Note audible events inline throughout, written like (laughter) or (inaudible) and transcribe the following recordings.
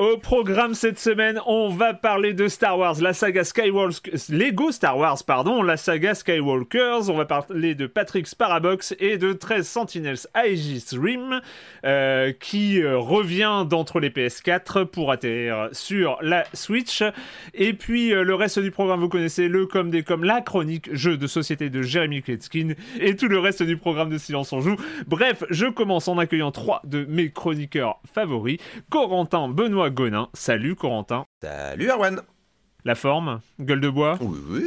Au programme cette semaine, on va parler de Star Wars, la saga Skywalker, Lego Star Wars, pardon, la saga Skywalkers. On va parler de Patrick Sparabox et de 13 Sentinels Aegis Rim, euh, qui euh, revient d'entre les PS4 pour atterrir sur la Switch. Et puis euh, le reste du programme, vous connaissez le comme des comme la chronique jeu de société de Jeremy Kletskin et tout le reste du programme de Silence on joue. Bref, je commence en accueillant trois de mes chroniqueurs favoris, Corentin, Benoît Gonin. Salut Corentin. Salut Erwan. La forme Gueule de bois? Oui, oui.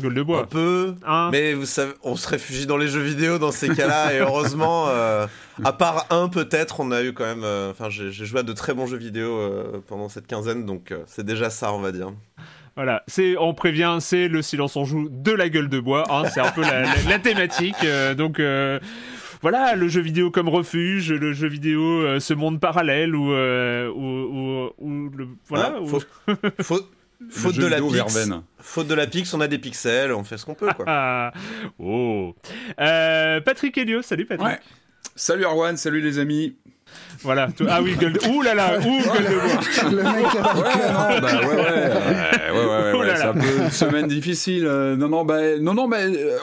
Gueule de bois. Un peu. Hein mais vous savez, on se réfugie dans les jeux vidéo dans ces cas-là. et (laughs) heureusement, euh, à part un peut-être, on a eu quand même. euh, Enfin, j'ai j'ai joué à de très bons jeux vidéo euh, pendant cette quinzaine, donc c'est déjà ça, on va dire. Voilà, c'est, on prévient, c'est le silence en joue de la gueule de bois. hein, c'est un peu la, la- la thématique. donc voilà, le jeu vidéo comme refuge, le jeu vidéo, euh, ce monde parallèle où, euh, où, où- où le voilà. Où- faut- (laughs) Faute, de la pix, faute de la pix, on a des pixels, on fait ce qu'on peut, quoi. Ah, oh. Euh, Patrick Helio, salut Patrick. Ouais. Salut Arwan, salut les amis. Voilà. tout- Ah oui, gueule de... Ouh là là, ouh, gueule de bois. Le mec a Ouais, non, bah ouais, ouais, ouais, ouais, ouais, ouais, là c'est un peu une semaine difficile. euh, non, non, bah, non, non, bah,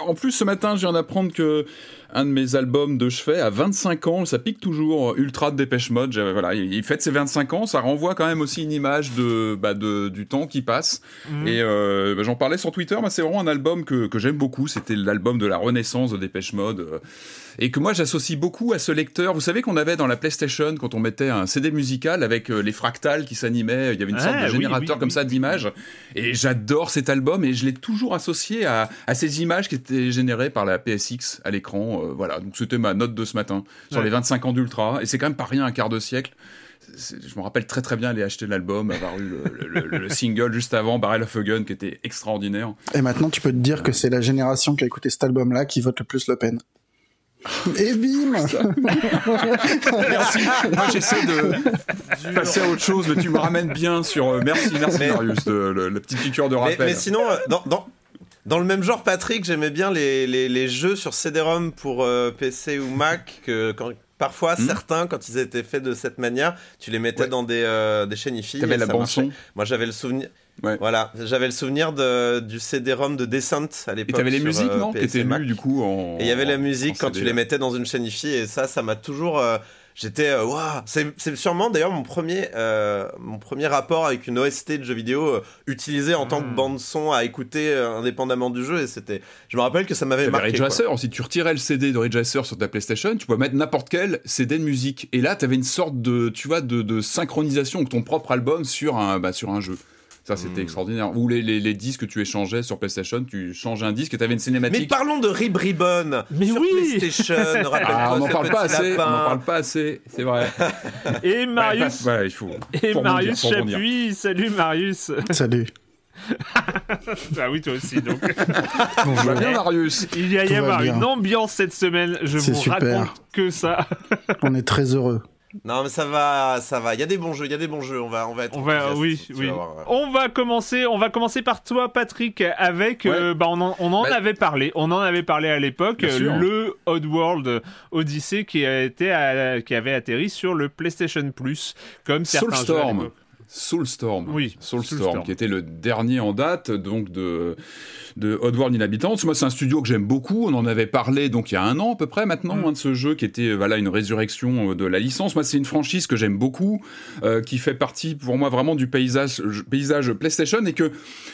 en plus ce matin, je viens d'apprendre que un de mes albums de chevet à 25 ans, ça pique toujours. Ultra de Dépêche Mode, voilà, il fête ses 25 ans, ça renvoie quand même aussi une image de, bah, de du temps qui passe. Mhm. Et euh, bah, j'en parlais sur Twitter, bah, c'est vraiment un album que, que j'aime beaucoup. C'était l'album de la renaissance de Dépêche Mode. euh, et que moi j'associe beaucoup à ce lecteur. Vous savez qu'on avait dans la PlayStation quand on mettait un CD musical avec euh, les fractales qui s'animaient, il y avait une sorte Ah, de oui, générateur oui, comme oui. ça d'images. Et j'adore cet album et je l'ai toujours associé à, à ces images qui étaient générées par la PSX à l'écran. Euh, voilà, donc c'était ma note de ce matin sur Ouais. les 25 ans d'Ultra. Et c'est quand même pas rien un quart de siècle. Je me rappelle très très bien aller acheter l'album, avoir eu le, le- le- le single juste avant, Barrel of a Gun, qui était extraordinaire. Et maintenant, tu peux te dire que c'est la génération qui a écouté cet album-là qui vote le plus Le Pen. Et bim (laughs) Merci. Moi, j'essaie de passer à autre chose, mais tu me ramènes bien sur. euh, merci, merci Mais- Marius, de, le- la petite piqûre de Mais, rappel. mais sinon, euh, dans, dans, dans le même genre, Patrick, j'aimais bien les, les, les jeux sur CD-ROM pour euh, PC ou Mac, que quand, parfois, Hmm. certains, quand ils étaient faits de cette manière, tu les mettais Ouais. dans des, euh, des chaînes IFI. T'avais et la bande son. Moi, j'avais le souvenir. Ouais. Voilà, j'avais le souvenir de, du CD-ROM de Descent à Et l'époque. t'avais les musiques, euh, non Qui et étaient du coup, en. Et il y avait la musique quand tu les mettais dans une chaîne IFI et ça, ça m'a toujours. euh, J'étais waouh, c'est c'est sûrement d'ailleurs mon premier euh, mon premier rapport avec une OST de jeu vidéo euh, utilisée en tant que Mm. bande son à écouter euh, indépendamment du jeu et c'était je me rappelle que ça m'avait marqué. Ridge. Racer, si tu retirais le CD de Ridge Racer sur ta PlayStation, tu pouvais mettre n'importe quel CD de musique. Et là, t'avais une sorte de, tu vois, de, de synchronisation avec ton propre album sur un, bah, sur un jeu. Ça, c'était Hmm. extraordinaire. Ou les, les, les disques que tu échangeais sur PlayStation, tu changeais un disque et t'avais une Mais cinématique. parlons de Rib Ribbon Mais sur oui PlayStation. (laughs) Ah, on n'en parle pas assez, on parle pas assez, c'est vrai. (laughs) Et Marius, Ouais, il faut. et Marius. Chapuis. Salut Marius. Salut. (laughs) ah oui, toi aussi. Donc, Bonjour. Bien, Marius. il y a y avoir une ambiance cette semaine. Je vous super. raconte que ça. On est très heureux. Non, mais ça va, ça va. Il y a des bons jeux, il y a des bons jeux. On va, on va être. On va, oui, oui. voir, ouais. On va commencer. On va commencer par toi, Patrick, avec. euh, bah, on en, on en Bah- avait parlé. On en avait parlé à l'époque. Le Oddworld Odyssey qui a été, à- qui avait atterri sur le PlayStation Plus, comme certains jeux. à Soulstorm. l'époque. Soulstorm. Oui, Soulstorm, Soulstorm. qui était le dernier en date donc de de Oddworld Inhabitants. Moi, c'est un studio que j'aime beaucoup. On en avait parlé donc il y a un an à peu près maintenant Mm. hein, de ce jeu qui était voilà une résurrection euh, de la licence. Moi, c'est une franchise que j'aime beaucoup, euh, qui fait partie pour moi vraiment du paysage paysage PlayStation et que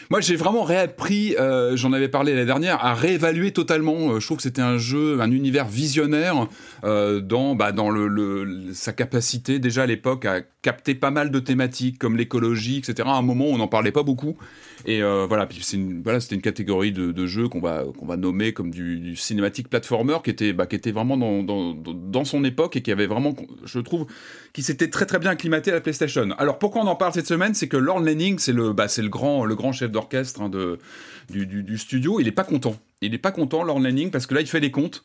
moi j'ai vraiment réappris. euh, J'en avais parlé l'année dernière à réévaluer totalement. Je trouve que c'était un jeu, un univers visionnaire euh, dans bah, dans le, le- sa capacité déjà à l'époque à capter pas mal de thématiques comme l'écologie, etc. À un moment, on n'en parlait pas beaucoup. Et euh, voilà, c'était une catégorie de, jeux qu'on va qu'on va nommer comme du, cinématique platformer qui était bah, qui était vraiment dans, dans, dans son époque et qui avait vraiment, je trouve, qui s'était très très bien acclimaté à la PlayStation. Alors pourquoi on en parle cette semaine, c'est que Lorne Lanning, c'est le bah, c'est le grand le grand chef d'orchestre hein, de du, studio. Il est pas content. Il est pas content Lorne Lanning parce que là il fait les comptes.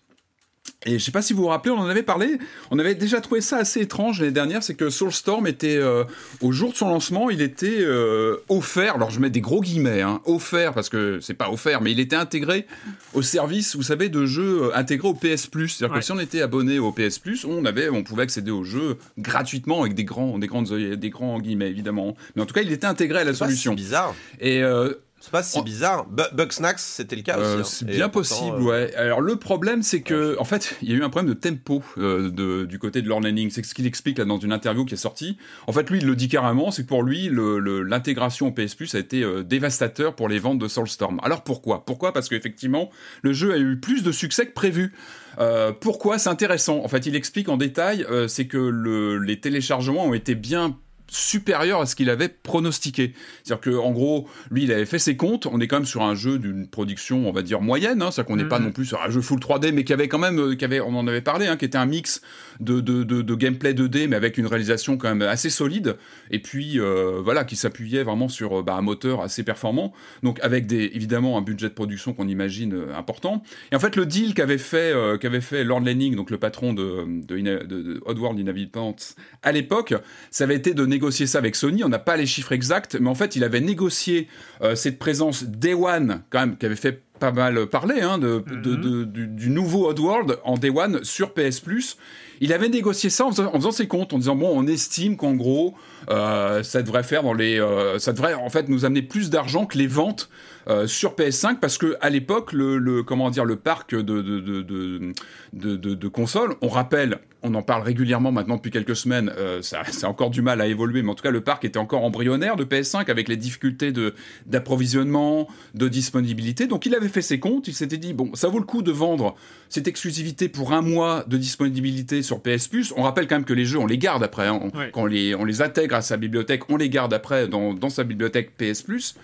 Et je sais pas si vous vous rappelez, on en avait parlé, on avait déjà trouvé ça assez étrange l'année dernière, c'est que Soulstorm était, euh, au jour de son lancement, il était euh, offert, alors je mets des gros guillemets, hein, offert, parce que c'est pas offert, mais il était intégré au service, vous savez, de jeux euh, intégrés au PS Plus. C'est-à-dire Ouais. que si on était abonné au PS Plus, on, avait, on pouvait accéder aux jeux gratuitement avec des grands, des, grandes, des grands guillemets, évidemment. Mais en tout cas, il était intégré à la C'est solution. si bizarre. Et euh, C'est pas si bizarre. Bu- Bugsnax, c'était le cas Euh, aussi. hein. c'est bien pourtant, possible, euh, ouais. Alors le problème, c'est que, en fait, il y a eu un problème de tempo euh, de, du côté de Lanning. C'est ce qu'il explique là dans une interview qui est sortie. En fait, lui, il le dit carrément, c'est que pour lui, le- le- l'intégration au PS Plus a été euh, dévastateur pour les ventes de Soulstorm. Alors pourquoi? Pourquoi? Parce qu'effectivement, le jeu a eu plus de succès que prévu. Euh, pourquoi? C'est intéressant. En fait, il explique en détail, euh, c'est que le- les téléchargements ont été bien supérieurs à ce qu'il avait pronostiqué. C'est-à-dire que en gros, lui, il avait fait ses comptes. On est quand même sur un jeu d'une production, on va dire moyenne. Hein, C'est-à-dire qu'on n'est pas Mhm. non plus sur un jeu full 3D, mais qui avait quand même, euh, qui avait, on en avait parlé, hein, qui était un mix de, de, de, de gameplay 2D, mais avec une réalisation quand même assez solide. Et puis euh, voilà, qui s'appuyait vraiment sur euh, bah, un moteur assez performant. Donc avec des, évidemment un budget de production qu'on imagine euh, important. Et en fait, le deal qu'avait fait, euh, qu'avait fait Lord Lanning, donc le patron de, de, de, de Oddworld Inhabitants à l'époque, ça avait été de négocier ça avec Sony. On n'a pas les chiffres exacts, mais en fait, il avait négocié euh, cette présence Day One, quand même, qui avait fait pas mal parler hein, de, de- de- du, du nouveau Oddworld en Day One sur PS Plus. Il avait négocié ça en faisant, en faisant ses comptes, en disant bon, on estime qu'en gros, euh, ça devrait faire dans les, euh, ça devrait en fait nous amener plus d'argent que les ventes euh, sur PS5 parce que à l'époque le, le- comment dire le parc de de, de, de, de- de- de consoles, on rappelle, on en parle régulièrement maintenant depuis quelques semaines, euh, ça, (laughs) ça a encore du mal à évoluer, mais en tout cas le parc était encore embryonnaire de PS5 avec les difficultés de d'approvisionnement, de disponibilité. Donc il avait fait ses comptes, il s'était dit bon, ça vaut le coup de vendre cette exclusivité pour un mois de disponibilité sur PS Plus. On rappelle quand même que les jeux on les garde après, hein. On- quand on les on les intègre à sa bibliothèque, on les garde après dans, dans sa bibliothèque PS Plus.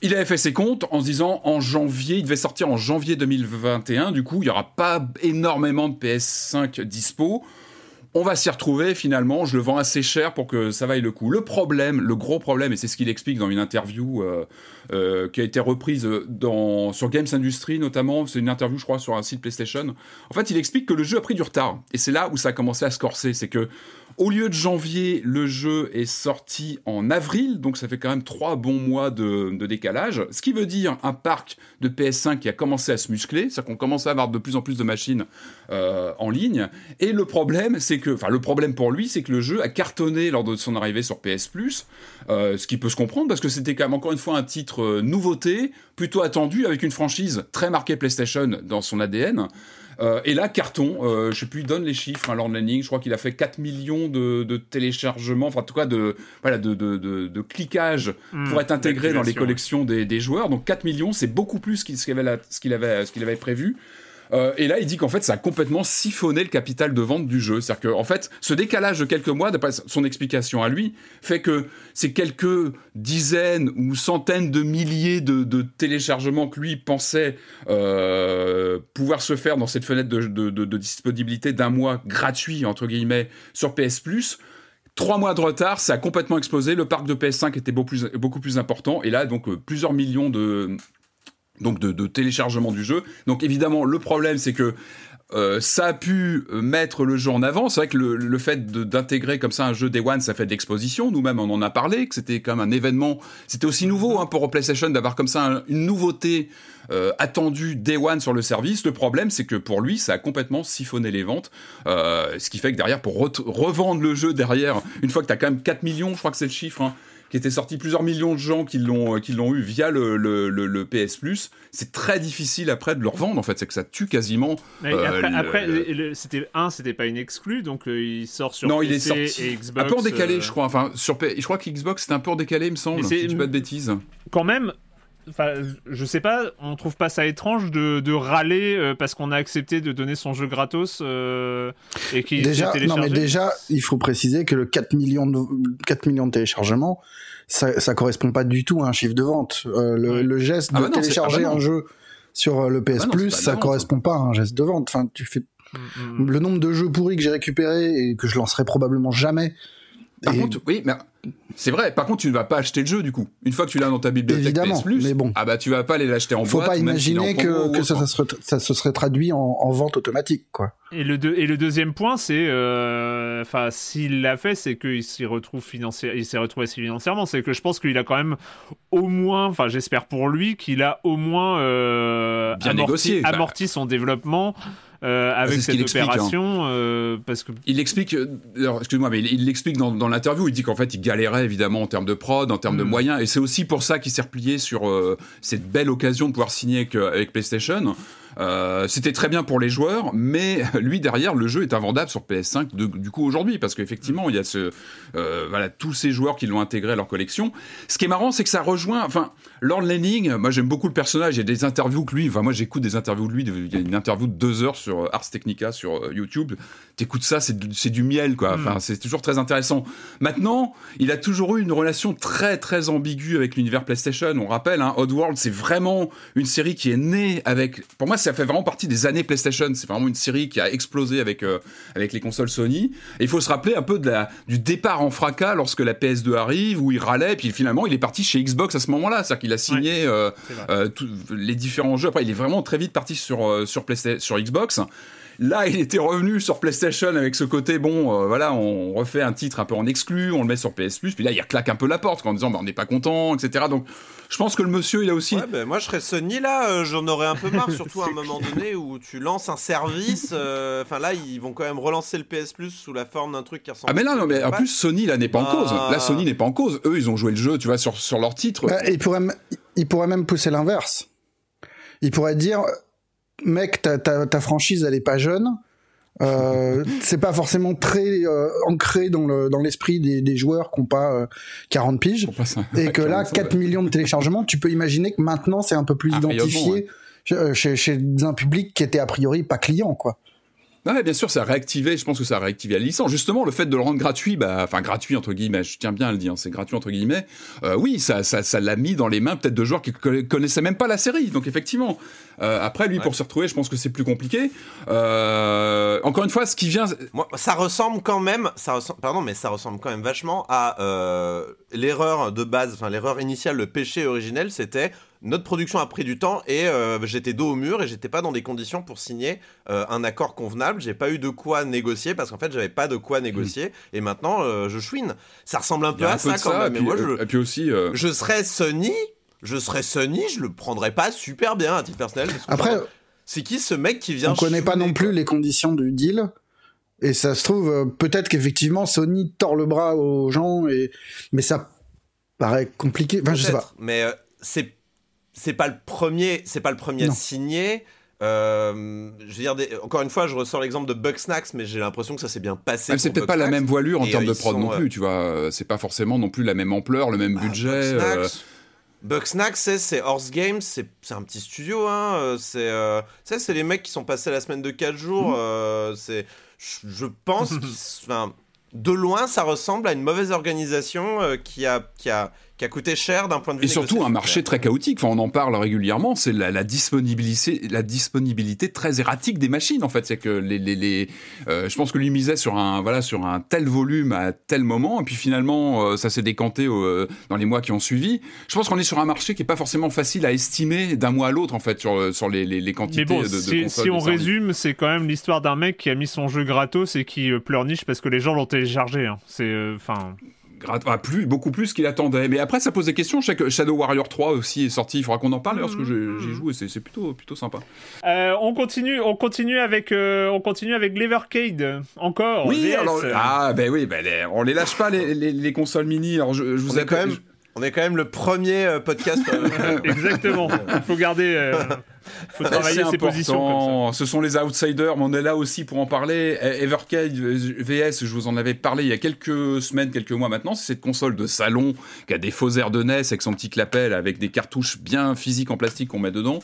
Il avait fait ses comptes en se disant en janvier, il devait sortir en janvier 2021, du coup il n'y aura pas énormément de PS5 dispo. On va s'y retrouver finalement, je le vends assez cher pour que ça vaille le coup. Le problème, le gros problème, et c'est ce qu'il explique dans une interview euh, euh, qui a été reprise dans, sur Games Industry notamment, c'est une interview je crois sur un site PlayStation. En fait il explique que le jeu a pris du retard, et c'est là où ça a commencé à se corser, c'est que au lieu de janvier, le jeu est sorti en avril, donc ça fait quand même trois bons mois de, décalage. Ce qui veut dire un parc de PS5 qui a commencé à se muscler, c'est-à-dire qu'on commence à avoir de plus en plus de machines euh, en ligne. Et le problème, c'est que, enfin le problème pour lui, c'est que le jeu a cartonné lors de son arrivée sur PS Plus, euh, ce qui peut se comprendre parce que c'était quand même encore une fois un titre euh, nouveauté, plutôt attendu avec une franchise très marquée PlayStation dans son ADN. Euh, et là, carton, euh, je sais plus, il donne les chiffres, hein, Lord Lanning, je crois qu'il a fait 4 millions de, de téléchargements, enfin en tout cas de, voilà, de, de, de, de cliquages Hmm, pour être intégré dans les collections des, des joueurs. Donc 4 millions, c'est beaucoup plus qu'il- ce qu'il avait, la- ce qu'il avait, ce qu'il avait prévu. Euh, et là, il dit qu'en fait, ça a complètement siphonné le capital de vente du jeu. C'est-à-dire qu'en en fait, ce décalage de quelques mois, d'après son explication à lui, fait que ces quelques dizaines ou centaines de milliers de, téléchargements que lui pensait euh, pouvoir se faire dans cette fenêtre de, disponibilité d'un mois gratuit, entre guillemets, sur PS Plus, Trois mois de retard, ça a complètement explosé. Le parc de PS5 était beaucoup plus, beaucoup plus important. Et là, donc, euh, plusieurs millions de, donc de, téléchargement du jeu. Donc évidemment, le problème, c'est que euh, ça a pu euh, mettre le jeu en avant. C'est vrai que le, fait d'intégrer comme ça un jeu Day One, ça fait de l'exposition. Nous-mêmes, on en a parlé, que c'était même un événement. C'était aussi nouveau hein, pour PlayStation d'avoir comme ça une nouveauté euh, attendue Day One sur le service. Le problème, c'est que pour lui, ça a complètement siphonné les ventes. ce qui fait que derrière, pour revendre le jeu derrière, une fois que tu as quand même 4 millions, je crois que c'est le chiffre, hein, qui était sorti plusieurs millions de gens qui l'ont euh, qui l'ont eu via le, le, PS Plus. C'est très difficile après de le revendre en fait, c'est que ça tue quasiment. Euh, après, c'était un, c'était pas une exclue, donc euh, il sort sur non, PC il est sorti et Xbox. Un peu en décalé, je crois. Enfin, sur je crois que Xbox c'était un peu en décalé, il me semble. Si je dis pas de bêtises. Quand même, Enfin, je sais pas, on trouve pas ça étrange de, de râler parce qu'on a accepté de donner son jeu gratos et qui déjà, non mais déjà, il faut préciser que le 4 millions de 4 millions de téléchargements, ça, ça correspond pas du tout à un chiffre de vente. Euh, le, le, geste ah de bah télécharger ah bah un jeu sur euh, le PS ah Plus, ça correspond pas à un geste de vente. Enfin, tu fais mm, mm. le nombre de jeux pourris que j'ai récupérés et que je lancerai probablement jamais. Par contre, oui, mais c'est vrai. Par contre, tu ne vas pas acheter le jeu du coup. Une fois que tu l'as dans ta bibliothèque Évidemment, PS Plus, mais bon. ah bah tu vas pas aller l'acheter en Faut boîte. Faut pas imaginer que, que ça, ça, se serait traduit en, en, vente automatique, quoi. Et le, et le deuxième point, c'est, euh, enfin, s'il l'a fait, c'est qu'il s'y retrouve il s'est retrouvé financièrement. C'est que je pense qu'il a quand même au moins, enfin, j'espère pour lui qu'il a au moins euh, Bien amorti, négocié, amorti son développement. Euh, avec cette opération hein. euh, parce que il explique euh, excuse-moi mais il l'explique dans, dans l'interview il dit qu'en fait il galérait évidemment en termes de prod en termes de mm. moyens et c'est aussi pour ça qu'il s'est replié sur euh, cette belle occasion de pouvoir signer avec, avec PlayStation euh, c'était très bien pour les joueurs, mais (laughs) lui derrière, le jeu est invendable sur PS5 du coup aujourd'hui, parce qu'effectivement, il y a ce, euh, voilà, tous ces joueurs qui l'ont intégré à leur collection. Ce qui est marrant, c'est que ça rejoint, enfin, Lord Lenning, moi j'aime beaucoup le personnage, il y a des interviews que lui, enfin moi j'écoute des interviews de lui, il y a une interview de deux heures sur euh, Ars Technica sur YouTube, t'écoutes ça, c'est du, miel, quoi, mm. enfin, c'est toujours très intéressant. Maintenant, il a toujours eu une relation très très ambiguë avec l'univers PlayStation, on rappelle, hein, Oddworld, c'est vraiment une série qui est née avec, pour moi ça fait vraiment partie des années PlayStation. C'est vraiment une série qui a explosé avec, euh, avec les consoles Sony. Et il faut se rappeler un peu de la, du départ en fracas lorsque la PS2 arrive, où il râlait, puis finalement il est parti chez Xbox à ce moment-là. C'est-à-dire qu'il a signé euh, euh, les différents jeux. Après, il est vraiment très vite parti sur, sur, PlayStation, sur Xbox. Là, il était revenu sur PlayStation avec ce côté, bon, voilà, on refait un titre un peu en exclu, on le met sur PS Plus, puis là, il reclaque un peu la porte en disant, bah, on n'est pas content, etc. Donc, je pense que le monsieur, il a aussi. Ouais, ben, moi, je serais Sony là, euh, j'en aurais un peu marre, (laughs) surtout à un moment donné où tu lances un service. Euh, enfin, là, ils vont quand même relancer le PS Plus sous la forme d'un truc qui ressemble. Ah, mais non, non, mais en plus, Sony là n'est pas en bah. cause. Là, Sony n'est pas en cause. Eux, ils ont joué le jeu, tu vois, sur, sur leur titre. Bah, ils, pourraient, ils pourraient même pousser l'inverse. Ils pourraient dire, mec, ta, ta, ta franchise, elle est pas jeune euh, c'est pas forcément très euh, ancré dans le dans l'esprit des, des joueurs qui ont pas 40 euh, piges. Et que là 4 millions de téléchargements tu peux imaginer que maintenant c'est un peu plus identifié chez, chez un public qui était a priori pas client quoi Ouais, bien sûr, ça a réactivé, je pense que ça a réactivé la licence. Justement, le fait de le rendre gratuit, bah, enfin gratuit entre guillemets, je tiens bien à le dire, c'est gratuit entre guillemets. Euh, oui, ça, ça, ça l'a mis dans les mains peut-être de joueurs qui connaissaient même pas la série. Donc effectivement, euh, après lui pour se retrouver, je pense que c'est plus compliqué. Euh, encore une fois, ce qui vient, Moi, ça ressemble quand même, ça ressemble, pardon, mais ça ressemble quand même vachement à l'erreur de base, enfin l'erreur initiale, le péché originel, c'était notre production a pris du temps et euh, j'étais dos au mur et j'étais pas dans des conditions pour signer euh, un accord convenable. J'ai pas eu de quoi négocier parce qu'en fait j'avais pas de quoi négocier hmm. et maintenant euh, je chouine. Ça ressemble un peu à ça quand même. Et puis, moi je, et puis aussi, je serais Sony, je serais Sony, je le prendrais pas super bien à titre personnel. Après, c'est qui ce mec qui vient On connaît pas non plus les conditions du deal. Et ça se trouve, peut-être qu'effectivement Sony tord le bras aux gens, et mais ça paraît compliqué. Enfin, je sais pas. Mais c'est c'est pas le premier, c'est pas le premier signé. Euh, je veux dire, encore une fois, je ressors l'exemple de Bugsnax, mais j'ai l'impression que ça s'est bien passé. c'est peut-être pas la même voilure en termes de prod non plus, tu vois. C'est pas forcément non plus la même ampleur, le même bah, budget. Euh, Bugsnax, c'est Horse Games, c'est un petit studio, hein. euh, C'est euh, c'est les mecs qui sont passés la semaine de 4 jours. euh, c'est, je pense, enfin, de loin, ça ressemble à une mauvaise organisation euh, qui a qui a qui a coûté cher d'un point de vue. Et surtout un marché très chaotique. Enfin, on en parle régulièrement. C'est la, la disponibilité, la disponibilité très erratique des machines. En fait, c'est que les, les, les euh, je pense que lui misait sur un, voilà, sur un tel volume à tel moment, et puis finalement, euh, ça s'est décanté euh, dans les mois qui ont suivi. Je pense qu'on est sur un marché qui est pas forcément facile à estimer d'un mois à l'autre, en fait, sur sur les, les, les quantités Mais bon, de, de si, consoles si on résume, c'est quand même l'histoire d'un mec qui a mis son jeu gratos et qui pleurniche parce que les gens l'ont téléchargé. hein. C'est, enfin, ah, plus, beaucoup plus qu'il attendait. Mais après, ça pose des questions. Je sais que Shadow Warrior 3 aussi est sorti. Il faudra qu'on en parle parce que j'ai- j'y joue et c'est c'est plutôt, plutôt sympa. Euh, on continue, on continue avec, euh, on continue avec l'Evercade. Encore. Oui, VS. alors, ah, ben oui, ben les- on les lâche pas les, les, les consoles mini. Alors, je, je vous On est appelle- quand même, on est quand même le premier euh, podcast. euh, (laughs) Exactement. Il faut garder, euh, faut travailler ses positions comme. Ce sont les outsiders, mais on est là aussi pour en parler. E- Evercade VS, je vous en avais parlé il y a quelques semaines, quelques mois maintenant. C'est cette console de salon qui a des faux airs de NES avec son petit clapet avec des cartouches bien physiques en plastique qu'on met dedans.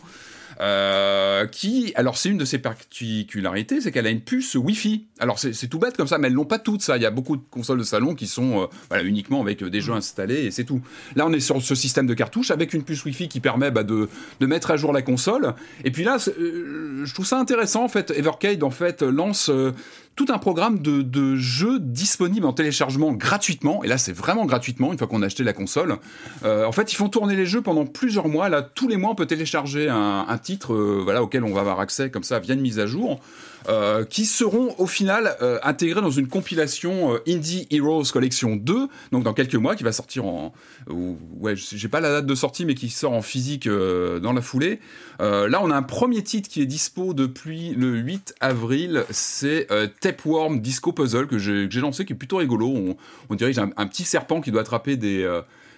Euh, qui, alors c'est une de ses particularités, c'est qu'elle a une puce Wi-Fi. Alors c'est tout bête comme ça, mais elles l'ont pas toutes ça. Il y a beaucoup de consoles de salon qui sont euh, voilà, uniquement avec euh, des jeux installés et c'est tout. Là on est sur ce système de cartouche avec une puce Wi-Fi qui permet bah, de, de mettre à jour la console. Et puis là, euh, je trouve ça intéressant en fait. Evercade en fait lance euh, tout un programme de, jeux disponibles en téléchargement gratuitement. Et là, c'est vraiment gratuitement une fois qu'on a acheté la console. Euh, en fait, ils font tourner les jeux pendant plusieurs mois. Là, tous les mois, on peut télécharger un, un titre, euh, voilà, auquel on va avoir accès comme ça via une mise à jour. Euh, qui seront au final euh, intégrés dans une compilation euh, Indie Heroes Collection 2, donc dans quelques mois, qui va sortir en, ou- ouais, j'ai pas la date de sortie, mais qui sort en physique dans la foulée. Là, on a un premier titre qui est dispo depuis le 8 avril, c'est Tapeworm Disco Puzzle que j'ai lancé, qui est plutôt rigolo. On, j'ai un, petit serpent qui doit attraper des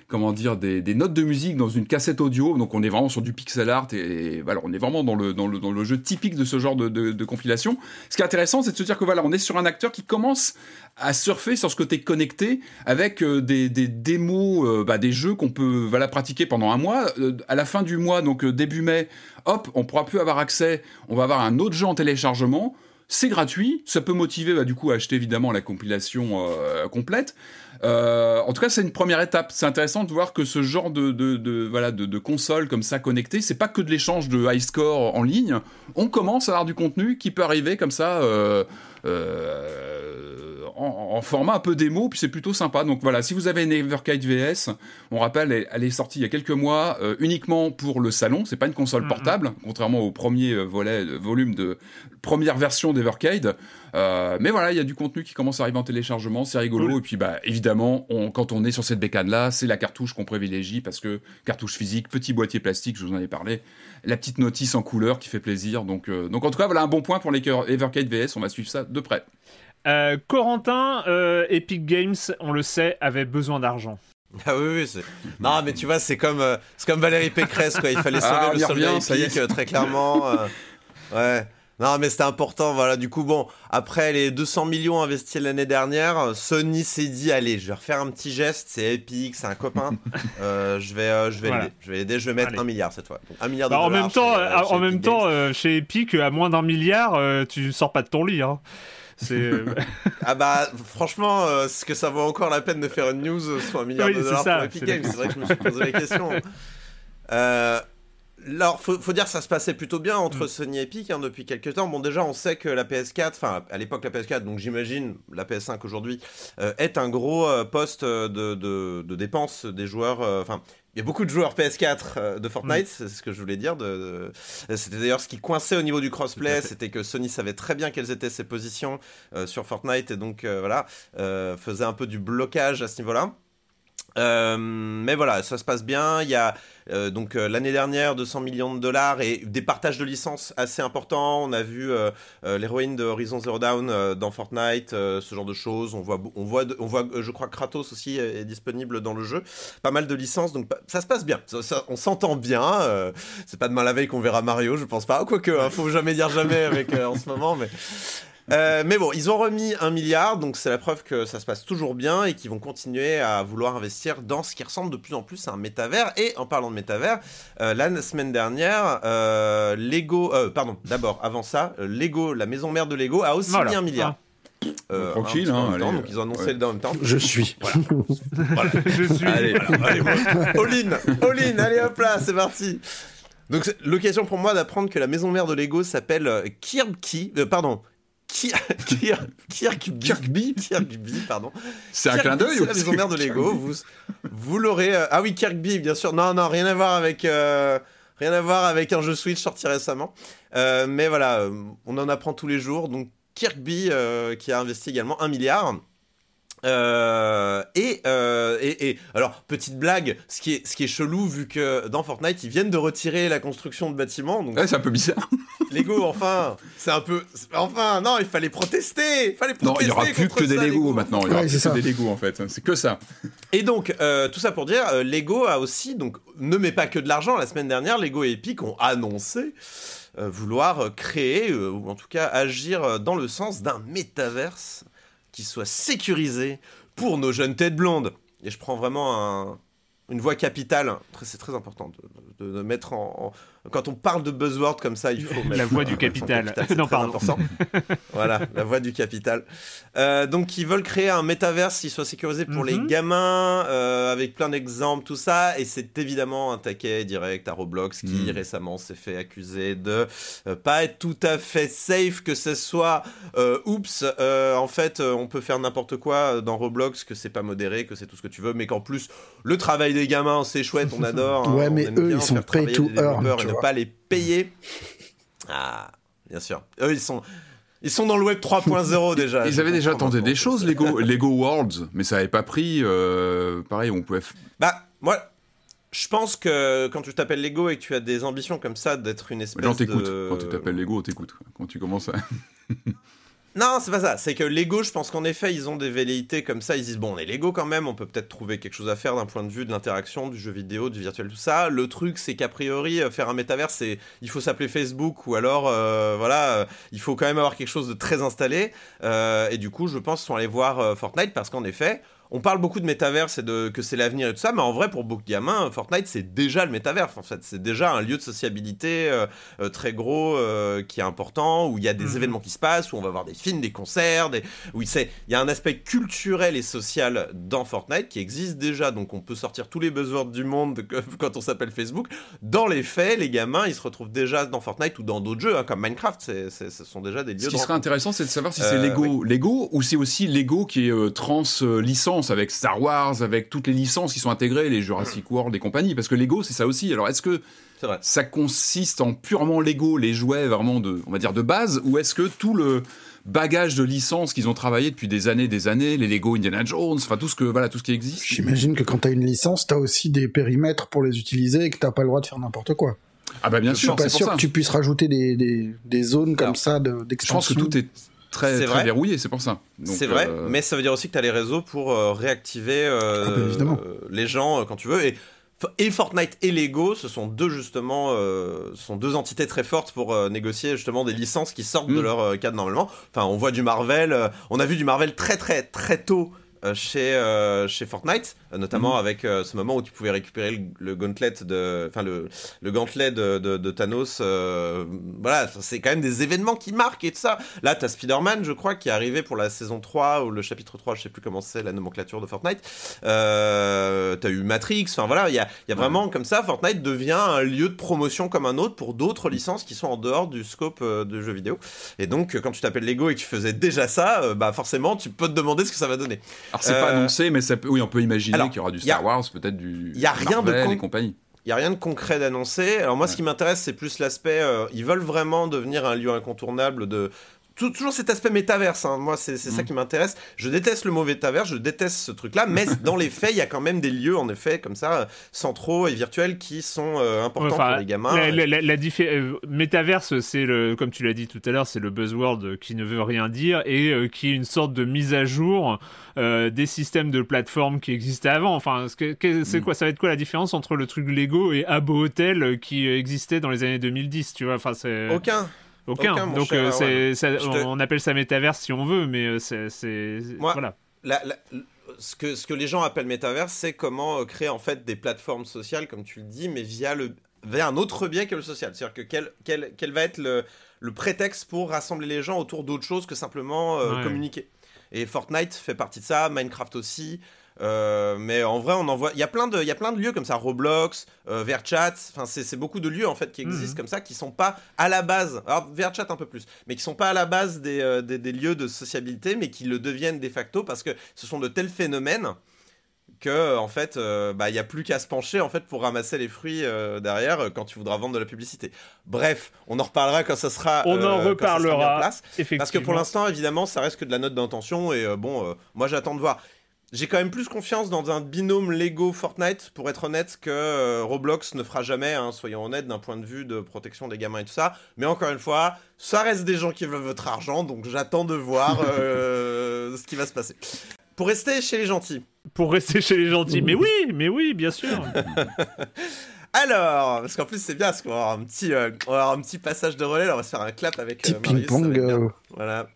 comment dire des, notes de musique dans une cassette audio. Donc on est vraiment sur du pixel art et, on est vraiment dans le, dans le, dans le jeu typique de ce genre de, compilation. Ce qui est intéressant, c'est de se dire que voilà, on est sur un acteur qui commence à surfer sur ce côté connecté avec euh, des, des démos, euh, bah, des jeux qu'on peut voilà, pratiquer pendant un mois. Euh, à la fin du mois, donc début mai, hop, on pourra plus avoir accès, on va avoir un autre jeu en téléchargement. C'est gratuit, ça peut motiver bah, du coup à acheter évidemment la compilation complète. Euh, en tout cas, c'est une première étape. C'est intéressant de voir que ce genre de, de, de- voilà de, de console comme ça connectée, c'est pas que de l'échange de high score en ligne. On commence à avoir du contenu qui peut arriver comme ça. euh, en, en format un peu démo, puis c'est plutôt sympa. Donc voilà, si vous avez une Everkite VS, on rappelle, elle, elle est sortie il y a quelques mois euh, uniquement pour le salon. C'est pas une console portable, contrairement au premier euh, volet, euh, volume de première version d'Evercade. Euh, mais voilà, il y a du contenu qui commence à arriver en téléchargement, c'est rigolo. Cool. Et puis bah évidemment, on- quand on est sur cette bécane là, c'est la cartouche qu'on privilégie parce que cartouche physique, petit boîtier plastique, je vous en ai parlé, la petite notice en couleur qui fait plaisir. Donc euh, donc en tout cas voilà un bon point pour les Evercade VS. On va suivre ça de près. Euh, Corentin, euh, Epic Games, on le sait, avait besoin d'argent. Ah oui, oui, c'est. Non, mais tu vois, c'est comme, euh, c'est comme Valérie Pécresse, quoi. Il fallait sauver Ah, le soldat revient, ça y est. épique, très clairement. euh, ouais. Non, mais c'était important, voilà. Du coup, bon, après les 200 millions investis l'année dernière, Sony s'est dit, allez, je vais refaire un petit geste. C'est Epic, c'est un copain. (laughs) Euh, je vais, euh, je vais Voilà. l'aider. Je vais l'aider. Je vais mettre Allez. un milliard cette fois. Donc, un milliard de Bah, en dollars même temps, chez, euh, euh, en même temps, chez Epic, à moins d'un milliard, tu sors pas de ton lit. Hein. (laughs) Ah bah, franchement, euh, est-ce que ça vaut encore la peine de faire une news sur un milliard Oui, de dollars ça, pour Epic Games C'est vrai que je me suis (laughs) posé la question. Euh, alors, faut, faut dire que ça se passait plutôt bien entre Mm. Sony et Epic hein, depuis quelques temps. Bon, déjà, on sait que la PS4, enfin, à l'époque, la PS4, donc j'imagine la PS5 aujourd'hui, euh, est un gros euh, poste euh, de, de, de dépenses des joueurs. euh, Enfin, il y a beaucoup de joueurs PS4 euh, de Fortnite, c'est ce que je voulais dire. De, de- C'était d'ailleurs ce qui coinçait au niveau du crossplay, c'était que Sony savait très bien quelles étaient ses positions euh, sur Fortnite et donc euh, voilà, euh, faisait un peu du blocage à ce niveau-là. Euh, mais voilà, ça se passe bien. Il y a euh, donc euh, l'année dernière 200 millions de dollars et des partages de licences assez importants. On a vu euh, euh, l'héroïne de Horizon Zero Dawn dans Fortnite, ce genre de choses. On voit, on voit, on voit, je crois Kratos aussi est, disponible dans le jeu. Pas mal de licences, donc ça se passe bien. On s'entend bien. c'est pas demain la veille qu'on verra Mario, je pense pas. Quoique, hein, faut jamais dire jamais avec en ce moment, mais. Euh, mais bon, ils ont remis un milliard, donc c'est la preuve que ça se passe toujours bien et qu'ils vont continuer à vouloir investir dans ce qui ressemble de plus en plus à un métavers. Et en parlant de métavers, euh, la semaine dernière, euh, Lego, euh, pardon, d'abord, avant ça, Lego, la maison mère de Lego, a aussi Voilà. mis un milliard. Euh, Tranquille, hein, temps, donc ils ont annoncé ouais. le en même temps. Je suis. Voilà. (laughs) Je suis. Allez, allez, all in, all in, allez hop là, c'est parti. Donc c'est l'occasion pour moi d'apprendre que la maison mère de Lego s'appelle Kirby, euh, pardon, Kirkby, Kirkby pardon. C'est un clin d'œil C'est la maison mère de Lego. Vous, vous l'aurez. euh, Ah oui, Kirkby, bien sûr. Non, non, rien à voir avec. euh, Rien à voir avec un jeu Switch sorti récemment. Euh, mais voilà, on en apprend tous les jours. Donc Kirkby euh, qui a investi également un milliard. Euh, et, euh, et, et alors petite blague, ce qui est ce qui est chelou vu que dans Fortnite ils viennent de retirer la construction de bâtiments, donc Ouais, c'est un peu bizarre. (laughs) Lego enfin c'est un peu enfin non il fallait protester, il fallait protester Non, il n'y aura plus que des Lego maintenant. Il y aura Ouais, plus c'est que ça. des Lego en fait. C'est que ça. Et donc, euh, tout ça pour dire, euh, Lego a aussi, donc, ne met pas que de l'argent. La semaine dernière, Lego et Epic ont annoncé euh, vouloir créer, euh, ou en tout cas agir dans le sens d'un métaverse qui soit sécurisé pour nos jeunes têtes blondes. Et je prends vraiment un- une voix capitale. C'est très important de, mettre en- Quand on parle de buzzword comme ça, il faut mettre La voix du capital. c'est (laughs) Non, pardon. important. voilà, la voix du capital. Euh, donc, ils veulent créer un métaverse qui soit sécurisé pour les Mhm. gamins, euh, avec plein d'exemples, tout ça. Et c'est évidemment un taquet direct à Roblox qui Mhm. récemment s'est fait accuser de euh, pas être tout à fait safe, que ce soit euh, oups, en fait, on peut faire n'importe quoi dans Roblox, que c'est pas modéré, que c'est tout ce que tu veux, mais qu'en plus, le travail des gamins, c'est chouette, on adore. (laughs) hein, Ouais, on mais eux, ils sont pay travailler to les développeurs earn, vois. pas les payer. Ah, bien sûr. Eux, ils sont. Ils sont dans le web 3.0 (laughs) déjà. Ils avaient déjà tenté des choses, Lego, Lego Worlds, mais ça n'avait pas pris. euh, pareil, on pouvait. Bah, moi, je pense que quand tu t'appelles Lego et que tu as des ambitions comme ça d'être une espèce Les gens t'écoutent. de... Quand tu t'appelles Lego, on t'écoute. quoi. Quand tu commences à. (laughs) Non, c'est pas ça. C'est que Lego, je pense qu'en effet, ils ont des velléités comme ça. Ils disent, bon, on est Lego quand même, on peut peut-être trouver quelque chose à faire d'un point de vue de l'interaction, du jeu vidéo, du virtuel, tout ça. Le truc, c'est qu'a priori, euh, faire un métavers, c'est il faut s'appeler Facebook ou alors, euh, voilà, euh, il faut quand même avoir quelque chose de très installé. Et du coup, je pense qu'ils sont allés voir Fortnite parce qu'en effet, on parle beaucoup de métaverse et de que c'est l'avenir et tout ça, mais en vrai, pour beaucoup de gamins, Fortnite, c'est déjà le métaverse. En fait, c'est déjà un lieu de sociabilité euh, euh, très gros euh, qui est important, où il y a des Mhm. événements qui se passent, où on va voir des films, des concerts, des... où il y a un aspect culturel et social dans Fortnite qui existe déjà. Donc on peut sortir tous les buzzwords du monde (laughs) quand on s'appelle Facebook. Dans les faits, les gamins, ils se retrouvent déjà dans Fortnite ou dans d'autres jeux, hein, comme Minecraft. C'est- c'est- ce sont déjà des lieux Ce qui de serait rencontre. intéressant, c'est de savoir si c'est Lego, Lego ou c'est aussi Lego qui est trans euh, licence avec Star Wars, avec toutes les licences qui sont intégrées, les Jurassic World et compagnie. Parce que Lego, c'est ça aussi. Alors, est-ce que vrai. ça consiste en purement Lego, les jouets vraiment de, on va dire de base, ou est-ce que tout le bagage de licences qu'ils ont travaillé depuis des années, des années, les Lego Indiana Jones, enfin tout ce que voilà, tout ce qui existe. J'imagine que quand t'as une licence, t'as aussi des périmètres pour les utiliser et que t'as pas le droit de faire n'importe quoi. Ah bah bien Je suis sûr, pas c'est pour sûr ça. que tu puisses rajouter des, des, des zones comme Alors, ça de- Je pense que tout est très, C'est très vrai. verrouillé, c'est pour ça. C'est vrai, euh, mais ça veut dire aussi que tu as les réseaux pour euh, réactiver euh, Ah bah, euh, les gens euh, quand tu veux. Et, et Fortnite et Lego, ce sont deux justement, euh, ce sont deux entités très fortes pour euh, négocier justement des licences qui sortent de Mm. leur euh, cadre normalement. Enfin, on voit du Marvel, euh, on a vu du Marvel très très très tôt. Euh, chez, euh, chez Fortnite, euh, notamment Mm. avec ce moment où tu pouvais récupérer le, le gauntlet de, enfin le, le gantelet de, de- de Thanos. voilà, c'est quand même des événements qui marquent et tout ça. Là, t'as Spider-Man, je crois, qui est arrivé pour la saison 3 ou le chapitre 3, je sais plus comment c'est la nomenclature de Fortnite. T'as eu Matrix, enfin voilà, il y a, il y a vraiment comme ça, Fortnite devient un lieu de promotion comme un autre pour d'autres licences qui sont en dehors du scope de jeux vidéo. Et donc, quand tu t'appelles Lego et que tu faisais déjà ça, bah forcément, tu peux te demander ce que ça va donner. Alors c'est pas Euh, annoncé, mais ça peut, oui, on peut imaginer qu'il y aura du a- Star Wars, peut-être du y a rien de Marvel con- et compagnie. Il y a rien de concret d'annoncé. Alors moi, ce qui m'intéresse, c'est plus l'aspect. euh, ils veulent vraiment devenir un lieu incontournable de. Tou- Toujours cet aspect métaverse, hein. moi c'est c'est ça Mm. qui m'intéresse. Je déteste le mot métaverse, je déteste ce truc-là, mais (laughs) dans les faits, il y a quand même des lieux, en effet, comme ça, centraux et virtuels qui sont euh, importants Enfin, pour les gamins. La, la, la- la diffé- euh, métaverse, c'est le, comme tu l'as dit tout à l'heure, c'est le buzzword qui ne veut rien dire et euh, qui est une sorte de mise à jour euh, des systèmes de plateformes qui existaient avant. Enfin, c'est Mm. quoi Ça va être quoi la différence entre le truc Lego et Abo Hotel qui existait dans les années 2010 Tu vois? Enfin, c'est. Aucun. Aucun. Donc cher euh, ça- te- on appelle ça métaverse si on veut, mais euh, c'est, voilà. La- la- ce, que, ce que les gens appellent métaverse, c'est comment euh, créer en fait des plateformes sociales, comme tu le dis, mais via, le, via un autre biais que le social. C'est-à-dire que quel, quel, quel va être le, le prétexte pour rassembler les gens autour d'autre chose que simplement euh, Ouais. communiquer. Et Fortnite fait partie de ça, Minecraft aussi. Euh, mais en vrai, on en voit. Il y a plein de, il y a plein de lieux comme ça, Roblox, euh, VRChat. Enfin, c'est beaucoup de lieux en fait qui existent Mhm. comme ça, qui sont pas à la base. Alors VRChat un peu plus, mais qui sont pas à la base des, euh, des, des lieux de sociabilité, mais qui le deviennent de facto parce que ce sont de tels phénomènes que en fait, euh, bah, il y a plus qu'à se pencher en fait pour ramasser les fruits euh, derrière euh, quand tu voudras vendre de la publicité. Bref, on en reparlera quand ça sera. On euh, en reparlera. place. Parce que pour l'instant, évidemment, ça reste que de la note d'intention et euh, bon, euh, moi j'attends de voir. J'ai quand même plus confiance dans un binôme Lego Fortnite, pour être honnête, que euh, Roblox ne fera jamais, hein, soyons honnêtes, d'un point de vue de protection des gamins et tout ça. Mais encore une fois, ça reste des gens qui veulent votre argent, donc j'attends de voir (laughs) euh, ce qui va se passer. Pour rester chez les gentils. Pour rester chez les gentils. Mais oui, mais oui, bien sûr. (laughs) Alors, parce qu'en plus c'est bien, parce qu'on va avoir un petit, euh, on va avoir un petit passage de relais, là, on va se faire un clap avec euh, Marius, ça va ping-pong. être bien. euh, Voilà.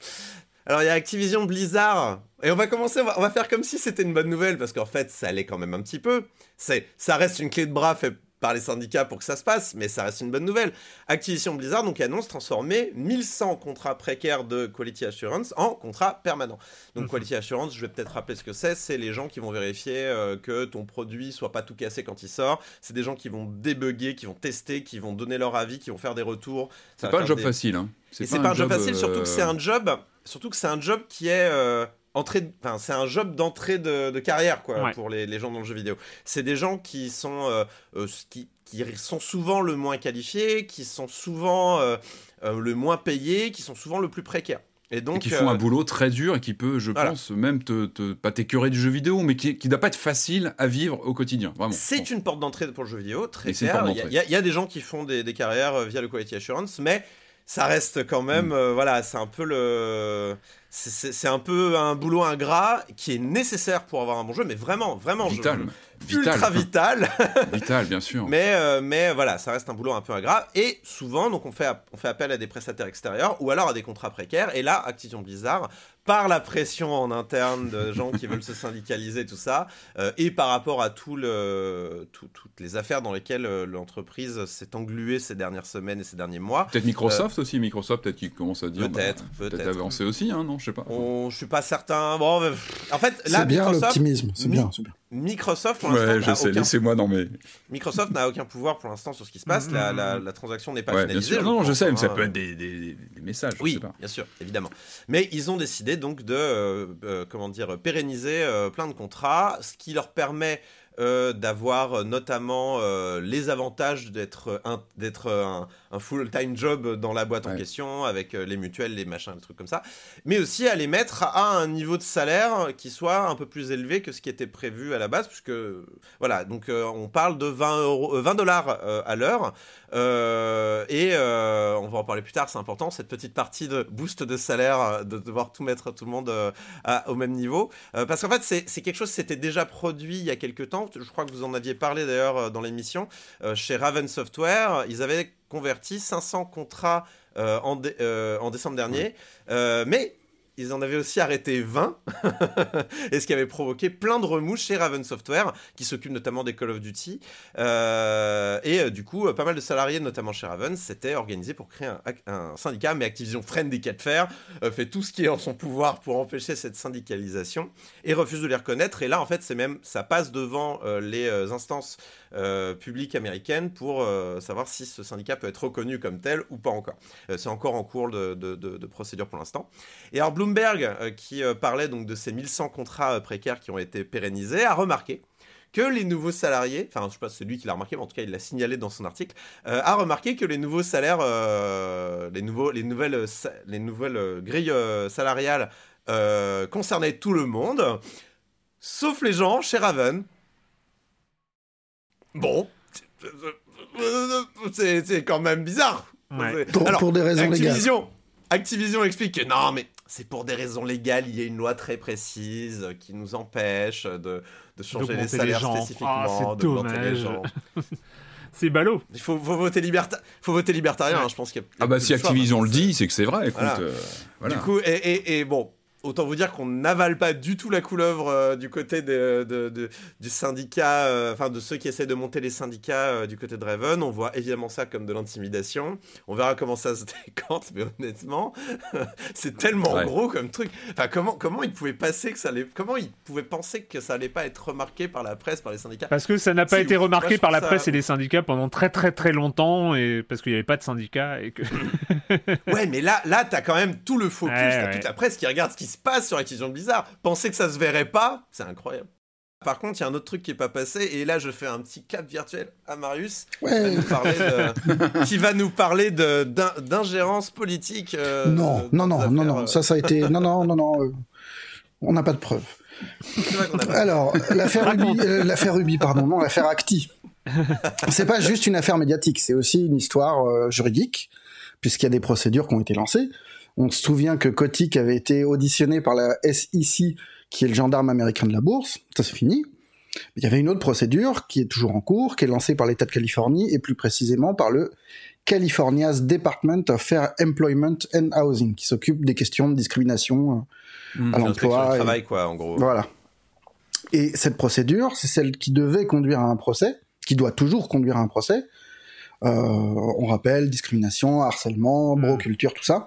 Alors il y a Activision Blizzard. Et on va commencer, on va, on va faire comme si c'était une bonne nouvelle, parce qu'en fait ça l'est quand même un petit peu. C'est, ça reste une clé de bras faite par les syndicats pour que ça se passe, mais ça reste une bonne nouvelle. Activision Blizzard donc annonce transformer 1100 contrats précaires de Quality Assurance en contrats permanents. Donc Mhm. Quality Assurance, je vais peut-être rappeler ce que c'est, c'est les gens qui vont vérifier euh, que ton produit soit pas tout cassé quand il sort. C'est des gens qui vont débugger, qui vont tester, qui vont donner leur avis, qui vont faire des retours. C'est pas un job des- facile. Hein. c'est pas un job facile, surtout que c'est euh, un job, surtout que c'est un job qui est euh, entrée, enfin c'est un job d'entrée de, de carrière quoi Ouais. pour les, les gens dans le jeu vidéo. C'est des gens qui sont euh, euh, qui, qui sont souvent le moins qualifiés, qui sont souvent le moins payés, qui sont souvent le plus précaire. Et et donc qui font euh, un boulot très dur et qui peut, je Voilà. pense, même te, te- pas t'écœurer du jeu vidéo, mais qui, qui doit pas être facile à vivre au quotidien. Vraiment. C'est une porte d'entrée pour le jeu vidéo, très clair. Il y, a- y des gens qui font des, des carrières via le Quality Assurance, mais ça reste quand même, Mm. euh, voilà, c'est un peu le, c'est- un peu un boulot ingrat qui est nécessaire pour avoir un bon jeu, mais vraiment, vraiment, Vital. je- ultra Vital. (laughs) vital. Bien sûr. mais, euh, mais voilà, ça reste un boulot un peu ingrat. Et souvent, donc on fait, on fait appel à des prestataires extérieurs ou alors à des contrats précaires. Et là, Activision Blizzard, par la pression en interne de gens qui veulent se syndicaliser, tout ça, euh, et par rapport à tout le, tout- toutes les affaires dans lesquelles euh, l'entreprise s'est engluée ces dernières semaines et ces derniers mois, Peut-être Microsoft aussi, Microsoft peut-être qui commence à dire. Euh, Peut-être, bah, peut-être. avancer aussi, hein, non, je sais pas. on, je suis pas certain. Bon, en fait, là, C'est bien Microsoft, l'optimisme, c'est bien, c'est bien. Microsoft, pour l'instant, Ouais, je n'a sais, aucun laissez-moi dans mes. Microsoft n'a aucun pouvoir pour l'instant sur ce qui se passe. La, la- la transaction n'est pas Ouais, bien finalisée. sûr. Non, non, je sais, mais ça hein. peut être des, des- des messages. je Oui, sais pas. bien sûr, évidemment. Mais ils ont décidé donc de, euh, euh, comment dire, pérenniser euh, plein de contrats, ce qui leur permet euh, d'avoir notamment euh, les avantages d'être un, d'être un, un full-time job dans la boîte en question, avec euh, les mutuelles, les machins, les trucs comme ça, mais aussi à les mettre à un niveau de salaire qui soit un peu plus élevé que ce qui était prévu à la base, puisque, voilà, donc euh, on parle de 20, euros, euh, 20 dollars euh, à l'heure, euh, et on va en parler plus tard, c'est important, cette petite partie de boost de salaire, de devoir tout mettre tout le monde à- au même niveau. Parce qu'en fait, c'est quelque chose qui s'était déjà produit il y a quelques temps. Je crois que vous en aviez parlé d'ailleurs dans l'émission. Chez Raven Software, ils avaient converti 500 contrats euh, en, dé- euh, en décembre dernier. Euh, mais ils en avaient aussi arrêté 20, (laughs) et ce qui avait provoqué plein de remous chez Raven Software, qui s'occupe notamment des Call of Duty. Euh, et euh, du coup, pas mal de salariés, notamment chez Raven, s'étaient organisés pour créer un, un syndicat, mais Activision freine des cas de fer, euh, fait tout ce qui est en son pouvoir pour empêcher cette syndicalisation, et refuse de les reconnaître. Et là, en fait, c'est même, ça passe devant les instances euh, publiques américaines pour euh, savoir si ce syndicat peut être reconnu comme tel ou pas encore. Euh, c'est encore en cours de, procédure pour l'instant. Et alors Bloomberg, euh, qui parlait donc de ces 1100 contrats précaires qui ont été pérennisés, a remarqué que les nouveaux salariés, enfin je sais pas si c'est lui qui l'a remarqué, mais en tout cas il l'a signalé dans son article, a remarqué que les nouveaux salaires, les, nouvelles, les nouvelles grilles salariales concernaient tout le monde, sauf les gens chez Raven. Bon, c'est quand même bizarre. Ouais. Pour, Alors, pour des raisons légales. Activision, Activision explique que non, mais c'est pour des raisons légales. Il y a une loi très précise qui nous empêche de, de changer les D'augmenter les salaires gens. spécifiquement, Ah, c'est d'augmenter les gens. (laughs) c'est ballot. Il faut, faut voter liberta... faut voter libertarien, hein, je pense qu'il y a. Ah bah si Activision le dit, c'est que c'est vrai. Écoute, Voilà. euh, voilà. Du coup, et, et, et bon, autant vous dire qu'on n'avale pas du tout la couleuvre euh, du côté de, de- de- du syndicat, euh, enfin de ceux qui essaient de monter les syndicats euh, du côté de Raven. On voit évidemment ça comme de l'intimidation. On verra comment ça se (laughs) décante, mais honnêtement, (laughs) c'est tellement Ouais. gros comme truc. Enfin, comment, comment ils pouvaient passer que ça allait, comment ils pouvaient penser que ça allait pas être remarqué par la presse, par les syndicats? Parce que ça n'a pas Si, été remarqué par la ça- presse et les syndicats pendant très très très longtemps, et parce qu'il n'y avait pas de syndicats et que. (laughs) Ouais, mais là, là, t'as quand même tout le focus, Ouais, t'as ouais. toute la presse qui regarde ce qui se passe sur Activision Blizzard. Penser que ça se verrait pas, c'est incroyable. Par contre, il y a un autre truc qui est pas passé, et là, je fais un petit cap virtuel à Marius, qui va Ouais. nous parler de, (laughs) qui va nous parler de- d'in- d'ingérence politique. euh, Non, non, non, non, non, euh, ça, ça a été. (laughs) Non, non, non, non. euh, On n'a pas de preuves. pas- Alors, l'affaire Ruby, euh, l'affaire Ruby, pardon, non, l'affaire Acti. (laughs) C'est pas juste une affaire médiatique, c'est aussi une histoire euh, juridique, puisqu'il y a des procédures qui ont été lancées. On se souvient que Kotick avait été auditionné par la SEC, qui est le gendarme américain de la bourse. Ça, c'est fini. Il y avait une autre procédure qui est toujours en cours, qui est lancée par l'État de Californie, et plus précisément par le California's Department of Fair Employment and Housing, qui s'occupe des questions de discrimination euh, Mmh. à l'emploi. travail, quoi, en gros. voilà. Et cette procédure, c'est celle qui devait conduire à un procès, qui doit toujours conduire à un procès. Euh, on rappelle discrimination, harcèlement, Mm. broculture, tout ça.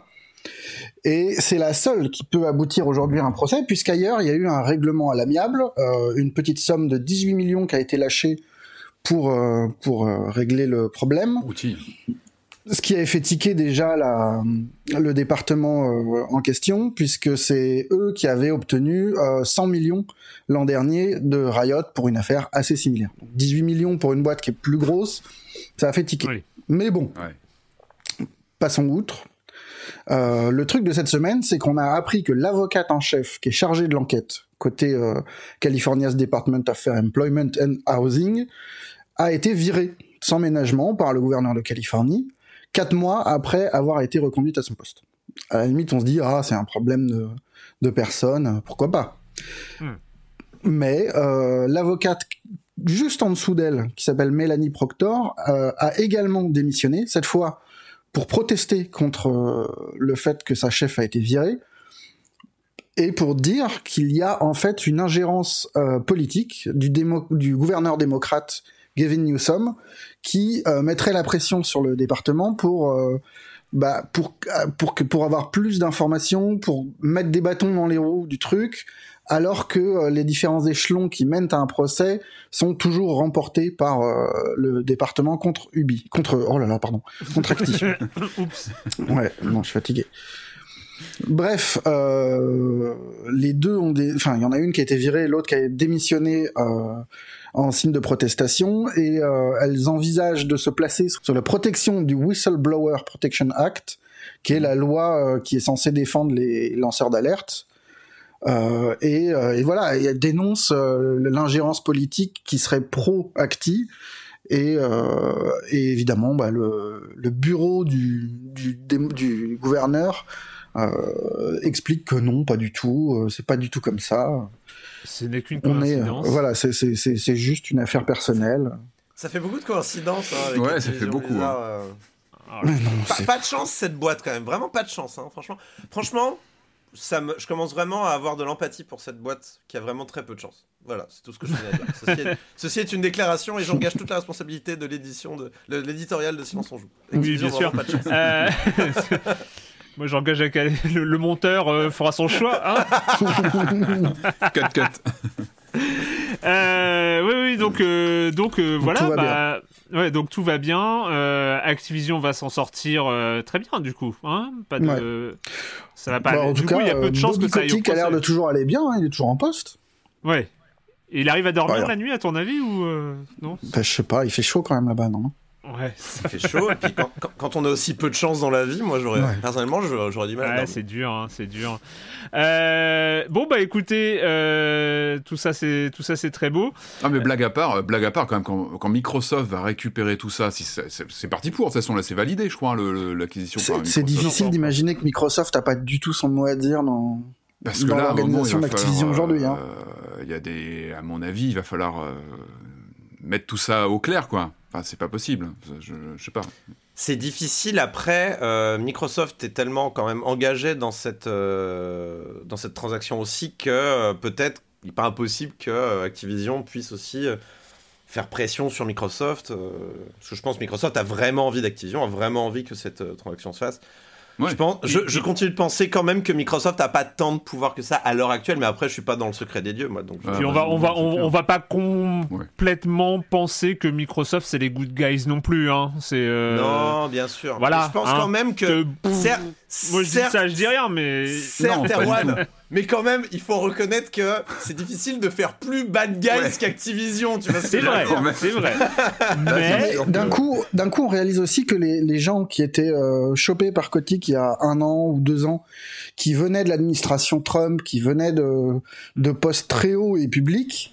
Et c'est la seule qui peut aboutir aujourd'hui à un procès, puisqu'ailleurs, il y a eu un règlement à l'amiable, euh, une petite somme de 18 millions qui a été lâchée pour, euh, pour euh, régler le problème. Outil. Ce qui a fait tiquer déjà la, le département en question, puisque c'est eux qui avaient obtenu euh, 100 millions l'an dernier de Riot pour une affaire assez similaire. Donc 18 millions pour une boîte qui est plus grosse, ça a fait tiquer. Oui. Mais bon, Ouais. passons outre. Euh, le truc de cette semaine, c'est qu'on a appris que l'avocate en chef qui est chargée de l'enquête côté euh, California's Department of Fair Employment and Housing a été virée sans ménagement par le gouverneur de Californie quatre mois après avoir été reconduite à son poste. À la limite, on se dit ah c'est un problème de, de personne, pourquoi pas? Hmm. Mais euh, l'avocate juste en dessous d'elle, qui s'appelle Mélanie Proctor, euh, a également démissionné, cette fois pour protester contre euh, le fait que sa chef a été virée, et pour dire qu'il y a en fait une ingérence euh, politique du, démo- du gouverneur démocrate Gavin Newsom, qui euh, mettrait la pression sur le département pour bah, pour pour que pour avoir plus d'informations, pour mettre des bâtons dans les roues du truc, alors que euh, les différents échelons qui mènent à un procès sont toujours remportés par euh, le département contre Ubi, contre oh là là pardon, contre Acti. (laughs) Oups. Ouais, non, je suis fatigué. Bref, euh, les deux ont des, enfin, il y en a une qui a été virée, l'autre qui a démissionné euh, en signe de protestation, et euh, elles envisagent de se placer sur la protection du Whistleblower Protection Act, qui est la loi euh, qui est censée défendre les lanceurs d'alerte. Euh, et, euh, et voilà, et elles dénoncent euh, l'ingérence politique qui serait pro-Acti, et, euh, et évidemment, bah, le, le bureau du, du, dé- du gouverneur euh, explique que non, pas du tout, euh, c'est pas du tout comme ça. Ce n'est qu'une est, euh, coïncidence. voilà, c'est juste une affaire personnelle. Ça fait beaucoup de coïncidences. hein, Ouais, ça fait beaucoup, Blizzard, Mais non, Pas, c'est- pas de chance cette boîte quand même, vraiment pas de chance, hein, franchement. Franchement, ça me, je commence vraiment à avoir de l'empathie pour cette boîte qui a vraiment très peu de chance. Voilà, c'est tout ce que je tenais à dire. (laughs) Ceci est, ceci est une déclaration et j'engage toute la responsabilité de l'édition de de l'éditorial de Silence on joue. Oui, bien sûr. Pas de chance. Euh, (laughs) Moi, j'engage à le, le monteur euh, fera son choix. Hein (laughs) Cut, cut. Euh, oui, oui, donc, euh, donc euh, voilà. tout va bah, ouais, donc tout va bien. Euh, Activision va s'en sortir euh, très bien, du coup. Hein Pas de... Ça va pas. Bah, en du tout coup, cas, il y a peu de chances Bobby que ça aille a l'air de toujours aller bien, hein, il est toujours en poste. Ouais. Et il arrive à dormir Voilà. la nuit, à ton avis, ou euh, non? Bah, je sais pas, il fait chaud quand même là-bas, non? Ouais, Ça fait chaud. Et puis quand, quand- quand on a aussi peu de chance dans la vie, moi j'aurais Ouais. personnellement j'aurais du mal. Ouais, c'est dur, hein, c'est dur. Euh, bon bah écoutez, euh, tout ça c'est tout ça c'est très beau. Ah mais blague à part, euh, blague à part quand même quand, quand Microsoft va récupérer tout ça, si c'est parti pour. De toute façon là c'est validé, je crois l'acquisition. par C'est difficile d'imaginer que Microsoft a pas du tout son mot à dire dans. Parce que dans là, l'organisation d'Activision aujourd'hui, hein. euh, Il y a des, à mon avis, il va falloir euh, mettre tout ça au clair, quoi. Enfin, c'est pas possible. Je, je sais pas. C'est difficile après. euh, Microsoft est tellement quand même engagé dans cette, euh, dans cette transaction aussi que euh, peut-être il n'est pas impossible que Activision puisse aussi faire pression sur Microsoft. parce que je pense que Microsoft a vraiment envie d'Activision, a vraiment envie que cette transaction se fasse. Ouais. Je, pense, je, je continue de penser quand même que Microsoft n'a pas tant de pouvoir que ça à l'heure actuelle, mais après je suis pas dans le secret des dieux moi. Donc Ah, Puis on va, on va, on, va pas complètement penser que Microsoft c'est les good guys non plus. Hein. C'est euh, Non, bien sûr. voilà, Mais je pense hein, quand même que. que- Moi je dis ça, je dis rien, mais Certes, Non, (laughs) mais quand même, il faut reconnaître que c'est difficile de faire plus bad guys Ouais. qu'Activision, tu vois ce que c'est je veux vrai, c'est vrai. (laughs) mais. D'un coup, d'un coup, on réalise aussi que les, les gens qui étaient euh, chopés par Kotick il y a un an ou deux ans, qui venaient de l'administration Trump, qui venaient de, de postes très hauts et publics,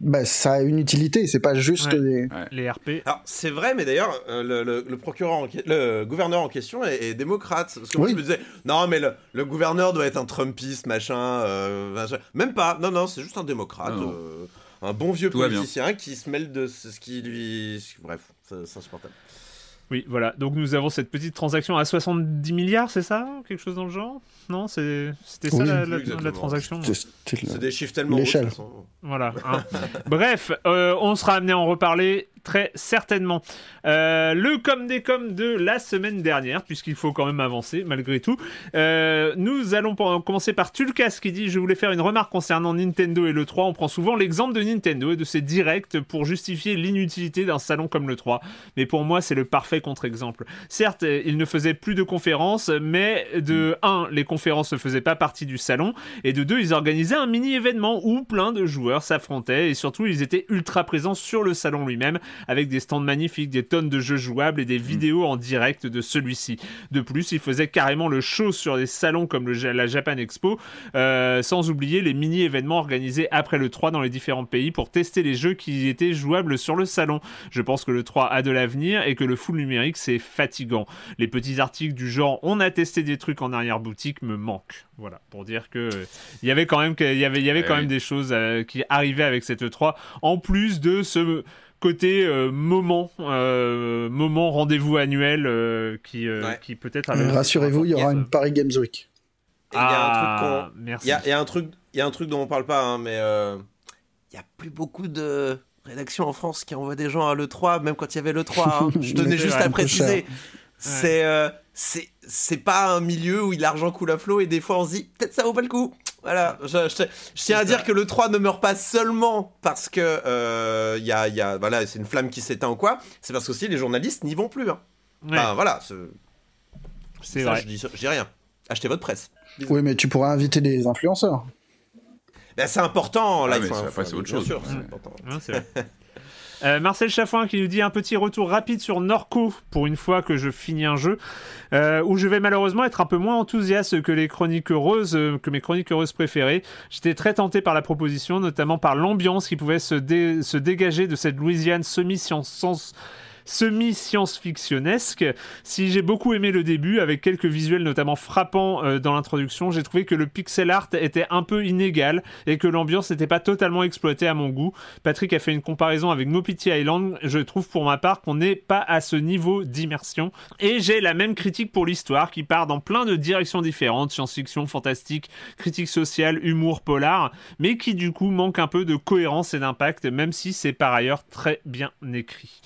bah, ça a une utilité. C'est pas juste Ouais. des. les RP. Alors, c'est vrai, mais d'ailleurs, euh, le, le- le procureur, en que- le gouverneur en question est, est démocrate. Parce que moi, Oui. je me disais, non, mais le, le gouverneur doit être un Trumpiste, machin, euh, machin. Même pas. Non, non, c'est juste un démocrate. Euh, un bon vieux Tout politicien qui se mêle de ce ce qui lui. Bref, c'est insupportable. Oui, voilà. Donc nous avons cette petite transaction à 70 milliards, c'est ça? Quelque chose dans le genre? Non, c'était ça Oui. la, la- Exactement. la transaction? c'est- des chiffres tellement hauts. Voilà. hein. Bref, euh, on sera amené à en reparler très certainement. Euh, le comme des comme de la semaine dernière, puisqu'il faut quand même avancer malgré tout. Euh, nous allons commencer par Tulkas qui dit Je voulais faire une remarque concernant Nintendo et le 3. On prend souvent l'exemple de Nintendo et de ses directs pour justifier l'inutilité d'un salon comme le 3. Mais pour moi, c'est le parfait contre-exemple. Certes, euh, il ne faisait plus de conférences, mais de 1, les conférences ne faisaient pas partie du salon, et de 2, ils organisaient un mini-événement où plein de joueurs s'affrontaient, et surtout, ils étaient ultra présents sur le salon lui-même, avec des stands magnifiques, des tonnes de jeux jouables et des vidéos en direct de celui-ci. De plus, ils faisaient carrément le show sur des salons comme le, la Japan Expo, euh, sans oublier les mini-événements organisés après le 3 dans les différents pays pour tester les jeux qui étaient jouables sur le salon. Je pense que le 3 a de l'avenir et que le full numérique c'est fatigant. Les petits articles du genre on a testé des trucs en arrière-boutique me manquent. Voilà, pour dire que euh, il y avait quand même, que- il y avait, il y avait Ouais, quand oui. même des choses euh, qui arrivaient avec cette E3, en plus de ce côté euh, moment, euh, moment rendez-vous annuel euh, qui, euh, Ouais. qui peut-être Rassurez-vous, il y aura une Paris Games Week. Et il y a un truc qu'on. Ah, merci. Il y a, il y a un truc, il y a un truc dont on parle pas, hein, mais euh, il y a plus beaucoup de rédactions en France qui envoient des gens à l'E3, même quand il y avait l'E3. hein. (laughs) Je tenais juste à préciser. C'est euh, c'est c'est pas un milieu où l'argent coule à flot et des fois on se dit peut-être ça vaut pas le coup. Voilà, je, je- je tiens à dire que le 3 ne meurt pas seulement parce que euh, il y a, il y a voilà, c'est une flamme qui s'éteint ou quoi, c'est parce qu'aussi les journalistes n'y vont plus. hein. Ouais, Enfin, voilà, c'est- vrai. je dis, je dis rien. Achetez votre presse. Oui, mais tu pourras inviter des influenceurs. Ben, c'est important, Ah, live. mais enfin, c'est autre bien chose. sûr, c'est Ouais. important. Ouais, c'est vrai. (laughs) Euh, Marcel Chaffouin qui nous dit un petit retour rapide sur Norco pour une fois que je finis un jeu euh, où je vais malheureusement être un peu moins enthousiaste que les chroniques heureuses euh, que mes chroniques heureuses préférées. J'étais très tenté par la proposition, notamment par l'ambiance qui pouvait se, se dégager de cette Louisiane semi-science semi-science-fictionnesque. Si j'ai beaucoup aimé le début, avec quelques visuels notamment frappants euh, dans l'introduction, j'ai trouvé que le pixel art était un peu inégal et que l'ambiance n'était pas totalement exploitée à mon goût. Patrick a fait une comparaison avec Mopiti Island. Je trouve pour ma part qu'on n'est pas à ce niveau d'immersion. Et j'ai la même critique pour l'histoire qui part dans plein de directions différentes, science-fiction, fantastique, critique sociale, humour, polar, mais qui du coup manque un peu de cohérence et d'impact, même si c'est par ailleurs très bien écrit.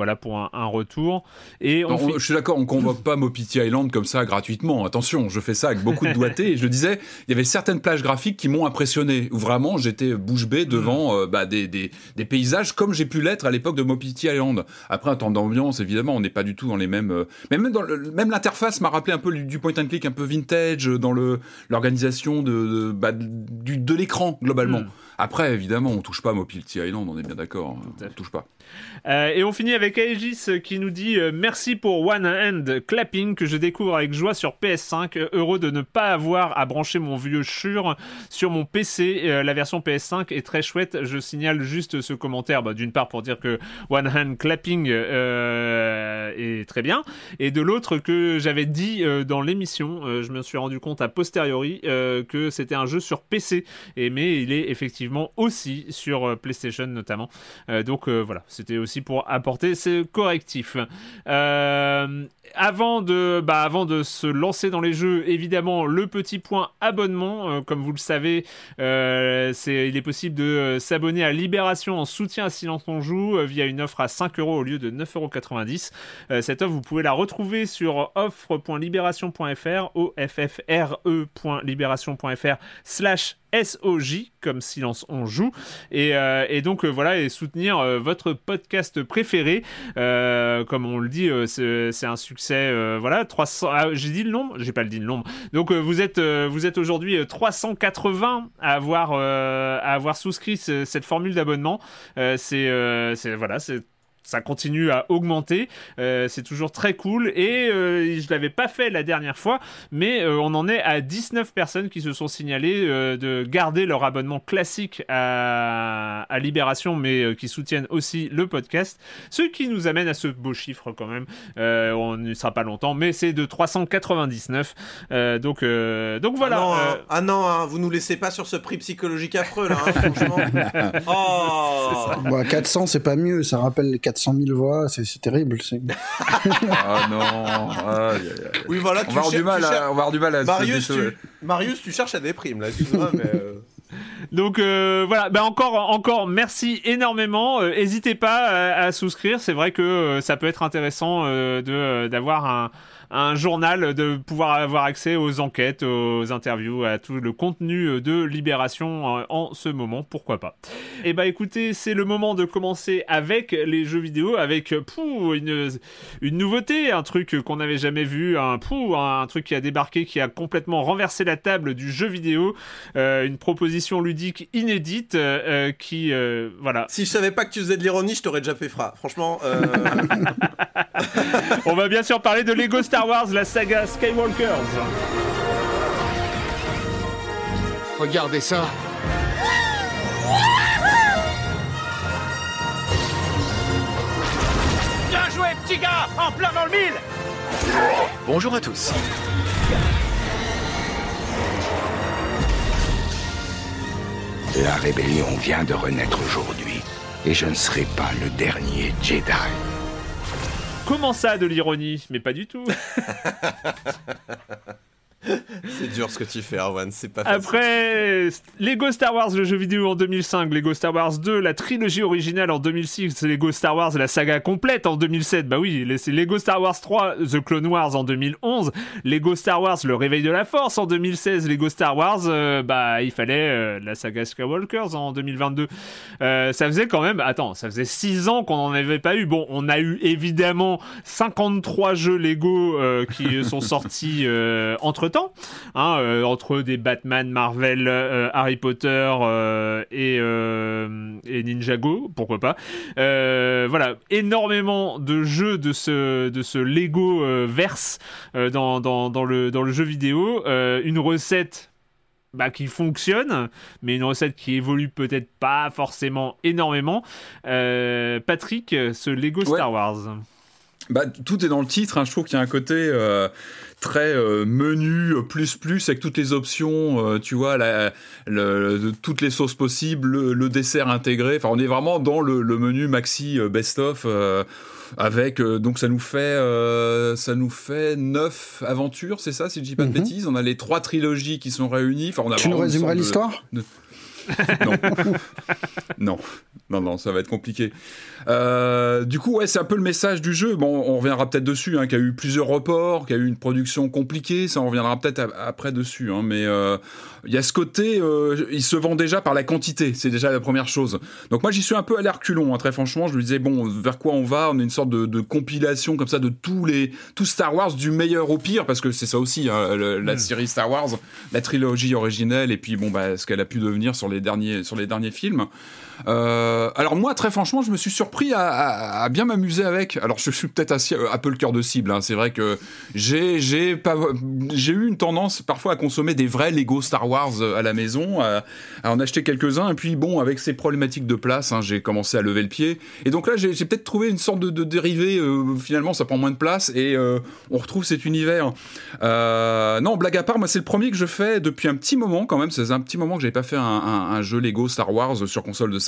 Voilà pour un, un retour. Et on Non, fi- on- je suis d'accord, on convoque pas Mopiti Island comme ça gratuitement. Attention, je fais ça avec beaucoup de doigté. je disais, il y avait certaines plages graphiques qui m'ont impressionné. Où vraiment, j'étais bouche bée devant euh, bah, des, des, des paysages comme j'ai pu l'être à l'époque de Mopiti Island. Après, en temps d'ambiance, évidemment, on n'est pas du tout dans les mêmes. euh, mais même dans le- même l'interface m'a rappelé un peu du point and click, un peu vintage euh, dans le l'organisation de de, bah, du, de l'écran globalement. Mm. Après, évidemment, on touche pas à Mopiti Island, on est bien d'accord. À On touche pas. Euh, et on finit avec Aegis qui nous dit euh, merci pour One Hand Clapping que je découvre avec joie sur PS5. Euh, heureux de ne pas avoir à brancher mon vieux Shure sur mon PC. La version PS5 est très chouette. Je signale juste ce commentaire, bah, d'une part pour dire que One Hand Clapping est très bien, et de l'autre que j'avais dit dans l'émission, je me suis rendu compte a posteriori que c'était un jeu sur PC, et mais il est effectivement aussi sur PlayStation notamment. Donc voilà, c'était aussi pour apporter c'est correctif. Euh, avant de, bah, avant de se lancer dans les jeux, évidemment, le petit point abonnement. Euh, comme vous le savez, euh, il est possible de s'abonner à Libération en soutien à Silence on Joue via une offre à 5 euros au lieu de 9,90 euros. cette offre, vous pouvez la retrouver sur offre.libération.fr, o f f r e.libération.fr slash SOJ, comme Silence on joue. Et, et donc voilà, et soutenir votre podcast préféré. comme on le dit, c'est, c'est un succès euh, voilà, 300. Ah, j'ai dit le nombre? J'ai pas le dit le nombre. Donc euh, vous êtes, euh, vous êtes aujourd'hui 380 à avoir, à avoir souscrit cette formule d'abonnement. c'est, c'est voilà, c'est ça continue à augmenter. Euh, c'est toujours très cool. Et euh, je l'avais pas fait la dernière fois, mais euh, on en est à 19 personnes qui se sont signalées de garder leur abonnement classique à, Libération, mais qui soutiennent aussi le podcast. Ce qui nous amène à ce beau chiffre quand même. on ne sera pas longtemps, mais c'est de 399. donc, donc voilà. Ah non, hein. ah non hein, vous nous laissez pas sur ce prix psychologique affreux là, hein, franchement. (laughs) oh 400, c'est pas mieux. Ça rappelle les 400 000 voix, c'est terrible. (laughs) ah non. Oui, voilà, on, va avoir du mal à, on va avoir du mal à Marius, tu... Marius, tu cherches à des primes là, excuse-moi, (laughs) mais. Euh. Donc euh, voilà, ben encore, encore, merci énormément. N'hésitez euh, pas à, à souscrire. C'est vrai que ça peut être intéressant de d'avoir un, un journal, de pouvoir avoir accès aux enquêtes, aux interviews, à tout le contenu de Libération en, ce moment, pourquoi pas. Et eh bah écoutez, c'est le moment de commencer avec les jeux vidéo, avec pou, une, une nouveauté, un truc qu'on n'avait jamais vu, un, pou, un truc qui a débarqué, qui a complètement renversé la table du jeu vidéo, euh, une proposition ludique inédite euh, qui, euh, voilà. Si je savais pas que tu faisais de l'ironie, je t'aurais déjà fait fra. Franchement. (laughs) (laughs) On va bien sûr parler de Lego Star Wars, la saga Skywalkers. Regardez ça. Bien joué, petit gars En plein dans le mille Bonjour à tous. La rébellion vient de renaître aujourd'hui, et je ne serai pas le dernier Jedi. Comment ça, de l'ironie? Mais pas du tout. (laughs) (laughs) c'est dur ce que tu fais, Arwan, c'est pas facile. Après, Lego Star Wars, le jeu vidéo en 2005, Lego Star Wars 2, la trilogie originale en 2006, Lego Star Wars, la saga complète en 2007, bah oui, c'est Lego Star Wars 3, The Clone Wars en 2011, Lego Star Wars, le réveil de la force en 2016, Lego Star Wars, euh, bah il fallait euh, la saga Skywalkers en 2022. Euh, ça faisait quand même, attends, ça faisait 6 ans qu'on n'en avait pas eu. Bon, on a eu évidemment 53 jeux Lego qui sont sortis entre temps, hein, euh, entre des Batman, Marvel, euh, Harry Potter euh, et, et, Ninjago, pourquoi pas. voilà, énormément de jeux de ce, de ce Lego verse dans, dans, dans, le, dans le jeu vidéo. une recette bah, qui fonctionne, mais une recette qui évolue peut-être pas forcément énormément. Patrick, ce Lego Star Wars. Bah, tout est dans le titre. Hein. Je trouve qu'il y a un côté très euh, menu euh, plus plus avec toutes les options, euh, tu vois, la, le, toutes les sauces possibles, le, dessert intégré. Enfin, on est vraiment dans le, menu maxi best of avec donc ça nous fait ça nous fait neuf aventures, c'est ça, si je dis pas de mhm. bêtises. On a les trois trilogies qui sont réunies. Enfin, on a tu nous résumerais l'histoire? (laughs) non. non. Non, ça va être compliqué. Euh, du coup, ouais, c'est un peu le message du jeu. Bon, on reviendra peut-être dessus, hein, qu'il y a eu plusieurs reports, qu'il y a eu une production compliquée, ça on reviendra peut-être après dessus. Hein, mais euh, il y a ce côté, euh, il se vend déjà par la quantité, c'est déjà la première chose. Donc moi j'y suis un peu à l'air culon, hein, très franchement, je me disais bon, vers quoi on va? On est une sorte de, compilation comme ça de tous les tous Star Wars du meilleur au pire, parce que c'est ça aussi, hein, la mm. série Star Wars, la trilogie originelle, et puis bon bah ce qu'elle a pu devenir sur les derniers sur les derniers films. Euh, alors moi, très franchement, je me suis surpris à, bien m'amuser avec. Alors je suis peut-être un peu le cœur de cible. Hein. C'est vrai que j'ai eu une tendance parfois à consommer des vrais Lego Star Wars euh, à la maison, à, en acheter quelques-uns. Et puis bon, avec ces problématiques de place, hein, j'ai commencé à lever le pied. Et donc là, j'ai peut-être trouvé une sorte de, dérivé. Euh, finalement, ça prend moins de place et on retrouve cet univers. non, blague à part, moi c'est le premier que je fais depuis un petit moment quand même. C'est un petit moment que j'avais pas fait un, un, jeu Lego Star Wars sur console de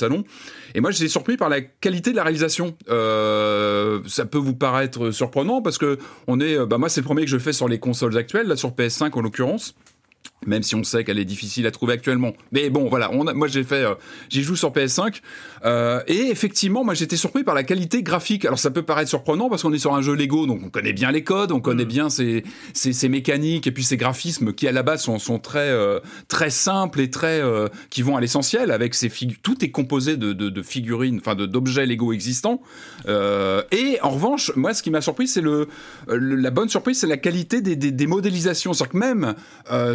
Et moi, j'étais surpris par la qualité de la réalisation. Euh, ça peut vous paraître surprenant parce que on est, bah moi, c'est le premier que je fais sur les consoles actuelles, là sur PS5 en l'occurrence même si on sait qu'elle est difficile à trouver actuellement. Mais bon, voilà, on moi j'ai fait, euh, j'y joue sur PS5, euh, et effectivement, moi j'étais surpris par la qualité graphique. Alors ça peut paraître surprenant parce qu'on est sur un jeu Lego, donc on connaît bien les codes, on connaît mm. bien ses, ses, mécaniques et puis ses graphismes qui à la base sont, sont très euh, très simples et très qui vont à l'essentiel. Avec ces figures, tout est composé de, de, de figurines, enfin d'objets Lego existants. Et en revanche, moi ce qui m'a surpris, c'est le, la bonne surprise, c'est la qualité des, des, des modélisations. C'est-à-dire que même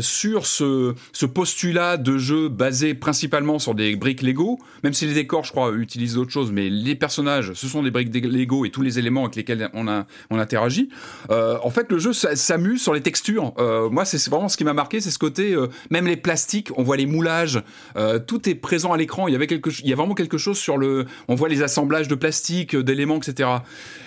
sur ce, ce postulat de jeu basé principalement sur des briques Lego, même si les décors, je crois, utilisent d'autres choses, mais les personnages, ce sont des briques Lego et tous les éléments avec lesquels on, a, on interagit. Euh, en fait, le jeu s'amuse sur les textures. Euh, moi, c'est vraiment ce qui m'a marqué, c'est ce côté, euh, même les plastiques, on voit les moulages, tout est présent à l'écran. Il y avait quelque, il y a vraiment quelque chose sur le, on voit les assemblages de plastique, d'éléments, etc.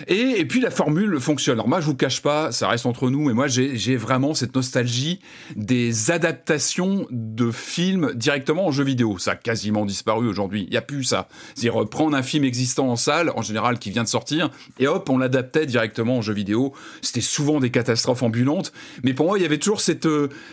Et, et, puis la formule fonctionne. Alors moi, je vous cache pas, ça reste entre nous, mais moi, j'ai vraiment cette nostalgie des adaptation de films directement en jeu vidéo. Ça a quasiment disparu aujourd'hui. Il n'y a plus ça. C'est-à-dire prendre un film existant en salle, en général qui vient de sortir, et hop, on l'adaptait directement en jeu vidéo. C'était souvent des catastrophes ambulantes. Mais pour moi, il y avait toujours cette,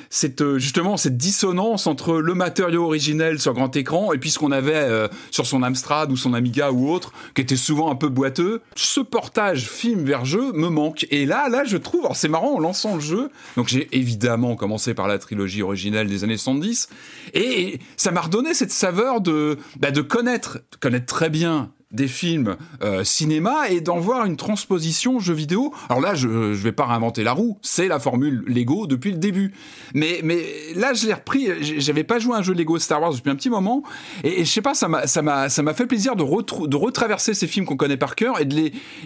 cette justement cette dissonance entre le matériau originel sur grand écran et puis ce qu'on avait euh, sur son Amstrad ou son Amiga ou autre, qui était souvent un peu boiteux. Ce portage film vers jeu me manque. Et là, là, je trouve, alors c'est marrant, en lançant le jeu, donc j'ai évidemment commencé par la trilogie originelle des années 70. Et ça m'a redonné cette saveur de, bah, de connaître, connaître très bien des films euh, cinéma et d'en voir une transposition jeu vidéo. Alors là, je ne vais pas réinventer la roue, c'est la formule Lego depuis le début. Mais, mais là, je l'ai repris, j'avais pas joué à un jeu Lego Star Wars depuis un petit moment, et, je sais pas, ça m'a, fait plaisir de, de retraverser ces films qu'on connaît par cœur et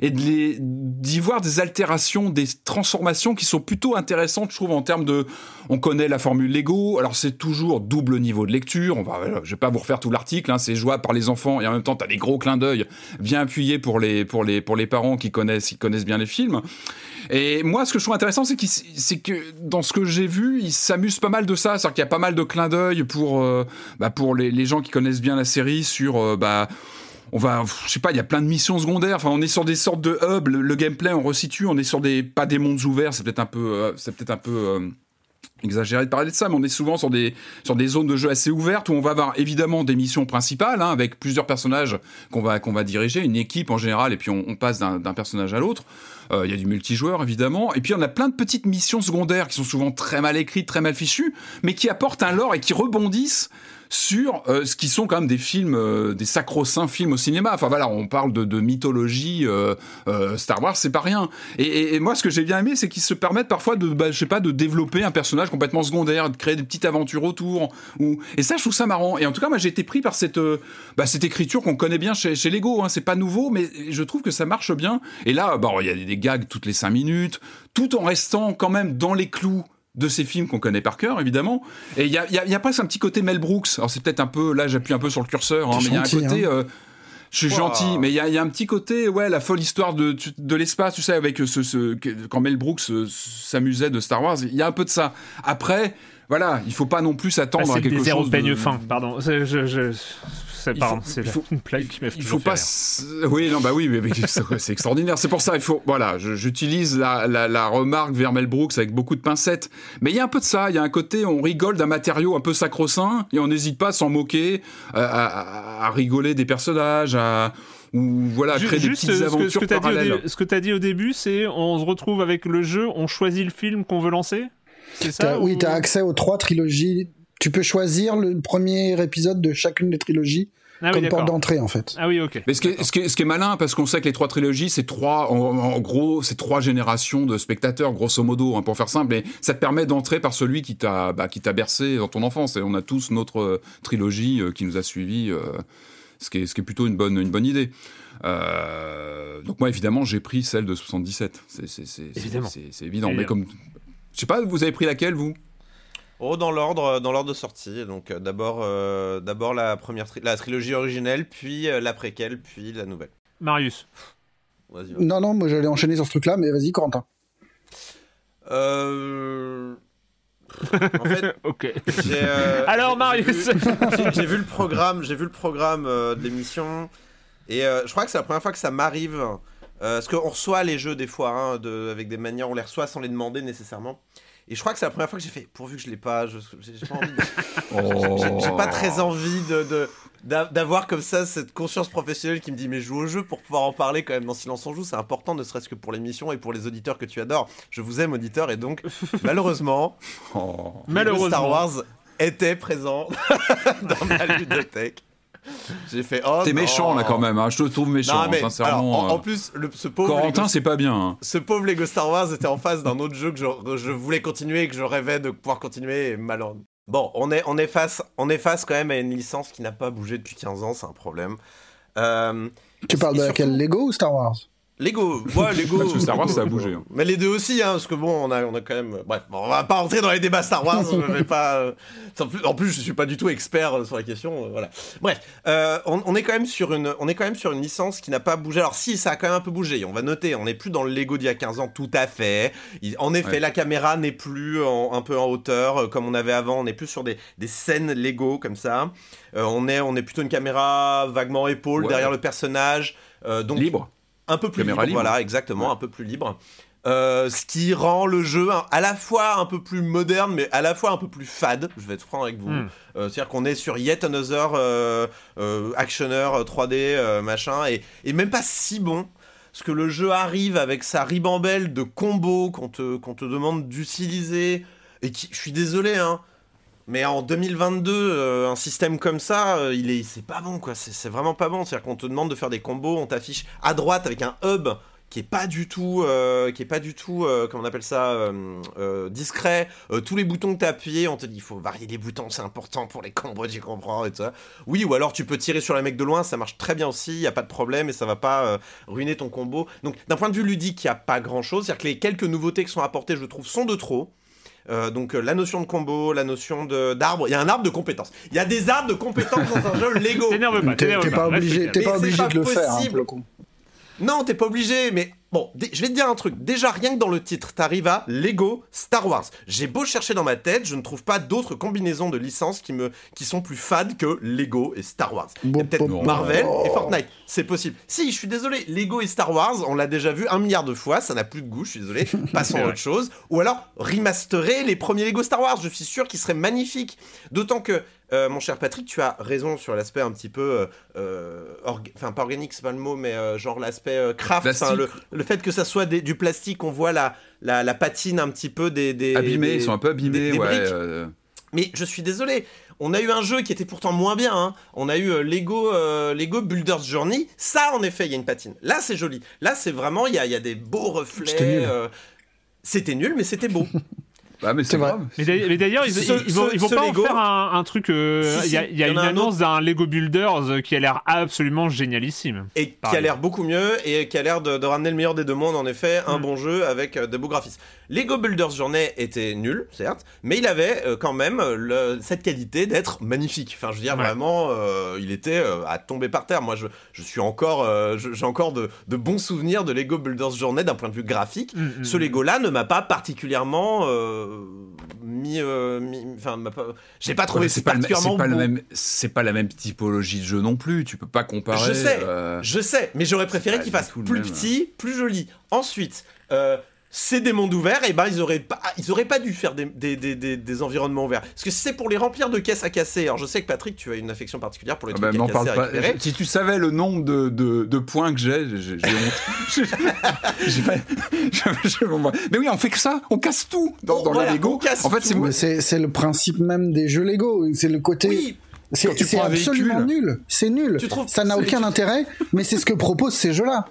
et d'y voir des altérations, des transformations qui sont plutôt intéressantes, je trouve, en termes de, on connaît la formule Lego, alors c'est toujours double niveau de lecture, on va, je vais pas vous refaire tout l'article, hein, c'est jouable par les enfants, et en même temps, tu as des gros clins d'œil bien appuyé pour les, pour les, pour les parents qui connaissent, qui connaissent bien les films. Et moi, ce que je trouve intéressant, c'est, que dans ce que j'ai vu, il s'amuse pas mal de ça. C'est-à-dire qu'il y a pas mal de clins d'œil pour, euh, bah, pour les, les, gens qui connaissent bien la série sur, euh, bah, on va, je sais pas, il y a plein de missions secondaires. Enfin, on est sur des sortes de hubs. Le, gameplay, on resitue. On est sur des, pas des mondes ouverts. C'est peut-être un peu, euh, c'est peut-être un peu exagéré de parler de ça, mais on est souvent sur des, sur des zones de jeu assez ouvertes où on va avoir évidemment des missions principales hein, avec plusieurs personnages qu'on va, va diriger, une équipe en général, et puis on, passe d'un personnage à l'autre. Euh, il y a du multijoueur évidemment, et puis on a plein de petites missions secondaires qui sont souvent très mal écrites, très mal fichues, mais qui apportent un lore et qui rebondissent sur euh, ce qui sont quand même des films, euh, des sacro-saints films au cinéma. Enfin voilà, on parle de, mythologie, euh, Star Wars, c'est pas rien. Et, moi, ce que j'ai bien aimé, c'est qu'ils se permettent parfois de, bah, je sais pas, de développer un personnage complètement secondaire, de créer des petites aventures autour. Ou... Et ça, je trouve ça marrant. Et en tout cas, moi, j'ai été pris par cette, bah, cette écriture qu'on connaît bien chez, chez Lego. Hein. C'est pas nouveau, mais je trouve que ça marche bien. Et là, il y a des gags toutes les cinq minutes, tout en restant quand même dans les clous de ces films qu'on connaît par cœur, évidemment. Et il y a, y, y a, presque un petit côté Mel Brooks. Alors c'est peut-être un peu, là j'appuie un peu sur le curseur, hein, mais il y a un côté... Hein. Euh, je suis gentil, mais il y a, y a, un petit côté, ouais, la folle histoire de, de l'espace, tu sais, avec ce, ce, quand Mel Brooks euh, s'amusait de Star Wars, il y a un peu de ça. Après, voilà, il faut pas non plus à quelque des chose. de... fin, pardon. Je, je, c'est une plaque qui m'a Il faut pas. Oui, non, bah oui, mais, c'est extraordinaire. C'est pour ça, il faut. Voilà, j'utilise la, la, remarque vers Mel Brooks avec beaucoup de pincettes. Mais il y a un peu de ça. Il y a un côté, on rigole d'un matériau un peu sacro-saint et on n'hésite pas à s'en moquer, à, rigoler des personnages, à ou voilà, créer des petites aventures ce que, parallèles. ce que tu as dit au début, c'est on se retrouve avec le jeu, on choisit le film qu'on veut lancer? C'est ça Oui, tu as accès aux trois trilogies tu peux choisir le premier épisode de chacune des trilogies ah comme porte d'entrée en fait. Ah oui, ok. Mais ce qui, est, ce, qui est, malin, parce qu'on sait que les trois trilogies, c'est trois, en, gros, c'est trois générations de spectateurs, grosso modo, hein, pour faire simple. Et ça te permet d'entrer par celui qui t'a, bah, qui t'a bercé dans ton enfance. Et on a tous notre euh, trilogie euh, qui nous a suivis, euh, ce, qui est, ce qui est plutôt une bonne, une bonne idée. donc moi, évidemment, j'ai pris celle de 77. C'est, c'est, c'est, c'est évident. Mais comme, je sais pas, vous avez pris laquelle vous? Oh, dans l'ordre, dans l'ordre de sortie. Donc euh, d'abord, euh, d'abord la première, la trilogie originelle, puis euh, la préquelle, puis la nouvelle. Marius. Non, non, moi j'allais enchaîner sur ce truc-là, mais vas-y, Corentin. Euh... En fait, (laughs) ok. euh, (laughs) Alors, Marius (laughs) j'ai vu- le programme, j'ai vu le programme euh, de l'émission, et euh, je crois que c'est la première fois que ça m'arrive. Euh, parce qu'on reçoit les jeux des fois, hein, de, avec des manières, on les reçoit sans les demander nécessairement. Et je crois que c'est la première fois que j'ai fait, pourvu que je l'ai pas, je- j'ai j'ai pas de- (laughs) très envie de, de- d'a- d'avoir comme ça cette conscience professionnelle qui me dit mais joue au jeu pour pouvoir en parler quand même dans Silence on joue, c'est important ne serait-ce que pour l'émission et pour les auditeurs que tu adores. Je vous aime auditeurs et donc (laughs) malheureusement Oh. le Malheureusement. Star Wars était présent (laughs) dans ma ludothèque. J'ai fait oh T'es méchant là quand même, hein. je te trouve méchant, Non mais sincèrement. alors, en, en euh, plus le, ce pauvre Corentin, Lego- c'est pas bien. hein. ce pauvre Lego Star Wars était en face d'un autre jeu que je, je voulais continuer et que je rêvais de pouvoir continuer et malheureusement. Bon, on est, on, est face, on est face quand même à une licence qui n'a pas bougé depuis 15 ans, c'est un problème. Euh, Tu parles de surtout- laquelle? Lego ou Star Wars? Lego, ouais, Lego. Parce que Star Wars, ça a bougé, hein. Mais les deux aussi, hein, parce que bon, on a, on a quand même. Bref, bon, on va pas rentrer dans les débats Star Wars. je vais pas. euh, En plus, je suis pas du tout expert euh, sur la question. euh, voilà. Bref, euh, on, on est quand même sur une, on est quand même sur une licence qui n'a pas bougé. Alors si, ça a quand même un peu bougé. On va noter, on n'est plus dans le Lego d'il y a 15 ans, tout à fait. Il- en effet, Ouais. la caméra n'est plus en- un peu en hauteur comme on avait avant. On est plus sur des, des scènes Lego comme ça. Euh, on est, on est plutôt une caméra vaguement épaule Ouais. derrière le personnage. Euh, donc Libre. Un peu plus libre, libre. voilà, exactement, Ouais. un peu plus libre. Euh, ce qui rend le jeu à la fois un peu plus moderne, mais à la fois un peu plus fade. Je vais être franc avec vous. Hmm. Euh, C'est-à-dire qu'on est sur yet another euh, euh, actionneur euh, 3D euh, machin, et, et même pas si bon. Parce que le jeu arrive avec sa ribambelle de combos qu'on te, qu'on te demande d'utiliser, et qui, je suis désolé, hein, mais en 2022, euh, un système comme ça, euh, il est, c'est pas bon quoi. C'est vraiment pas bon. C'est-à-dire qu'on te demande de faire des combos, on t'affiche à droite avec un hub qui est pas du tout, euh, comment on appelle ça, discret. Tous les boutons que t'as appuyés, on te dit il faut varier les boutons, c'est important pour les combos, tu comprends et tout ça. Oui, ou alors tu peux tirer sur les mecs de loin, ça marche très bien aussi, y a pas de problème et ça va pas ruiner ton combo. Donc d'un point de vue ludique, y a pas grand chose. C'est-à-dire que les quelques nouveautés qui sont apportées, je trouve, sont de trop. Euh, donc euh, la notion de combo, la notion d'arbre, il y a un arbre de compétences. Il y a des arbres de compétences dans un jeu Lego. (laughs) T'énerve pas, T'es pas Reste obligé, pas obligé pas de le faire, hein. Non, t'es pas obligé, mais bon, je vais te dire un truc. Déjà, rien que dans le titre, t'arrives à Lego Star Wars. J'ai beau chercher dans ma tête, je ne trouve pas d'autres combinaisons de licences qui, me, qui sont plus fades que Lego et Star Wars. Il y a Bon, peut-être bon, Marvel et Fortnite. C'est possible. Si, je suis désolé, Lego et Star Wars, on l'a déjà vu un milliard de fois, ça n'a plus de goût, je suis désolé. (laughs) Passons à autre chose. Ou alors, remasterer les premiers Lego Star Wars, je suis sûr qu'ils seraient magnifiques. D'autant que, euh, mon cher Patrick, tu as raison sur l'aspect un petit peu, euh, euh, orga- enfin pas organique, c'est pas le mot, mais euh, genre l'aspect craft, le, le fait que ça soit des- du plastique, on voit la, la, la patine un petit peu des... des Abîmés, des- ils sont un peu abîmés, des- ouais. Mais je suis désolé, on a eu un jeu qui était pourtant moins bien. hein. On a eu Lego, euh, Lego Builder's Journey. Ça, en effet, il y a une patine. Là, c'est joli. Là, c'est vraiment, il y a, il y a des beaux reflets. C'était nul. euh, C'était nul, mais c'était beau. (laughs) Bah, mais C'est vrai. grave. Mais d'ailleurs- mais d'ailleurs, ils, Ce- ils- ils vont, ce- ils vont ce pas Lego- en faire un, un truc. euh, Si, Il y a, y y une un annonce d'un Lego Builders qui a l'air absolument génialissime. et qui a l'air beaucoup mieux et qui a l'air de, de ramener le meilleur des deux mondes en effet un Mm. bon jeu avec euh, de beaux graphismes Lego Builders Journey était nul certes mais il avait euh, quand même le- cette qualité d'être magnifique enfin je veux dire Ouais. vraiment euh, il était euh, à tomber par terre moi je, je suis encore euh, j'ai encore de, de bons souvenirs de Lego Builders Journey d'un point de vue graphique Mm, mm, ce mm. Lego là ne m'a pas particulièrement euh, mis euh, enfin j'ai pas trouvé Ouais, c'est pas, le, c'est particulièrement pas le beau. même, c'est pas la même typologie de jeu non plus. Tu peux pas comparer. Je sais, euh, je sais, mais j'aurais préféré qu'il fasse plus petit, plus joli. Ensuite, euh, c'est des mondes ouverts, et ben ils auraient pas, ils auraient pas dû faire des, des, des, des, des environnements ouverts. Parce que si c'est pour les remplir de caisses à casser, alors je sais que Patrick, tu as une affection particulière pour les ah trucs m'en à casser, à récupérer. Si tu savais le nombre de, de, de points que j'ai, j'ai (laughs) honte. Mais oui, on fait que ça. On casse tout dans, dans voilà, la Lego. on casse En fait, c'est le principe même des jeux Lego. C'est le côté. Oui, C'est absolument véhicule- nul. C'est nul. Ça n'a aucun intérêt, mais c'est ce que proposent ces jeux-là.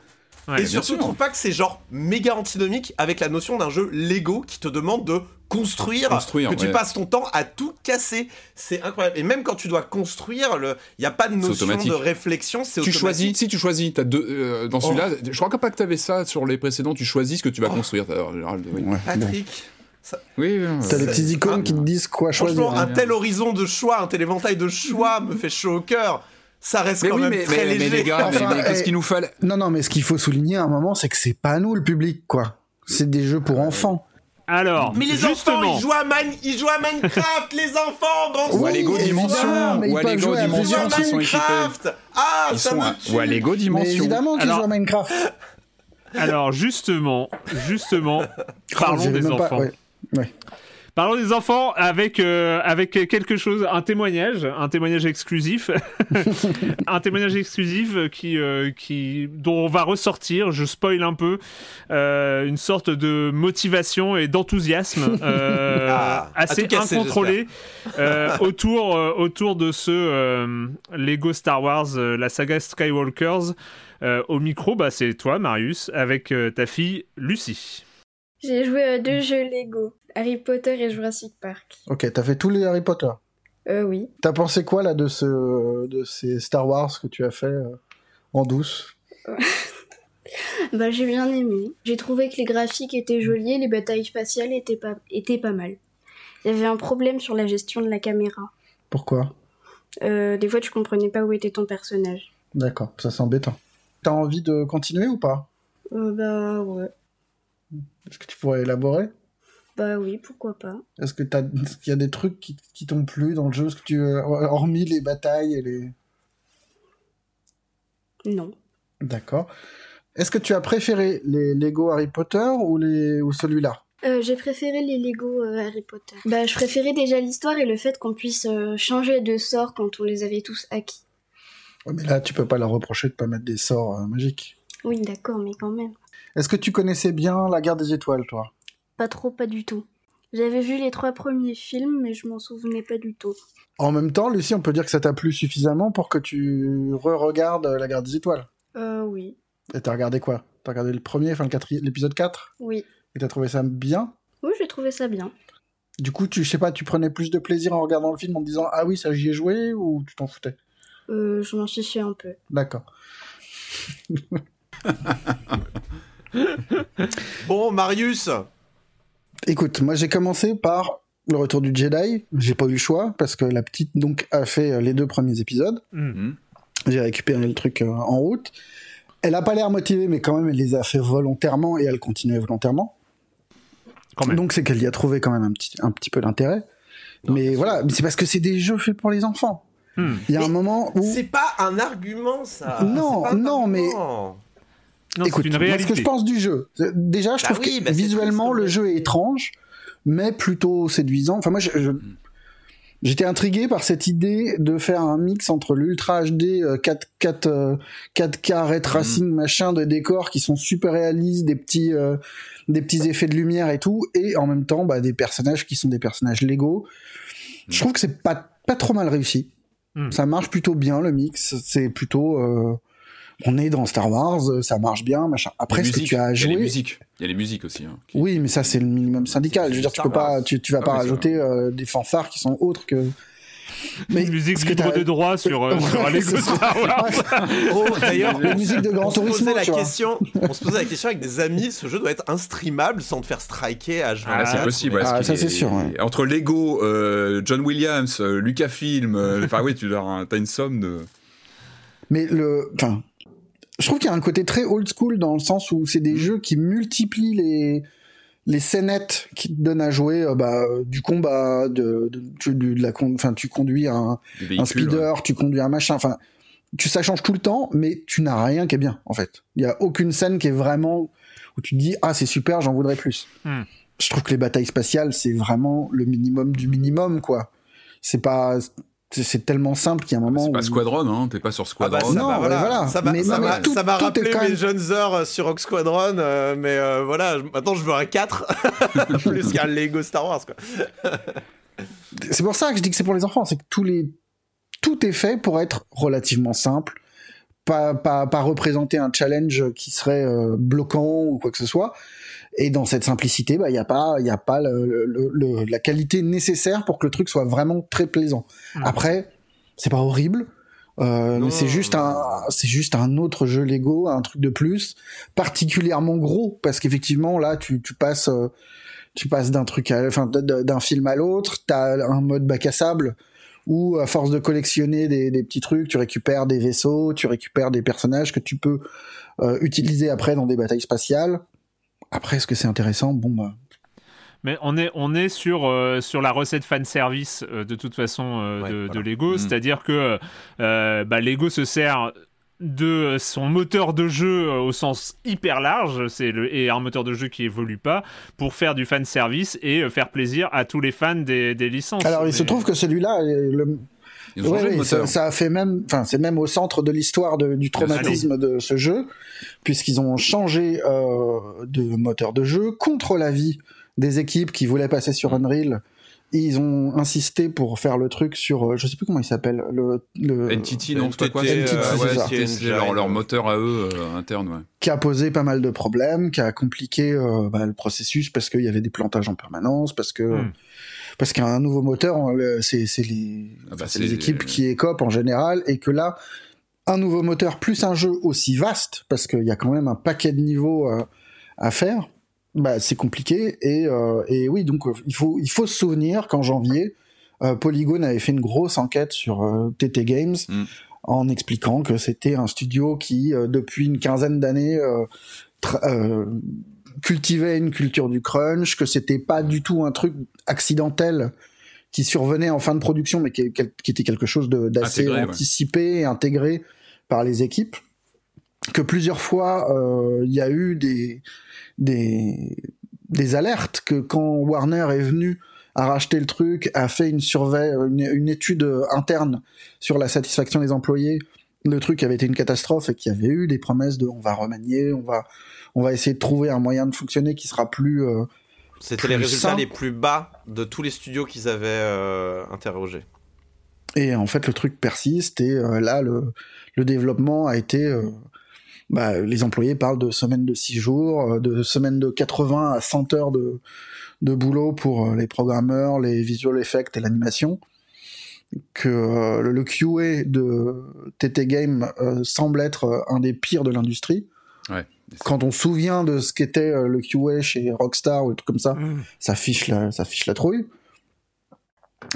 Ouais, et surtout, je trouve pas que c'est genre méga antinomique avec la notion d'un jeu Lego qui te demande de construire, Construire, que tu passes ton temps à tout casser. C'est incroyable. Et même quand tu dois construire, il n'y a pas de notion de réflexion, c'est Tu automatique. choisis, si tu choisis, t'as deux, euh, dans celui-là, je crois pas que t'avais ça sur les précédents, tu choisis ce que tu vas Oh. construire. oui. Ouais. Patrick, Oui, oui, oui. T'as des petites icônes qui te disent quoi choisir. Franchement, un tel horizon de choix, un tel éventail de choix me fait chaud au cœur. Ça reste Mais quand oui, même mais, très mais- mais léger. les gars, mais- Enfin, mais qu'est-ce eh, qu'il nous fallait Non, non, mais ce qu'il faut souligner à un moment, c'est que c'est pas nous le public, quoi. C'est des jeux pour enfants. Alors, Mais les justement, enfants, ils jouent à, Mine- ils jouent à Minecraft, (laughs) les enfants, dans Ou à Lego Dimension, mais ils ou à Lego Ils Dimension qui sont équipés. Minecraft Ah, Ils ça sont à, ou à Lego Mais Dimension. évidemment qu'ils Alors- jouent à Minecraft. alors justement, justement, parlons J'ai des pas- enfants. ouais. Ouais. Parlons des enfants avec euh, avec quelque chose, un témoignage, un témoignage exclusif, (laughs) un témoignage exclusif qui euh, qui dont on va ressortir, je spoil un peu, euh, une sorte de motivation et d'enthousiasme euh, (laughs) Ah, assez casser, incontrôlé euh, autour euh, autour de ce euh, Lego Star Wars, euh, la saga Skywalkers. Euh, au micro, bah c'est toi, Marius, avec euh, ta fille Lucie. J'ai joué à deux jeux Lego, Harry Potter et Jurassic Park. Ok, t'as fait tous les Harry Potter. Euh, oui. T'as pensé quoi là de ce de ces Star Wars que tu as fait euh, en douce (laughs) Bah, j'ai bien aimé. J'ai trouvé que les graphiques étaient jolis et les batailles spatiales étaient pas, étaient pas mal. Il y avait un problème sur la gestion de la caméra. Pourquoi Euh, des fois, tu comprenais pas où était ton personnage. D'accord, ça c'est embêtant. T'as envie de continuer ou pas Euh, bah, ouais. Est-ce que tu pourrais élaborer Bah oui, pourquoi pas. Est-ce que t'as, qu'il y a des trucs qui, qui t'ont plu dans le jeu? Est-ce que tu, euh, hormis les batailles et les, Non. d'accord. Est-ce que tu as préféré les Lego Harry Potter ou les ou celui-là? Euh, j'ai préféré les Lego euh, Harry Potter. Bah, je préférais déjà l'histoire et le fait qu'on puisse euh, changer de sort quand on les avait tous acquis. Ouais, Mais là, tu peux pas leur reprocher de pas mettre des sorts euh, magiques. Oui, d'accord, mais quand même. Est-ce que tu connaissais bien la Guerre des Étoiles, toi? Pas trop, pas du tout. J'avais vu les trois premiers films, mais je m'en souvenais pas du tout. En même temps, Lucie, on peut dire que ça t'a plu suffisamment pour que tu re-regardes la Guerre des Étoiles. Euh, oui. Et t'as regardé quoi? T'as regardé le premier, enfin le quatrième, l'épisode 4 Oui. Et t'as trouvé ça bien? Oui, j'ai trouvé ça bien. Du coup, tu, je sais pas, tu prenais plus de plaisir en regardant le film en te disant Ah oui, ça j'y ai joué ou tu t'en foutais? Euh, je m'en fichais un peu. D'accord. (laughs) Bon, Marius Écoute, moi j'ai commencé par le retour du Jedi. J'ai pas eu le choix parce que la petite donc a fait euh, les deux premiers épisodes. Mhm. J'ai récupéré le truc euh, en route. Elle a pas l'air motivée, mais quand même elle les a fait volontairement et elle continuait volontairement. Quand même. Donc c'est qu'elle y a trouvé quand même un petit, un petit peu d'intérêt. Mais voilà, c'est parce que c'est des jeux faits pour les enfants. Hmm. Il y a Mais un moment où C'est pas un argument, ça Non, C'est pas un non, mais- argument. Non, Écoute, c'est une moi, réalité. ce que je pense du jeu, déjà, je Bah trouve oui, que bah visuellement, triste, le jeu est étrange, mais plutôt séduisant. Enfin, moi, je- je- j'étais intrigué par cette idée de faire un mix entre l'Ultra HD euh, 4, 4, euh, 4K ray tracing, machin, de décors qui sont super réalistes, des petits, euh, des petits effets de lumière et tout, et en même temps, bah, des personnages qui sont des personnages Lego. Je trouve que c'est pas, pas trop mal réussi. Mm. Ça marche plutôt bien, le mix. C'est plutôt... euh, on est dans Star Wars, euh, ça marche bien, machin. Après, ce que tu as Il y a joué... les musiques. Il y a les musiques aussi. hein, qui- Oui, mais ça c'est le minimum syndical. Je veux dire, tu peux pas, tu, tu vas Ah pas rajouter euh, des fanfares qui sont autres que. Mais musique ce que libre de droit sur, euh, (laughs) sur ça. Star Wars. Oh, d'ailleurs, Les musiques de Gran on se posait la question, on se posait la question avec des amis, ce jeu doit être instreamable sans te faire striker à H24. Ah, c'est possible. ouais, Ah, ça, c'est est- sûr, ouais. Entre Lego, euh, John Williams, euh, Lucasfilm, euh, enfin oui, tu as, t'as une somme de. Mais le, enfin, je trouve qu'il y a un côté très old school dans le sens où c'est Mm. des jeux qui multiplient les les scénettes qui te donnent à jouer euh, bah, euh, du combat, de, de, la, enfin, tu conduis un, un ouais. speeder, tu conduis un machin, enfin, tu, ça change tout le temps, mais tu n'as rien qui est bien, en fait. Il y a aucune scène qui est vraiment où tu te dis, ah, c'est super, j'en voudrais plus. Hmm. Je trouve que les batailles spatiales, c'est vraiment le minimum du minimum, quoi. C'est pas, c'est- tellement simple qu'il y a un moment C'est où... pas Squadron, hein, t'es pas sur Ah Squadron. bah, ça, Non, bah, voilà. voilà. Ça m'a rappelé mes même- jeunes heures euh, sur Rock Squadron, euh, mais euh, voilà, maintenant je veux un 4 (laughs) plus qu'un Lego Star Wars quoi. C'est pour ça que je dis que c'est pour les enfants, c'est que tous les... tout est fait pour être relativement simple, pas, pas, pas représenter un challenge qui serait euh, bloquant ou quoi que ce soit. Et dans cette simplicité, bah, il n'y a pas, il y a pas le, le- le- la qualité nécessaire pour que le truc soit vraiment très plaisant. Mhm. Après, c'est pas horrible. Euh, Non, mais c'est juste un, c'est juste un autre jeu Lego, un truc de plus, particulièrement gros, parce qu'effectivement là, tu, tu passes, euh, tu passes d'un truc, à, enfin, d'un film à l'autre. T'as un mode bac à sable où, à force de collectionner des, des petits trucs, tu récupères des vaisseaux, tu récupères des personnages que tu peux euh, utiliser après dans des batailles spatiales. Après, est-ce que c'est intéressant? Bon, bah, Mais on est, on est sur, euh, sur la recette fan service euh, de toute façon euh, Ouais, de, voilà. de Lego, Mm. c'est-à-dire que euh, bah, Lego se sert de son moteur de jeu euh, au sens hyper large, c'est le et un moteur de jeu qui évolue pas pour faire du fan service et euh, faire plaisir à tous les fans des, des licences. Alors, il Mais- se trouve que celui-là, le, Ils ont Ouais, changé oui, le moteur. ça, ça a fait même, enfin, c'est même au centre de l'histoire du traumatisme de ce jeu, puisqu'ils ont changé euh, de moteur de jeu contre l'avis des équipes qui voulaient passer sur Unreal. Ils ont insisté pour faire le truc sur, euh, je sais plus comment il s'appelle, le, le NTT, non, c'est pas quoi NTT, euh, ouais, leur, leur moteur à eux euh, interne, ouais. qui a posé pas mal de problèmes, qui a compliqué euh, bah, le processus parce qu'il y avait des plantages en permanence, parce que Hmm. Parce qu'un nouveau moteur, c'est les, Ah bah, les équipes qui écopent en général, et que là, un nouveau moteur plus un jeu aussi vaste, parce qu'il y a quand même un paquet de niveaux euh, à faire, bah c'est compliqué. Et, euh, et oui, donc euh, il faut il faut se souvenir qu'en janvier, euh, Polygon avait fait une grosse enquête sur TT Games. Mm. En expliquant que c'était un studio qui, depuis une quinzaine d'années, cultivait une culture du crunch, que c'était pas du tout un truc accidentel qui survenait en fin de production, mais qui, qui était quelque chose d'assez ouais. anticipé et intégré par les équipes. Que plusieurs fois, euh, il y a eu des, des, des alertes que quand Warner est venu à racheter le truc, a fait une surveille, une, une étude interne sur la satisfaction des employés, le truc avait été une catastrophe et qu'il y avait eu des promesses de on va remanier, on va, on va essayer de trouver un moyen de fonctionner qui sera plus, euh, C'était les plus résultats les plus bas de tous les studios qu'ils avaient euh, interrogés. Et en fait, le truc persiste et euh, là, le, le développement a été... euh, bah, les employés parlent de semaines de 6 jours, de semaines de 80 à 100 heures de, de boulot pour les programmeurs, les visual effects et l'animation. Que euh, le, QA de TT Game euh, semble être un des pires de l'industrie. Ouais. Quand on se souvient de ce qu'était euh, le QA chez Rockstar ou des trucs comme ça, Mm. ça fiche la, ça fiche la trouille.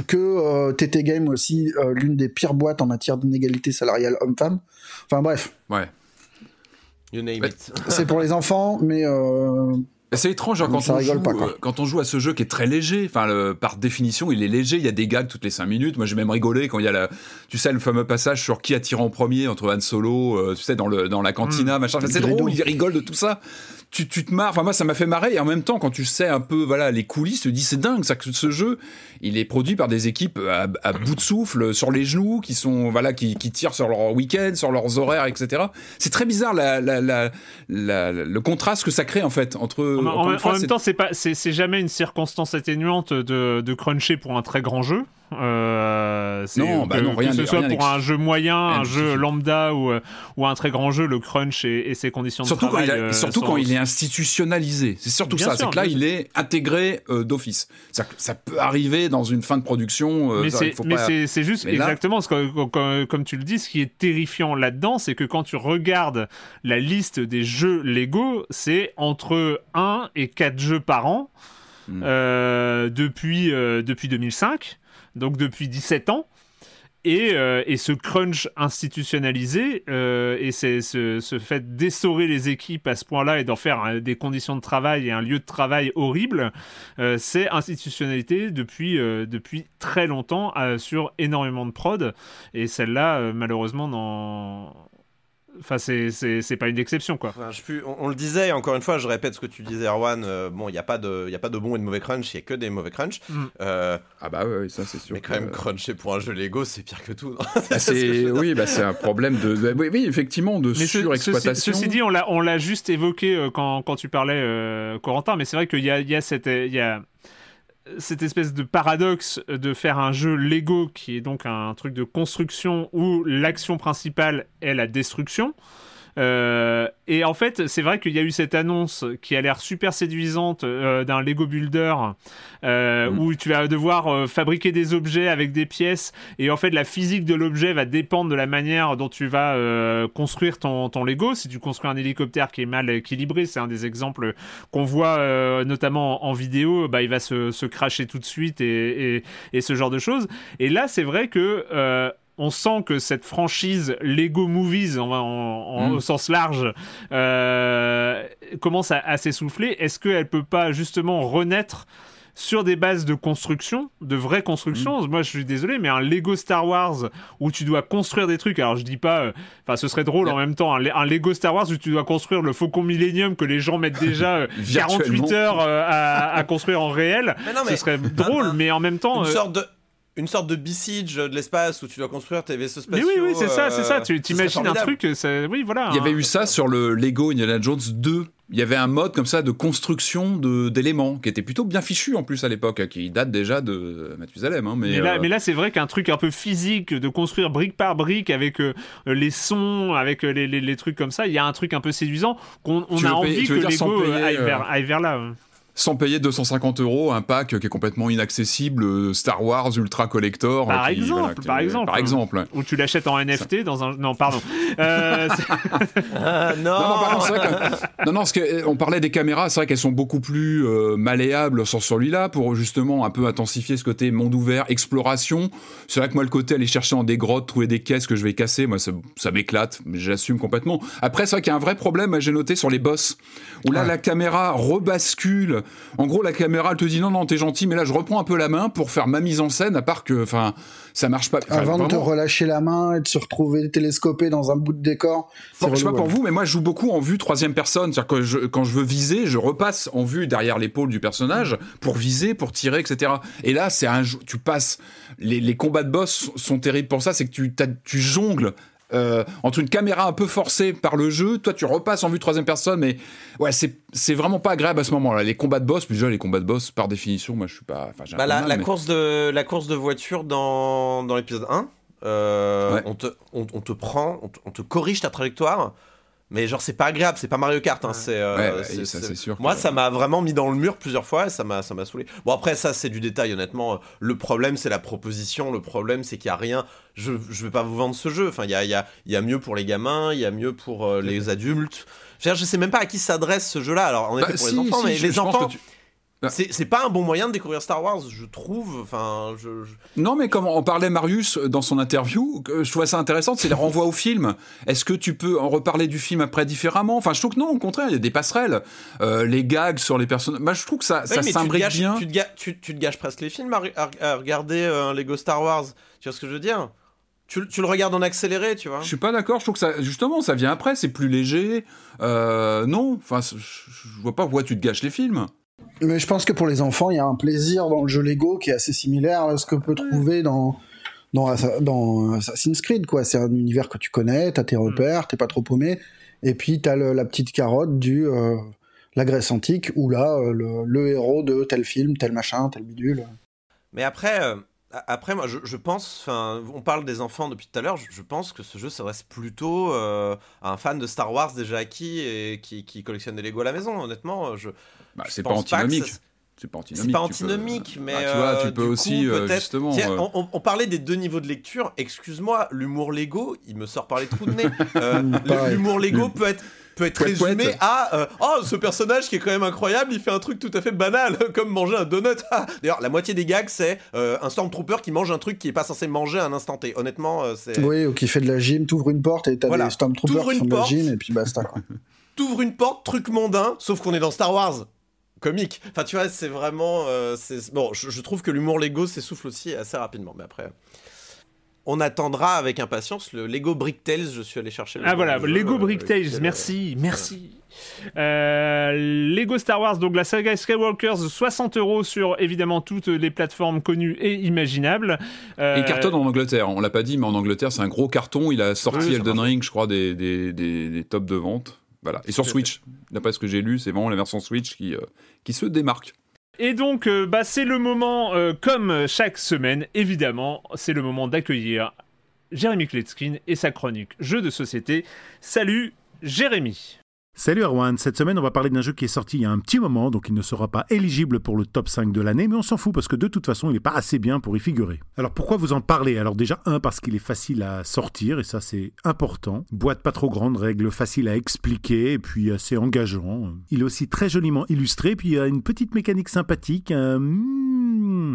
Que euh, TT Game aussi, euh, l'une des pires boîtes en matière d'inégalité salariale homme-femme. Enfin bref, Ouais. You name Ouais. it. c'est pour les enfants, mais euh, C'est étrange hein, Donc quand, ça on rigole joue, pas, quoi. euh, quand on joue à ce jeu qui est très léger. Enfin, le- par définition, il est léger. Il y a des gags toutes les 5 minutes. Moi, j'ai même rigolé quand il y a la, tu sais, le fameux passage sur qui attire en premier entre Han Solo, euh, tu sais, dans le dans la cantina, machin. Enfin, c'est drôle. Il rigole de tout ça. Tu, tu te marres. Enfin, moi, ça m'a fait marrer. Et en même temps, quand tu sais un peu, voilà, les coulisses, tu te dis c'est dingue ça que ce jeu, il est produit par des équipes à, à bout de souffle, sur les genoux, qui sont, voilà, qui, qui tirent sur leur week-end, sur leurs horaires, etc. C'est très bizarre la, la, la, la- le contraste que ça crée en fait entre. En, en- encore une en fois, même temps, c'est pas, c'est, c'est jamais une circonstance atténuante de, de cruncher pour un très grand jeu. Euh, Non, bah que, non, rien que ce soit rien pour un jeu moyen, un jeu lambda ou, euh, ou un très grand jeu, le crunch et, et ses conditions Surtout de quand, travail. il a- euh, surtout quand il est institutionnalisé. C'est surtout Bien ça. C'est que là, il est intégré euh, d'office. Ça, peut arriver dans une fin de production. euh, mais c'est pas- juste Mais là- exactement ce que, comme, tu le dis, ce qui est terrifiant là-dedans, c'est que quand tu regardes la liste des jeux Lego, c'est entre 1 et 4 jeux par an Mm. euh, depuis, euh, depuis 2005, donc depuis 17 ans. Et, euh, et ce crunch institutionnalisé euh, et c'est ce, ce fait d'essorer les équipes à ce point-là et d'en faire euh, des conditions de travail et un lieu de travail horrible, c'est institutionnalité depuis, depuis très longtemps sur énormément de prod. Et celle-là, malheureusement, dans... Enfin, c'est- c'est c'est pas une exception, quoi. Enfin, je sais plus, on, on le disait, et encore une fois, je répète ce que tu disais, Erwan. euh, bon, il n'y a, pas de- il y a pas de bon et de mauvais crunch, il n'y a que des mauvais crunch. Mm. Euh, Ah bah ouais, ça c'est sûr. mais que- quand même, cruncher pour un jeu Lego, c'est pire que tout. non Bah, (laughs) C'est ce que oui, bah, c'est un problème de, de- oui, oui, effectivement, de Mais surexploitation. Ceci, ceci dit, on l'a, on l'a juste évoqué euh, quand, quand tu parlais, euh, Corentin, mais c'est vrai qu'il y a, il y, a cette, il y a cette espèce de paradoxe de faire un jeu Lego qui est donc un truc de construction où l'action principale est la destruction. Euh, et en fait, c'est vrai qu'il y a eu cette annonce qui a l'air super séduisante euh, d'un Lego Builder euh, Mm. où tu vas devoir fabriquer des objets avec des pièces et en fait la physique de l'objet va dépendre de la manière dont tu vas construire ton, ton Lego. Si tu construis un hélicoptère qui est mal équilibré, c'est un des exemples qu'on voit notamment en vidéo, bah, il va se, se cracher tout de suite et, et, et ce genre de choses. Et là, c'est vrai que on sent que cette franchise Lego Movies, en, en- en- Mm. au sens large, euh, commence à, à s'essouffler. Est-ce qu'elle peut pas justement renaître sur des bases de construction, de vraies constructions. Mm. Moi, je suis désolé, mais un Lego Star Wars où tu dois construire des trucs. Alors, je dis pas, euh, enfin, ce serait drôle en même temps, un, un, Lego Star Wars où tu dois construire le Faucon Millennium que les gens mettent déjà euh, (laughs) 48 heures euh, à, à, construire en réel. Mais non, mais ce serait drôle, mais en même temps, une sorte de une sorte de besiege de l'espace où tu dois construire tes vaisseaux spatiaux. Mais oui, oui, c'est ça, c'est ça. euh, Tu t'imagines un truc, ça... oui, voilà. Il y avait hein. eu ça sur le Lego Indiana Jones 2. Il y avait un mode comme ça de construction de d'éléments qui était plutôt bien fichu en plus à l'époque, qui date déjà de Mathusalem. Hein, mais, mais là, euh... c'est vrai qu'un truc un peu physique de construire brique par brique avec euh, les sons, avec euh, les, les, les, trucs comme ça, il y a un truc un peu séduisant qu'on on a envie payer, que Lego payer, aille, vers, aille vers là. Sans payer 250 euros un pack qui est complètement inaccessible euh, Star Wars Ultra Collector par qui, exemple voilà, qui, par exemple. par exemple. Ou tu l'achètes en NFT Ça... dans un non pardon. Euh, (laughs) ah, non. Non non, pardon, que... non, non parce que on parlait des caméras c'est vrai qu'elles sont beaucoup plus euh, malléables sur celui-là pour justement un peu intensifier ce côté monde ouvert exploration. C'est vrai que moi le côté aller chercher dans des grottes trouver des caisses que je vais casser moi ça, ça m'éclate mais j'assume complètement. Après c'est vrai qu'il y a un vrai problème j'ai noté sur les boss où là ouais. la caméra rebascule en gros, la caméra, elle te dit non, non, t'es gentil, mais là, je reprends un peu la main pour faire ma mise en scène, à part que, enfin, ça marche pas. Avant vraiment. de te relâcher la main et de se retrouver télescopé dans un bout de décor. Bon, je sais pas pour vous, mais moi, je joue beaucoup en vue troisième personne. C'est-à-dire que je, quand je veux viser, je repasse en vue derrière l'épaule du personnage pour viser, pour tirer, etc. Et là, c'est un, tu passes. Les, les combats de boss sont terribles pour ça, c'est que tu, tu jongles euh, entre une caméra un peu forcée par le jeu, toi tu repasses en vue troisième personne, mais ouais, c'est, c'est vraiment pas agréable à ce moment-là. Les combats de boss, déjà les combats de boss, par définition, moi je suis pas. Bah, la, mal, la mais... course de, la course de voiture dans, dans l'épisode 1, euh, ouais. on, te, on, on, te prend, on te, on te corrige ta trajectoire. Mais genre c'est pas agréable, c'est pas Mario Kart. Hein, c'est, euh, ouais, ça, c'est sûr. Moi que... ça m'a vraiment mis dans le mur plusieurs fois et ça m'a ça m'a saoulé. Bon après ça c'est du détail honnêtement. Le problème c'est la proposition. Le problème c'est qu'il y a rien. Je je vais pas vous vendre ce jeu. Enfin il y a il y a il y a mieux pour les gamins, il y a mieux pour euh, les adultes. Je, je sais même pas à qui s'adresse ce jeu-là. Alors en effet bah, pour si, les enfants, si, mais je, les je enfants. C'est, pas un bon moyen de découvrir Star Wars, je trouve. Enfin, je, je... Non, mais comme en parlait Marius dans son interview, je trouvais ça intéressant, c'est les renvois au film. Est-ce que tu peux en reparler du film après différemment? Enfin, je trouve que non, au contraire, il y a des passerelles. Euh, les gags sur les personnages. Moi, je trouve que ça, oui, ça s'imbrique bien. Tu te, gâches, tu, tu te gâches presque les films à, à, à regarder Lego Star Wars. Tu vois ce que je veux dire? Tu, tu, le regardes en accéléré, tu vois. Je suis pas d'accord. Je trouve que ça, justement, ça vient après. C'est plus léger. Euh, non, enfin, je, je vois pas pourquoi tu te gâches les films. Mais je pense que pour les enfants, il y a un plaisir dans le jeu Lego qui est assez similaire à ce que peut trouver dans dans, dans Assassin's Creed, quoi. C'est un univers que tu connais, t'as tes repères, t'es pas trop paumé, et puis t'as le, la petite carotte du euh, la Grèce antique où là le, le, héros de tel film, tel machin, tel bidule. Mais après. Euh... Après, moi, je, je pense, on parle des enfants depuis tout à l'heure. Je, je, pense que ce jeu s'adresse plutôt euh, à un fan de Star Wars déjà acquis et qui, qui collectionne des Lego à la maison. Honnêtement, je. Bah, c'est pas antinomique. C'est pas antinomique. C'est pas antinomique, peux... mais tu vois, tu peux aussi coup, euh, justement. Tiens, on, on, on, parlait des deux niveaux de lecture. Excuse-moi, l'humour Lego, il me sort par les trous de nez. (laughs) euh, l'humour Lego peut être peut être résumé à euh, oh ce personnage qui est quand même incroyable il fait un truc tout à fait banal (laughs) comme manger un donut Ah, d'ailleurs la moitié des gags c'est euh, un stormtrooper qui mange un truc qui est pas censé manger à un instant T honnêtement euh, c'est oui ou qui fait de la gym t'ouvres une porte et t'as voilà. des stormtroopers qui font porte, de la gym et puis basta quoi. t'ouvres une porte truc mondain sauf qu'on est dans Star Wars comique enfin tu vois c'est vraiment euh, bon je, je, trouve que l'humour Lego s'essouffle aussi assez rapidement mais après on attendra avec impatience le Lego Brick Tales. Je suis allé chercher. Le ah voilà, Lego Brick Tales. Merci, merci. Euh, Lego Star Wars, donc la saga Skywalker, 60 euros sur évidemment toutes les plateformes connues et imaginables. Euh... Et il cartonne en Angleterre. On l'a pas dit, mais en Angleterre, c'est un gros carton. Il a sorti oui, Elden Ring, je crois, des, des, des, des tops de vente. Voilà. Et sur Switch, d'après ce que j'ai lu, c'est vraiment la version Switch qui, euh, qui se démarque. Et donc, euh, bah, c'est le moment, euh, comme chaque semaine, évidemment, c'est le moment d'accueillir Jérémy Kletskin et sa chronique Jeux de société. Salut, Jérémy. Salut Erwan, cette semaine on va parler d'un jeu qui est sorti il y a un petit moment, donc il ne sera pas éligible pour le top 5 de l'année, mais on s'en fout parce que de toute façon il n'est pas assez bien pour y figurer. Alors pourquoi vous en parler Alors déjà, un, parce qu'il est facile à sortir, et ça c'est important. Boîte pas trop grande, règles faciles à expliquer, et puis assez engageant. Il est aussi très joliment illustré, puis il y a une petite mécanique sympathique, un Hmm,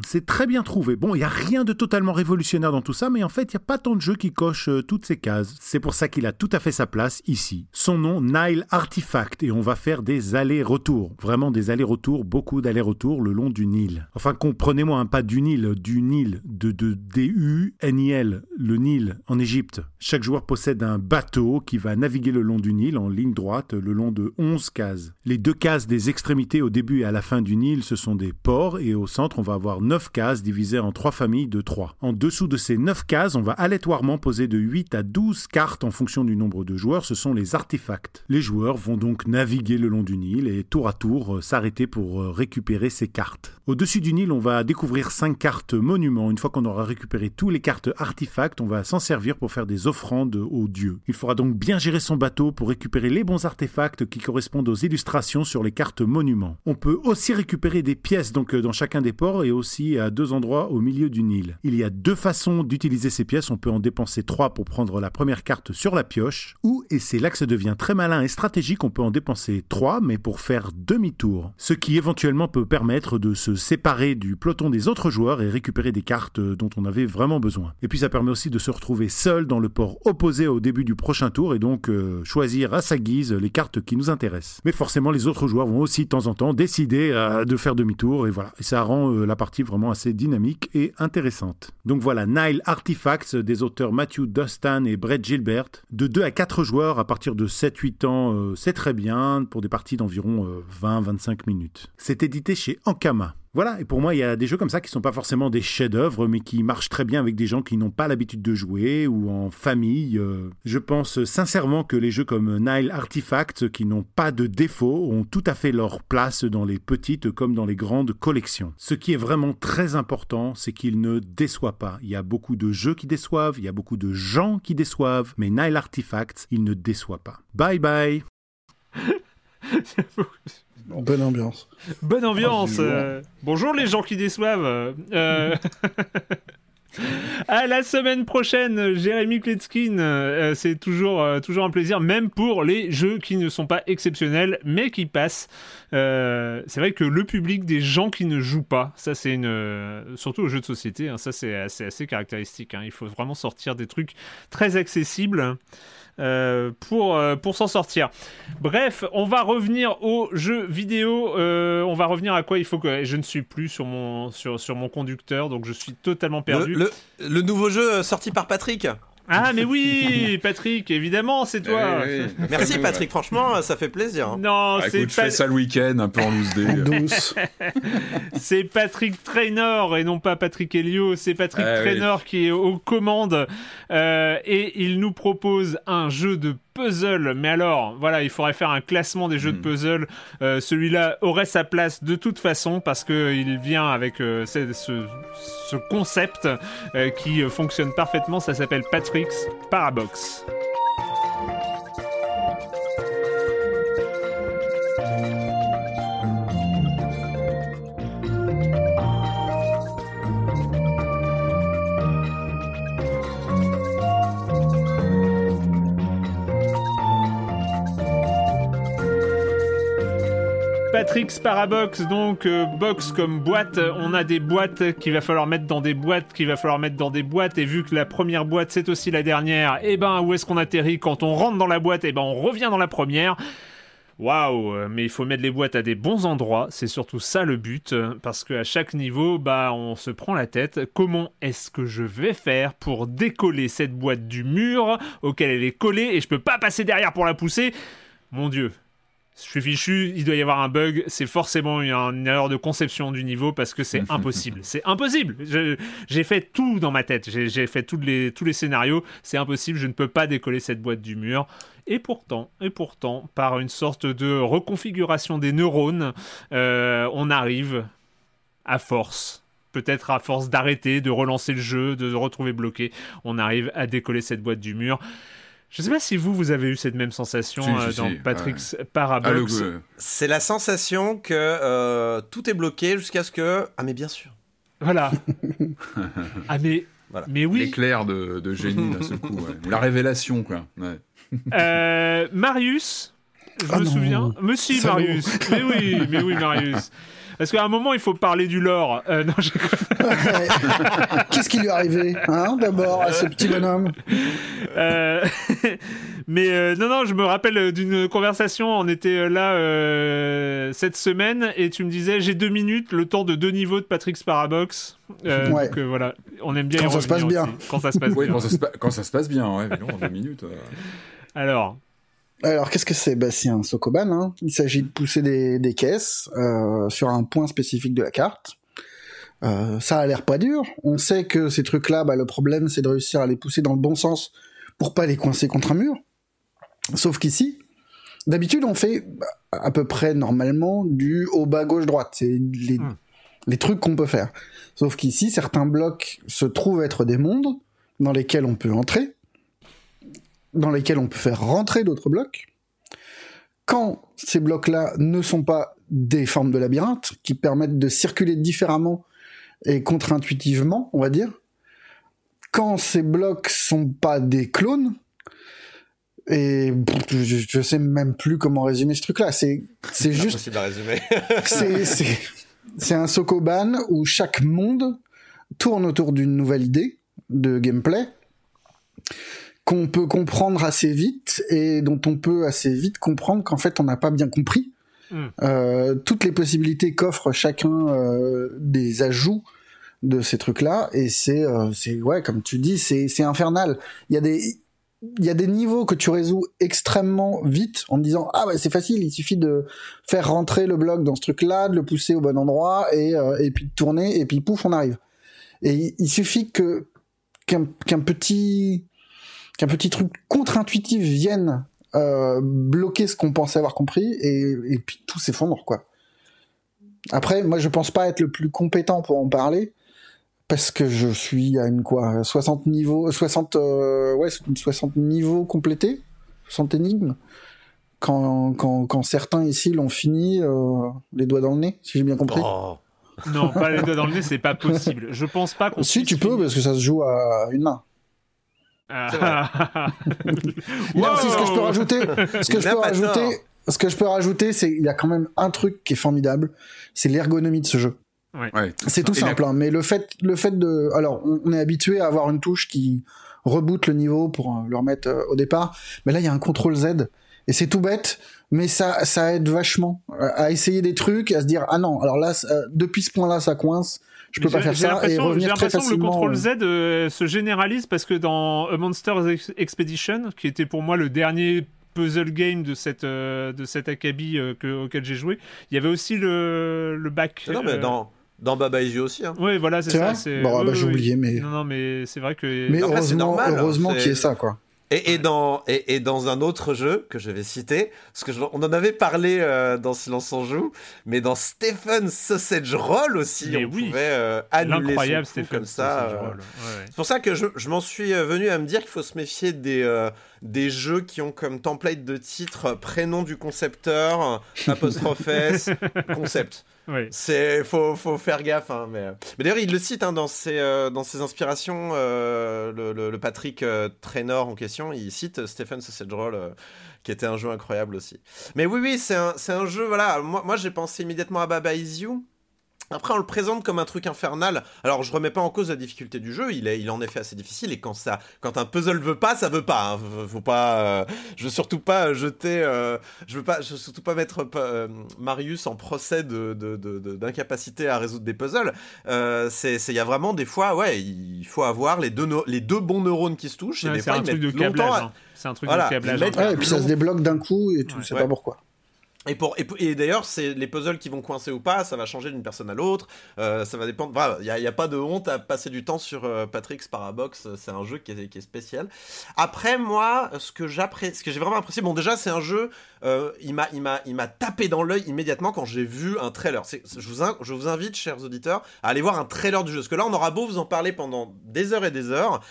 c'est très bien trouvé. Bon, il n'y a rien de totalement révolutionnaire dans tout ça, mais en fait, il n'y a pas tant de jeux qui cochent euh, toutes ces cases. C'est pour ça qu'il a tout à fait sa place ici. Son nom, Nile Artifact, et on va faire des allers-retours. Vraiment des allers-retours, beaucoup d'allers-retours le long du Nil. Enfin, comprenez-moi, un pas du Nil, du Nil, de, de D-U-N-I-L, le Nil en Égypte. Chaque joueur possède un bateau qui va naviguer le long du Nil en ligne droite le long de 11 cases. Les deux cases des extrémités au début et à la fin du Nil, ce sont des ports, et au centre, on va avoir 9 cases divisées en trois familles de 3. En dessous de ces 9 cases, on va aléatoirement poser de 8 à 12 cartes en fonction du nombre de joueurs, ce sont les artefacts. Les joueurs vont donc naviguer le long du Nil et tour à tour euh, s'arrêter pour euh, récupérer ces cartes. Au-dessus du Nil, on va découvrir 5 cartes monuments. Une fois qu'on aura récupéré toutes les cartes artefacts, on va s'en servir pour faire des offrandes aux dieux. Il faudra donc bien gérer son bateau pour récupérer les bons artefacts qui correspondent aux illustrations sur les cartes monuments. On peut aussi récupérer des pièces donc euh, dans chacun des ports et aussi à deux endroits au milieu du Nil. Il y a deux façons d'utiliser ces pièces. On peut en dépenser trois pour prendre la première carte sur la pioche, ou, et c'est là que ça devient très malin et stratégique, on peut en dépenser trois, mais pour faire demi-tour. Ce qui éventuellement peut permettre de se séparer du peloton des autres joueurs et récupérer des cartes dont on avait vraiment besoin. Et puis ça permet aussi de se retrouver seul dans le port opposé au début du prochain tour et donc euh, choisir à sa guise les cartes qui nous intéressent. Mais forcément, les autres joueurs vont aussi de temps en temps décider euh, de faire demi-tour et voilà. Et ça rend euh, la partie vraiment assez dynamique et intéressante. Donc voilà, Nile Artifacts des auteurs Matthew Dustin et Brett Gilbert. De 2 à 4 joueurs à partir de 7-8 ans, c'est très bien pour des parties d'environ 20-25 minutes. C'est édité chez Ankama. Voilà, et pour moi, il y a des jeux comme ça qui sont pas forcément des chefs-d'œuvre, mais qui marchent très bien avec des gens qui n'ont pas l'habitude de jouer ou en famille. Euh. Je pense sincèrement que les jeux comme Nile Artifacts, qui n'ont pas de défaut, ont tout à fait leur place dans les petites comme dans les grandes collections. Ce qui est vraiment très important, c'est qu'ils ne déçoivent pas. Il y a beaucoup de jeux qui déçoivent, il y a beaucoup de gens qui déçoivent, mais Nile Artifacts, il ne déçoit pas. Bye bye (laughs) Bonne ambiance. Bonne ambiance. Euh, bonjour les gens qui déçoivent. Euh... (laughs) À la semaine prochaine, Jérémy Kletskin. Euh, c'est toujours, euh, toujours un plaisir, même pour les jeux qui ne sont pas exceptionnels, mais qui passent. c'est vrai que le public des gens qui ne jouent pas, ça c'est une. surtout aux jeux de société, hein, ça c'est assez, assez, caractéristique. Hein. il faut vraiment sortir des trucs très accessibles. Euh, pour, euh, pour s'en sortir. Bref, on va revenir aux jeux vidéo. Euh, on va revenir à quoi il faut que. Je ne suis plus sur mon, sur, sur mon conducteur, donc je suis totalement perdu. Le, le nouveau jeu sorti par Patrick ah mais oui, Patrick, évidemment, c'est toi. Eh Merci Patrick, franchement, ça fait plaisir. Hein. Non, ah, c'est pas... ça le week-end, un peu en loose (laughs) douce. (laughs) c'est Patrick Traynor et non pas Patrick Helio. C'est Patrick ah Traynor qui est aux commandes euh, et il nous propose un jeu de puzzle. Mais alors, voilà, il faudrait faire un classement des jeux de hmm. puzzle. Euh, celui-là aurait sa place de toute façon parce qu'il vient avec euh, ce, ce, concept euh, qui fonctionne parfaitement. Ça s'appelle Patrick's Parabox. Patrick's Parabox, donc euh, box comme boîte, on a des boîtes qu'il va falloir mettre dans des boîtes, qu'il va falloir mettre dans des boîtes, et vu que la première boîte c'est aussi la dernière, et eh ben où est-ce qu'on atterrit? Quand on rentre dans la boîte, et eh ben on revient dans la première. Waouh, euh, mais il faut mettre les boîtes à des bons endroits, c'est surtout ça le but, parce qu'à chaque niveau, bah on se prend la tête. Comment est-ce que je vais faire pour décoller cette boîte du mur auquel elle est collée et je peux pas passer derrière pour la pousser? Mon dieu, je suis fichu, il doit y avoir un bug, c'est forcément une erreur de conception du niveau parce que c'est (laughs) impossible. C'est impossible. J'ai fait tout dans ma tête, j'ai fait tous les, tous les scénarios, c'est impossible, je ne peux pas décoller cette boîte du mur. Et pourtant, et pourtant, par une sorte de reconfiguration des neurones, euh, on arrive à force peut-être à force d'arrêter, de relancer le jeu, de se retrouver bloqué, on arrive à décoller cette boîte du mur. Je sais pas si vous, vous avez eu cette même sensation euh, dans Patrick's Parabox. Ah, c'est la sensation que euh, tout est bloqué jusqu'à ce que... Ah mais bien sûr. Voilà. (laughs) ah mais... Mais oui. L'éclair de, de, génie, d'un seul coup. La révélation, quoi. Euh, Marius, je Ah me non. souviens. Mais si. Marius. Mais oui, mais oui, Marius. (laughs) Parce qu'à un moment, il faut parler du lore. Euh, non, je- Ouais. (laughs) Qu'est-ce qui lui est arrivé, hein, d'abord, à ce petit bonhomme Euh, (laughs) mais euh, non, non, je me rappelle d'une conversation. On était là euh, cette semaine et tu me disais j'ai deux minutes, le temps de deux niveaux de Patrick Sparabox. Euh, Ouais. Donc euh, voilà, on aime bien. Quand ça se passe bien. aussi. Quand ça se passe Oui, bien. quand ça, se pa- quand ça se passe bien, ouais, mais non, en deux minutes. euh. Alors, Alors, qu'est-ce que c'est? Bah, C'est un Sokoban. Hein. Il s'agit de pousser des, des caisses euh, sur un point spécifique de la carte. Euh, ça a l'air pas dur. On sait que ces trucs-là, bah, le problème, c'est de réussir à les pousser dans le bon sens pour pas les coincer contre un mur. Sauf qu'ici, d'habitude, on fait bah, à peu près normalement du haut bas gauche droite. C'est les, Hmm. les trucs qu'on peut faire. Sauf qu'ici, certains blocs se trouvent être des mondes dans lesquels on peut entrer, dans lesquels on peut faire rentrer d'autres blocs. Quand ces blocs-là ne sont pas des formes de labyrinthe qui permettent de circuler différemment et contre-intuitivement, on va dire, quand ces blocs sont pas des clones, et je, je sais même plus comment résumer ce truc-là. C'est c'est juste Impossible à résumer. (laughs) c'est c'est c'est un Sokoban où chaque monde tourne autour d'une nouvelle idée de gameplay qu'on peut comprendre assez vite et dont on peut assez vite comprendre qu'en fait on n'a pas bien compris. Hmm. euh, toutes les possibilités qu'offre chacun euh, des ajouts de ces trucs-là et c'est euh, c'est ouais comme tu dis c'est c'est infernal. Il y a des il y a des niveaux que tu résous extrêmement vite en te disant ah ouais c'est facile il suffit de faire rentrer le bloc dans ce truc là de le pousser au bon endroit et euh, et puis de tourner et puis pouf on arrive. Et il, suffit que qu'un qu'un petit qu'un petit truc contre-intuitif vienne euh, bloquer ce qu'on pensait avoir compris et, et puis tout s'effondre quoi après moi je pense pas être le plus compétent pour en parler parce que je suis à une quoi 60 niveaux 60 euh, ouais 60 niveaux complétés 60 énigmes quand, quand, quand certains ici l'ont fini euh, les doigts dans le nez si j'ai bien compris Oh. non, pas les doigts dans le nez, c'est pas possible. Je pense pas qu'on. si tu peux finir- parce que ça se joue à une main Ah. (laughs) Non, si, ce que je peux rajouter, ce que je peux rajouter, tort. ce que je peux rajouter, c'est il y a quand même un truc qui est formidable, c'est l'ergonomie de ce jeu. Ouais, C'est tout la- simple, hein, mais le fait, le fait de, alors, on, est habitué à avoir une touche qui reboot le niveau pour euh, le remettre euh, au départ, mais là il y a un contrôle Z et c'est tout bête, mais ça, ça aide vachement euh, à essayer des trucs, à se dire ah non, alors là, ça- depuis ce point-là, ça coince, je peux Mais pas j'ai- faire ça et J'ai l'impression que le contrôle euh, Z euh, se généralise parce que dans A Monster's Ex- Expedition, qui était pour moi le dernier puzzle game de cette euh, de cet acabit euh, que- auquel j'ai joué, il y avait aussi le le back. Non, mais dans, dans Baba Is You aussi. Hein. Ouais, voilà, c'est ça. Bon, oui, bah, oui, j'ai oui. oublié, mais- Non, non, mais c'est vrai que. Mais c'est heureusement, normal, hein, heureusement qu'il y ait ça, quoi. Et, et dans, et, et dans un autre jeu que je vais citer, parce que je- on en avait parlé euh, dans Silence on joue, mais dans Stephen Sausage Roll aussi, Mais on oui. pouvait euh, annuler son Stéphane comme ça. Euh. Roll. Ouais, ouais. C'est pour ça que je, je m'en suis euh, venu à me dire qu'il faut se méfier des, des jeux qui ont comme template de titre prénom du concepteur, apostrophe S, (laughs) concept. C'est faut, faut faire gaffe. hein, mais mais d'ailleurs, il le cite hein, dans, ses, euh, dans ses inspirations. euh, le, Patrick euh, en question, il cite Stephen Sausage Roll, euh, qui était un jeu incroyable aussi. Mais oui, oui, c'est un, un jeu. Voilà, moi, moi j'ai pensé immédiatement à Baba Is You. Après, on le présente comme un truc infernal. Alors, je remets pas en cause la difficulté du jeu. Il est, il est en effet assez difficile. Et quand ça, quand un puzzle veut pas, ça veut pas. hein. Faut- pas. euh, je veux surtout pas jeter. euh, je veux pas. Je veux surtout pas mettre euh, Marius en procès de, d'incapacité à résoudre des puzzles. Euh, c'est, c'est- il y a vraiment des fois, ouais, il faut avoir les deux, no- les deux bons neurones qui se touchent. Et Ouais, des c'est fois, un ils truc de câblage. à- hein. C'est un truc Voilà, de câblage. hein. Ouais, et puis ça se débloque d'un coup et tu Ouais. sais Ouais. pas pourquoi. Et, pour, et, et d'ailleurs, c'est les puzzles qui vont coincer ou pas, ça va changer d'une personne à l'autre. euh, ça va dépendre. Il n'y a, a pas de honte à passer du temps sur euh, Patrick's Parabox. C'est un jeu qui est, qui est spécial. Après, moi, ce que ce que j'ai vraiment apprécié, bon, déjà, c'est un jeu. euh, il m'a, tapé dans l'œil immédiatement quand j'ai vu un trailer. Je, vous je vous invite, chers auditeurs, à aller voir un trailer du jeu. Parce que là, on aura beau vous en parler pendant des heures et des heures.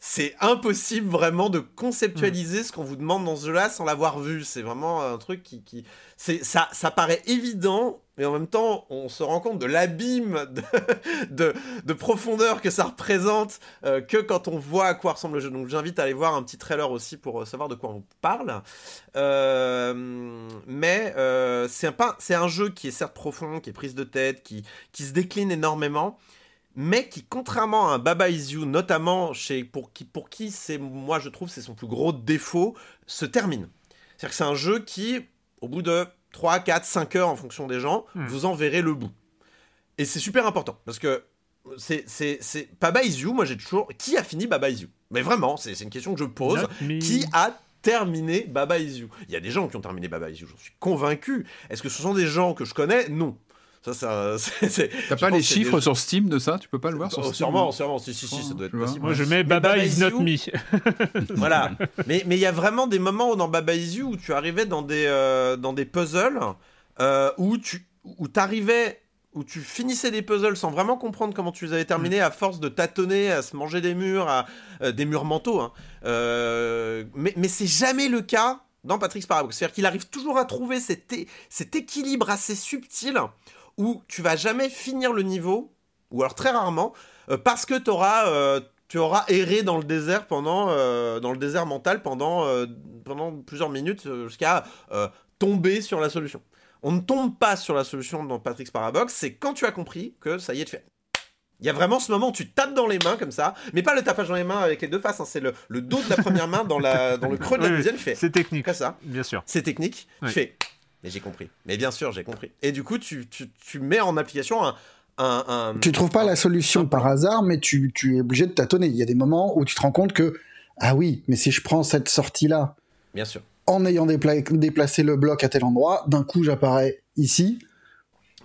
C'est impossible vraiment de conceptualiser ce qu'on vous demande dans ce jeu-là sans l'avoir vu. C'est vraiment un truc qui, qui... C'est, ça, ça paraît évident, mais en même temps, on se rend compte de l'abîme (laughs) de, de, profondeur que ça représente euh, que quand on voit à quoi ressemble le jeu. Donc j'invite à aller voir un petit trailer aussi pour euh, savoir de quoi on parle. Euh, mais c'est un, un jeu qui est certes profond, qui est prise de tête, qui, qui se décline énormément, mais qui, contrairement à un Baba Is You, notamment chez, pour qui, pour qui c'est, moi je trouve, c'est son plus gros défaut, se termine. C'est-à-dire que c'est un jeu qui, au bout de 3, 4, 5 heures en fonction des gens, hmm. vous en verrez le bout. Et c'est super important parce que c'est c'est Baba Is You, moi j'ai toujours qui a fini Baba Is You? Mais vraiment, c'est une question que je pose. Qui a terminé Baba Is You? Il y a des gens qui ont terminé Baba Is You, j'en suis convaincu. Est-ce que ce sont des gens que je connais? Non. Ça, ça, (laughs) T'as pas les chiffres sur Steam de ça? Tu peux pas le voir sur oh, Steam Sûrement, sûrement, si, si, si, ça doit être possible. Moi, je mets Baba, is, not me. (laughs) (laughs) voilà. Mais il y a vraiment des moments dans Baba is you où tu arrivais dans des, euh, dans des puzzles euh, où tu où t'arrivais où tu finissais des puzzles sans vraiment comprendre comment tu les avais terminés à force de tâtonner, à se manger des murs, à, euh, des murs mentaux. Hein. mais mais c'est jamais le cas dans Patrick's Parabox. C'est-à-dire qu'il arrive toujours à trouver cet, cet équilibre assez subtil où tu vas jamais finir le niveau, ou alors très rarement, euh, parce que euh, tu auras erré dans le désert pendant euh, dans le désert mental pendant pendant plusieurs minutes jusqu'à tomber sur la solution. On ne tombe pas sur la solution dans Patrick's Parabox, c'est quand tu as compris que ça y est de fait. Il y a vraiment ce moment où tu tapes dans les mains comme ça, mais pas le tapage dans les mains avec les deux faces, hein, c'est le, dos de la première main dans, la, dans le creux de la deuxième. C'est technique. ça. Bien sûr. C'est technique. Tu fais mais j'ai compris. Mais bien sûr, j'ai compris. Et du coup, tu, tu, tu mets en application un, un, un, Tu trouves pas la solution par hasard, mais tu, tu, es obligé de tâtonner. Il y a des moments où tu te rends compte que, ah oui, mais si je prends cette sortie-là. Bien sûr. En ayant déplacé le bloc à tel endroit, d'un coup, j'apparais ici.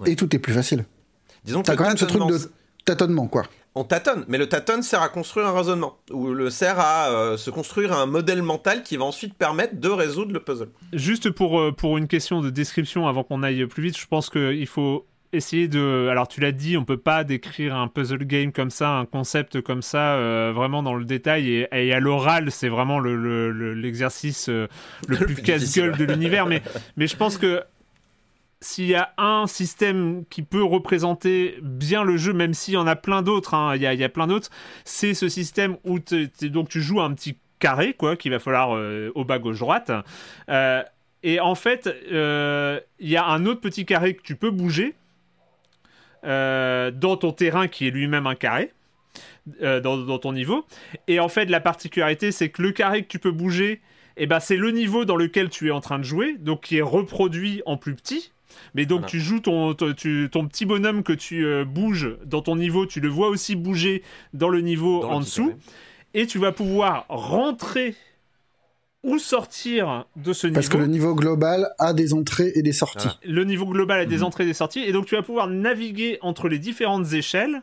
Et tout est plus facile. Disons que t'as quand même ce truc de tâtonnement, quoi on tâtonne, mais le tâtonne sert à construire un raisonnement, ou le sert à euh, se construire un modèle mental qui va ensuite permettre de résoudre le puzzle. Juste pour, euh, pour une question de description avant qu'on aille plus vite, je pense qu'il faut essayer de. Alors tu l'as dit, on peut pas décrire un puzzle game comme ça, un concept comme ça, euh, vraiment dans le détail. Et, à l'oral, c'est vraiment l'exercice le, le, plus casse-gueule de l'univers. Mais, mais je pense que s'il y a un système qui peut représenter bien le jeu, même s'il y en a plein d'autres, hein, c'est ce système où donc tu joues un petit carré, quoi, qu'il va falloir euh, au bas gauche-droite. Euh, et en fait, euh, il y a un autre petit carré que tu peux bouger dans ton terrain qui est lui-même un carré. Dans, dans, ton niveau et en fait la particularité c'est que le carré que tu peux bouger et eh ben, c'est le niveau dans lequel tu es en train de jouer, donc qui est reproduit en plus petit. Mais donc tu joues ton, ton, petit bonhomme que tu euh, bouges dans ton niveau, tu le vois aussi bouger dans le niveau en dessous, et tu vas pouvoir rentrer ou sortir de ce niveau. Parce que le niveau global a des entrées et des sorties. Le niveau global a des mhm. entrées et des sorties, et donc tu vas pouvoir naviguer entre les différentes échelles.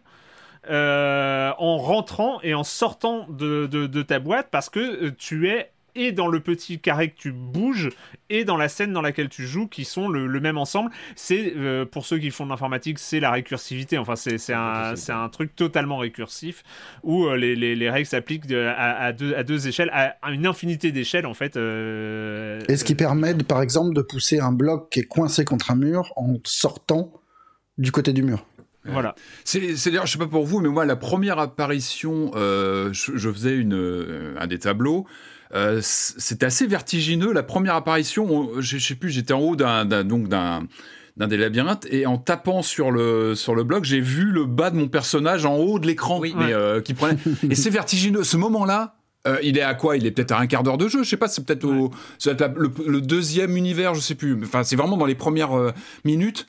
Euh, en rentrant et en sortant de, de, ta boîte parce que euh, tu es et dans le petit carré que tu bouges et dans la scène dans laquelle tu joues qui sont le, même ensemble. C'est euh, pour ceux qui font de l'informatique, c'est la récursivité. Enfin, c'est un, un, truc totalement récursif où euh, les, les, règles s'appliquent à, deux, à deux échelles, à, une infinité d'échelles en fait. Euh, et ce qui permet par exemple de pousser un bloc qui est coincé contre un mur en sortant du côté du mur? Voilà. C'est d'ailleurs, je sais pas pour vous, mais moi, la première apparition, je, je, faisais une, un des tableaux. Euh, c'était assez vertigineux. La première apparition, je, sais plus, j'étais en haut d'un donc d'un d'un des labyrinthes et en tapant sur le sur le bloc, j'ai vu le bas de mon personnage en haut de l'écran, mais euh, qui prenait. et c'est vertigineux. Ce moment-là, euh, il est à quoi? Il est peut-être à un quart d'heure de jeu, je sais pas, c'est peut-être au le, deuxième univers, je sais plus. Enfin, c'est vraiment dans les premières minutes.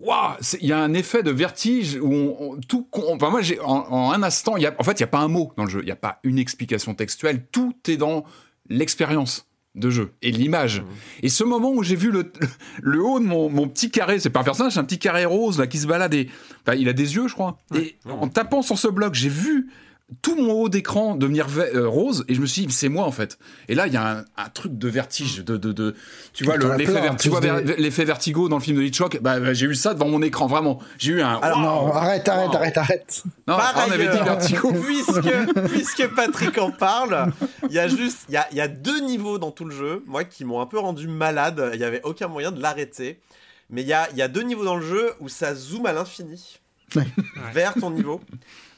Waouh, il y a un effet de vertige où on, tout. enfin moi, j'ai en, un instant, y a, en fait, il y a pas un mot dans le jeu, il y a pas une explication textuelle. Tout est dans l'expérience de jeu et l'image. Mmh. Et ce moment où j'ai vu le, le, haut de mon, mon petit carré, c'est pas un personnage, c'est un petit carré rose là qui se balade et enfin, il a des yeux, je crois. Et en tapant sur ce bloc, j'ai vu tout mon haut d'écran devenir euh, rose et je me suis dit c'est moi en fait. Et là il y a un, truc de vertige de, de, de tu vois l'effet vertigo dans le film de Hitchcock bah, bah, j'ai eu ça devant mon écran vraiment. J'ai eu un alors non arrête arrête arrête arrête. Non on avait dit vertigo. (laughs) puisque puisque Patrick en parle il y a juste il y a, il y a deux niveaux dans tout le jeu moi qui m'ont un peu rendu malade. Il y avait aucun moyen de l'arrêter. Mais il y a, y a deux niveaux dans le jeu où ça zoome à l'infini. Vers ton niveau.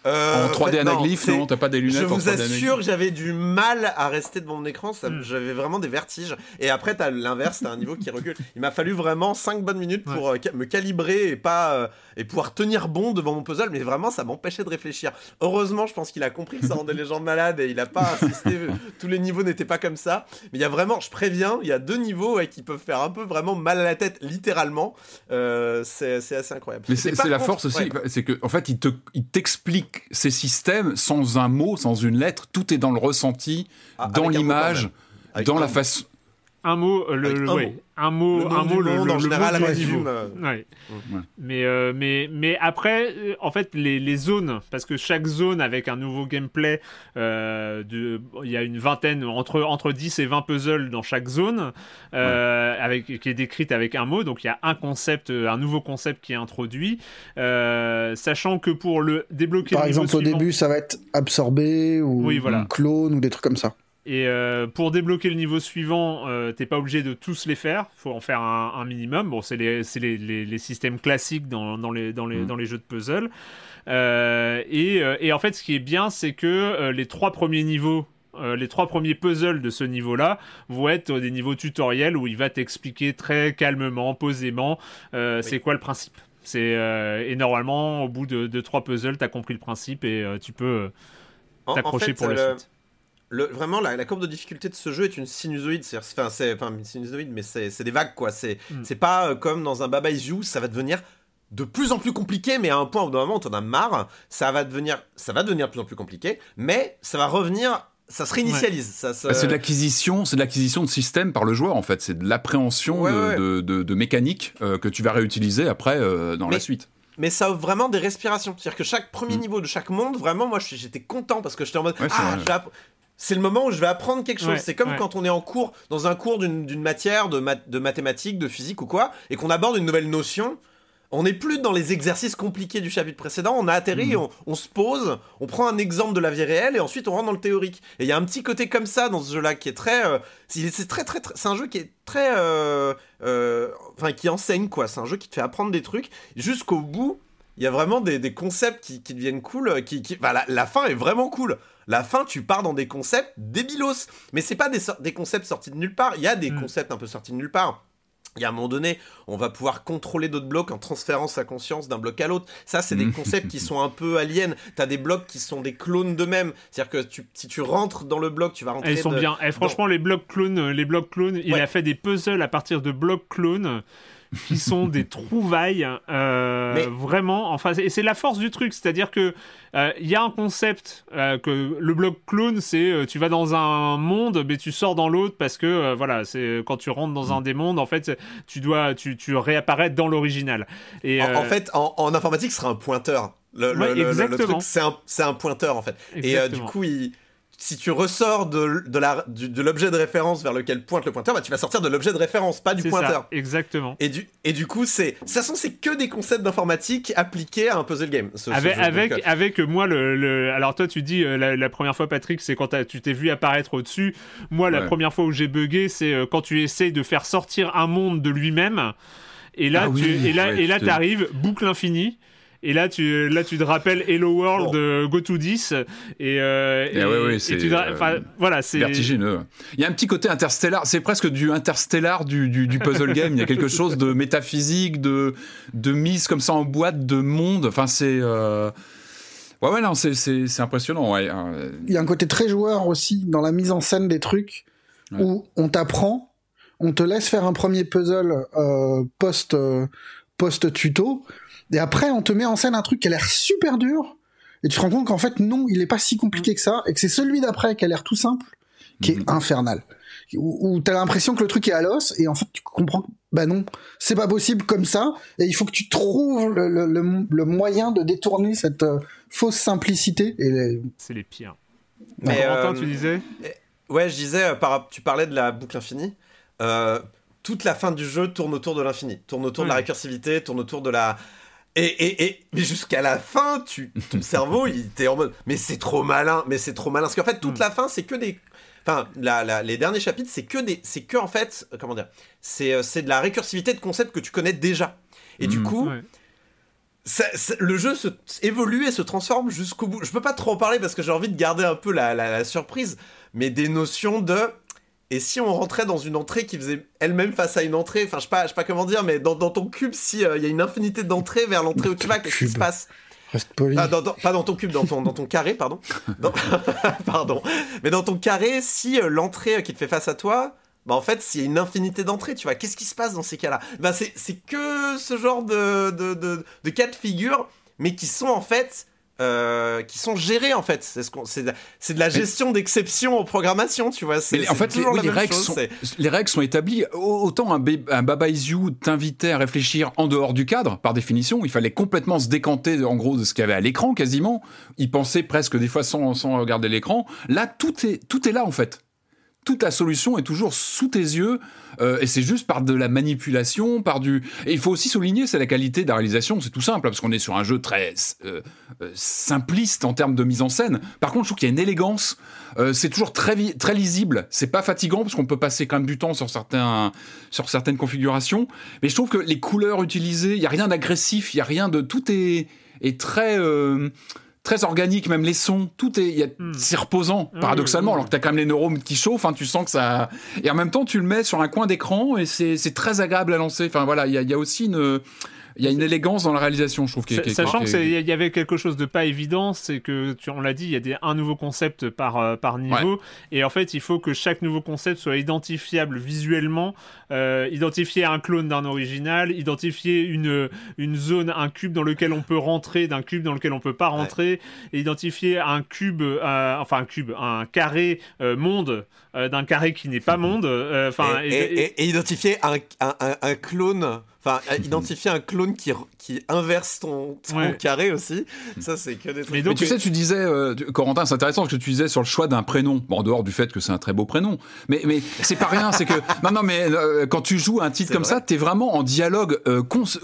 Euh, en 3D anaglyphe, non, t'as pas des lunettes Je en vous 3D assure que j'avais du mal à rester devant mon écran, ça- Mm. j'avais vraiment des vertiges. Et après, t'as l'inverse, t'as un niveau qui recule. Il m'a fallu vraiment 5 bonnes minutes pour euh, me calibrer et pas euh, et pouvoir tenir bon devant mon puzzle, mais vraiment, ça m'empêchait de réfléchir. Heureusement, je pense qu'il a compris que ça rendait les gens malades et il a pas insisté. (laughs) Tous les niveaux n'étaient pas comme ça. Mais il y a vraiment, je préviens, il y a deux niveaux ouais, qui peuvent faire un peu vraiment mal à la tête, littéralement. Euh, c'est assez incroyable. Mais c'est la contre- force aussi, ouais. c'est que en fait, il te, il t'explique ces systèmes sans un mot, sans une lettre. Tout est dans le ressenti, Ah, dans l'image, dans la façon. Un mot, euh, le, le- un ouais, mot. un mot, Le nom un du mot, le, monde, le- en le général, résume, euh, Ouais. Ouais. Mais, euh, mais, mais après, euh, en fait, les, les zones, parce que chaque zone avec un nouveau gameplay, euh, de, il y a une vingtaine, entre, entre 10 et 20 puzzles dans chaque zone, euh, avec, qui est décrite avec un mot. Donc il y a un concept, un nouveau concept qui est introduit. Euh, sachant que pour le débloquer Par exemple, au suivant- début, ça va être absorbé ou, Oui, voilà. ou clone ou des trucs comme ça. Et euh, pour débloquer le niveau suivant, euh, t'es pas obligé de tous les faire. faut en faire un, un minimum. Bon, c'est les, c'est les, les- les systèmes classiques dans, dans, les, dans, les, dans les jeux de puzzle. Euh, et, euh, et en fait, ce qui est bien, c'est que les trois premiers niveaux. euh, les trois premiers puzzles de ce niveau-là vont être euh, des niveaux tutoriels où il va t'expliquer très calmement, posément, euh, c'est quoi le principe. C'est et normalement au bout de, de trois puzzles, t'as compris le principe et tu peux En- t'accrocher fait, pour la le- suite. Le, vraiment, la, la courbe de difficulté de ce jeu est une sinusoïde. C'est, enfin, c'est, enfin, une sinusoïde, mais c'est, des vagues, quoi. C'est, Mm. pas euh, comme dans un Baba Is You, ça va devenir de plus en plus compliqué, mais à un point où, d'un moment, t'en as marre, ça va devenir, ça va devenir de plus en plus compliqué, mais ça va revenir, ça se réinitialise. Ça, Bah, C'est de l'acquisition, c'est de l'acquisition de système par le joueur en fait. C'est de l'appréhension Ouais, de, ouais. de, de- de mécanique euh, que tu vas réutiliser après euh, dans la suite. mais ça offre vraiment des respirations. C'est-à-dire que chaque premier Mm. niveau de chaque monde, vraiment, moi, j'étais content parce que j'étais en mode, ah, c'est le moment où je vais apprendre quelque chose. Ouais, c'est comme ouais. quand on est en cours, dans un cours d'une matière de, math- de mathématiques, de physique ou quoi, et qu'on aborde une nouvelle notion. On n'est plus dans les exercices compliqués du chapitre précédent, on a atterri, on, on se pose, on prend un exemple de la vie réelle et ensuite on rentre dans le théorique. Et il y a un petit côté comme ça dans ce jeu-là qui est très, euh, c'est c'est très très, très- c'est un jeu qui est très, euh, euh, enfin qui enseigne quoi. C'est un jeu qui te fait apprendre des trucs jusqu'au bout. Il y a vraiment des, des concepts qui, qui deviennent cool. euh, Qui, qui- bah, la, la fin est vraiment cool. La fin, tu pars dans des concepts débilos. Mais c'est pas des, des concepts sortis de nulle part. Il y a des Mm. concepts un peu sortis de nulle part. Il y a un moment donné, on va pouvoir contrôler d'autres blocs en transférant sa conscience d'un bloc à l'autre. Ça, c'est des Mm. concepts qui (laughs) sont un peu aliens. T'as des blocs qui sont des clones d'eux-mêmes. C'est-à-dire que tu- si tu rentres dans le bloc, tu vas rentrer. Elles sont de- bien. Et franchement, les blocs clones, les blocs clones, il a fait des puzzles à partir de blocs clones qui sont des (laughs) trouvailles euh, Mais- vraiment enfin et c'est la force du truc c'est-à-dire que euh, il y a un concept euh, que le bloc clone c'est euh, tu vas dans un monde mais tu sors dans l'autre parce que euh, voilà c'est quand tu rentres dans un des mondes en fait tu dois tu, tu réapparais dans l'original et En, en euh, fait, en, en informatique, ce sera un pointeur. Le, le- Ouais, le- le- le exactement. truc, c'est un, un pointeur en fait. Et euh, du coup, il- si tu ressors de, de la- du- de l'objet de référence vers lequel pointe le pointeur, bah, tu vas sortir de l'objet de référence, pas du c'est pointeur. ça, exactement Et du, et du coup, c'est, de toute façon, c'est que des concepts d'informatique appliqués à un puzzle game. ce- avec, jeu. avec, Donc, euh, avec moi, le, le- alors toi tu dis euh, la, la première fois Patrick c'est quand tu t'es vu apparaître au-dessus. Moi la Ouais. première fois où j'ai bugué c'est euh, quand tu essayes de faire sortir un monde de lui-même. Et là, Ah tu, oui, et là, ouais, et là tu te- t'arrives, boucle infinie. Et là, tu, là, tu te rappelles Hello World Bon. Go to 10 et, euh, Et ouais, ouais, c'est, tu te- euh, voilà, c'est Vertigineux. Il y a un petit côté interstellar, c'est presque du interstellar du, du, du puzzle game. Il y a quelque chose de métaphysique, de, de mise comme ça en boîte de monde. Enfin, c'est. euh, Ouais, ouais, non, c'est, c'est, c'est impressionnant. Ouais. Euh, Il y a un côté très joueur aussi dans la mise en scène des trucs Ouais. où on t'apprend, on te laisse faire un premier puzzle euh, post euh, post tuto et après on te met en scène un truc qui a l'air super dur et tu te rends compte qu'en fait non, il est pas si compliqué que ça et que c'est celui d'après qui a l'air tout simple qui Mhm. est infernal. Où, où t'as l'impression que le truc est à l'os et en fait tu comprends que bah non, c'est pas possible comme ça et il faut que tu trouves le, le, le- le moyen de détourner cette euh, fausse simplicité et les- c'est les pires. Mais, Corentin, euh, tu disais Ouais, je disais, euh, par, tu parlais de la boucle infinie. Euh, toute la fin du jeu tourne autour de l'infini, tourne autour de la récursivité, tourne autour de la. Et, et, et mais jusqu'à la fin, tu, ton cerveau, il était en mode, mais c'est trop malin, mais c'est trop malin. Parce qu'en fait, toute la fin, c'est que des, enfin, la, la- les derniers chapitres, c'est que des, c'est que en fait, euh, comment dire, c'est, euh, c'est de la récursivité de concepts que tu connais déjà. Et du Mhm. coup, Ouais. ça- ça- le jeu se évolue et se transforme jusqu'au bout. Je peux pas trop en parler parce que j'ai envie de garder un peu la, la- la surprise, mais des notions de. Et si on rentrait dans une entrée qui faisait elle-même face à une entrée, enfin je sais pas, je sais pas comment dire, mais dans, dans ton cube, si euh, il y a une infinité d'entrées vers l'entrée où tu vas, qu'est-ce qui se passe? Reste poli. Ah, dans- dans- Pas dans ton cube, dans ton, dans ton carré, pardon. (laughs) (laughs) Pardon. Mais dans ton carré, si euh, l'entrée euh, qui te fait face à toi, bah en fait, s'il y a une infinité d'entrées, tu vois, qu'est-ce qui se passe dans ces cas-là? Bah c'est c'est que ce genre de, de, de, de cas de figure, mais qui sont en fait... euh, qui sont gérés en fait, c'est ce qu'on- c'est de, c'est de la gestion d'exception en programmation, tu vois. c'est- en fait, les, oui, règles chose, sont, les règles sont établies. Au- Autant un, un Baba Is You t'invitait à réfléchir en dehors du cadre, par définition. Il fallait complètement se décanter, en gros, de ce qu'il y avait à l'écran, quasiment. Il pensait presque des fois sans, sans regarder l'écran. Là, tout est, tout est là, en fait. Toute la solution est toujours sous tes yeux, euh, et c'est juste par de la manipulation, par du. Et il faut aussi souligner, c'est la qualité de la réalisation. C'est tout simple, parce qu'on est sur un jeu très euh, euh, simpliste en termes de mise en scène. Par contre, je trouve qu'il y a une élégance. C'est toujours très, très lisible. C'est pas fatigant parce qu'on peut passer quand même du temps sur, certains, sur certaines configurations. Mais je trouve que les couleurs utilisées, il y a rien d'agressif, il y a rien de. Tout est, est très. Très organique, même les sons, tout est, il y a- Hmm. c'est reposant, Ah paradoxalement, alors que t'as quand même les neurones qui chauffent, hein, tu sens que ça, et en même temps tu le mets sur un coin d'écran et c'est c'est très agréable à lancer. Enfin voilà, il y a, il y a aussi une, il y a une élégance dans la réalisation, je trouve. qui qui Sachant qui qu'il est- y avait quelque chose de pas évident, c'est que, tu, on l'a dit, il y a des, un nouveau concept par, euh, par niveau, et en fait, il faut que chaque nouveau concept soit identifiable visuellement, euh, identifier un clone d'un original, identifier une, une zone, un cube dans lequel on peut rentrer, d'un cube dans lequel on peut pas rentrer, et identifier un cube, euh, enfin un cube, un carré euh, monde euh, d'un carré qui n'est pas monde. euh, Enfin, et, et- et- et identifier un, un, un- un clone, enfin euh, (laughs) identifier un clone qui, qui inverse ton, ton Ouais. carré aussi, ça c'est que des trucs. Mais tu sais, tu disais, euh, Corentin, c'est intéressant ce que tu disais sur le choix d'un prénom. Bon, en dehors du fait que c'est un très beau prénom. Mais, mais c'est pas rien, c'est que. (laughs) Non, non, mais euh, quand tu joues un titre comme vrai. ça, t'es vraiment en dialogue euh,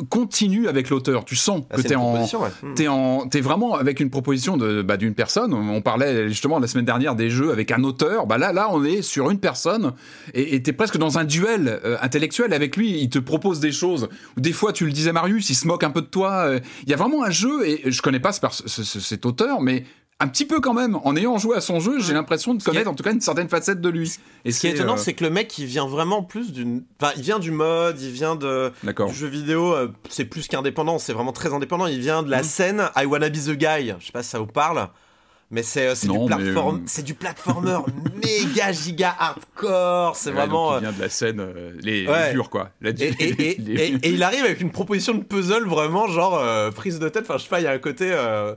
continu avec l'auteur. Tu sens Ah, que t'es en. proposition, ouais. Hmm. T'es, en, t'es vraiment avec une proposition de, bah, d'une personne. On parlait justement la semaine dernière des jeux avec un auteur. Bah là, là, on est sur une personne et, t'es presque dans un duel euh, intellectuel avec lui. Il te propose des choses. Ou des fois, tu le disais, Marius, il se moque un peu de toi. Euh, Il y a vraiment un jeu et je connais pas ce cet auteur, mais un petit peu quand même. En ayant joué à son jeu, j'ai l'impression de connaître en tout cas une certaine facette de lui. Et Ce qui est étonnant, euh, c'est que le mec, il vient vraiment plus d'une. Enfin, il vient du mode, il vient de. Du jeu vidéo, c'est plus qu'indépendant, c'est vraiment très indépendant. Il vient de la Mhm. scène I Wanna Be the Guy. Je sais pas si ça vous parle. Mais c'est euh, du mais, platform, euh, c'est du platformer (laughs) méga giga hardcore. C'est ouais, vraiment. euh, il vient de la scène, euh, les, Ouais. les durs, quoi. La Et, (laughs) les- et- et il arrive avec une proposition de puzzle vraiment genre euh, prise de tête. Enfin, je sais pas, il y a un côté. euh,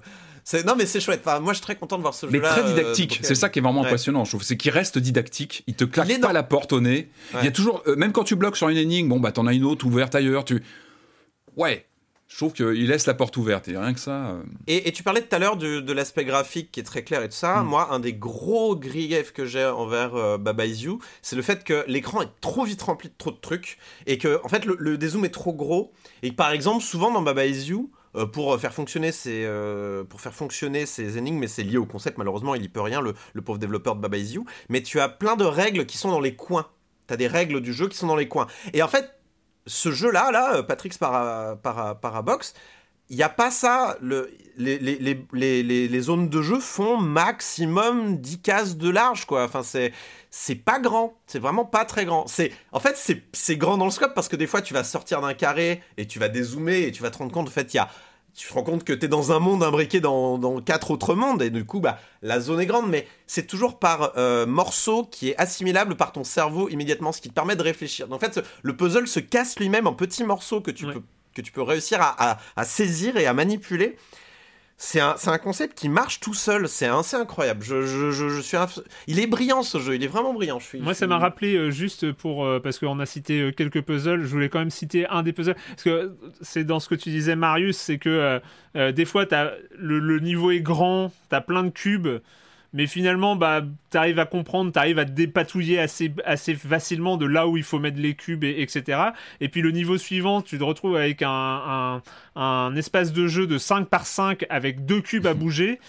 non, mais c'est chouette. Enfin, moi, je suis très content de voir ce Mais jeu-là. très euh, didactique, c'est euh, ça qui est vraiment ouais. impressionnant, je trouve. C'est qu'il reste didactique, il te claque Il pas la porte au nez. Il y a toujours, euh, même quand tu bloques sur une énigme, bon bah t'en as une autre ouverte ailleurs, tu. Ouais, je trouve qu'il laisse la porte ouverte et rien que ça. euh, Et, et tu parlais tout à l'heure de, de l'aspect graphique qui est très clair et tout ça. Mm. Moi, un des gros griefs que j'ai envers euh, Baba Is You, c'est le fait que l'écran est trop vite rempli de trop de trucs et que, en fait, le, le dézoom est trop gros. Et que, par exemple, souvent dans Baba Is You, euh, pour faire fonctionner ces euh, pour faire fonctionner ces énigmes, mais c'est lié au concept. Malheureusement, il y peut rien, le, le pauvre développeur de Baba Is You. Mais tu as plein de règles qui sont dans les coins. T'as des règles du jeu qui sont dans les coins. Et en fait, ce jeu-là, là, Patrick's Para, Para, Parabox, il n'y a pas ça. Le, les, zones de jeu font maximum 10 cases de large, quoi. Enfin, c'est, c'est pas grand. C'est vraiment pas très grand. C'est, en fait, c'est, c'est grand dans le scope parce que des fois, tu vas sortir d'un carré et tu vas dézoomer et tu vas te rendre compte, en fait, il y a. Tu te rends compte que tu es dans un monde imbriqué dans, dans quatre autres mondes et du coup, bah, la zone est grande, mais c'est toujours par euh, morceau qui est assimilable par ton cerveau immédiatement, ce qui te permet de réfléchir. Donc, en fait, ce- le puzzle se casse lui-même en petits morceaux que tu Ouais. peux que tu peux réussir à, à- à saisir et à manipuler. C'est un, c'est un concept qui marche tout seul, c'est assez incroyable. Je, je, je, je suis inf- Il est brillant ce jeu, il est vraiment brillant. Je suis, Moi, ça suis- m'a rappelé euh, juste pour euh, parce qu'on a cité euh, quelques puzzles. Je voulais quand même citer un des puzzles parce que c'est dans ce que tu disais, Marius, c'est que des fois, t'as le, le niveau est grand, t'as plein de cubes, mais finalement, bah, t'arrives à comprendre, t'arrives à te dépatouiller assez, assez facilement de là où il faut mettre les cubes, et, etc. Et puis le niveau suivant, tu te retrouves avec un, un, un espace de jeu de 5 par 5 avec deux cubes à (laughs) bouger.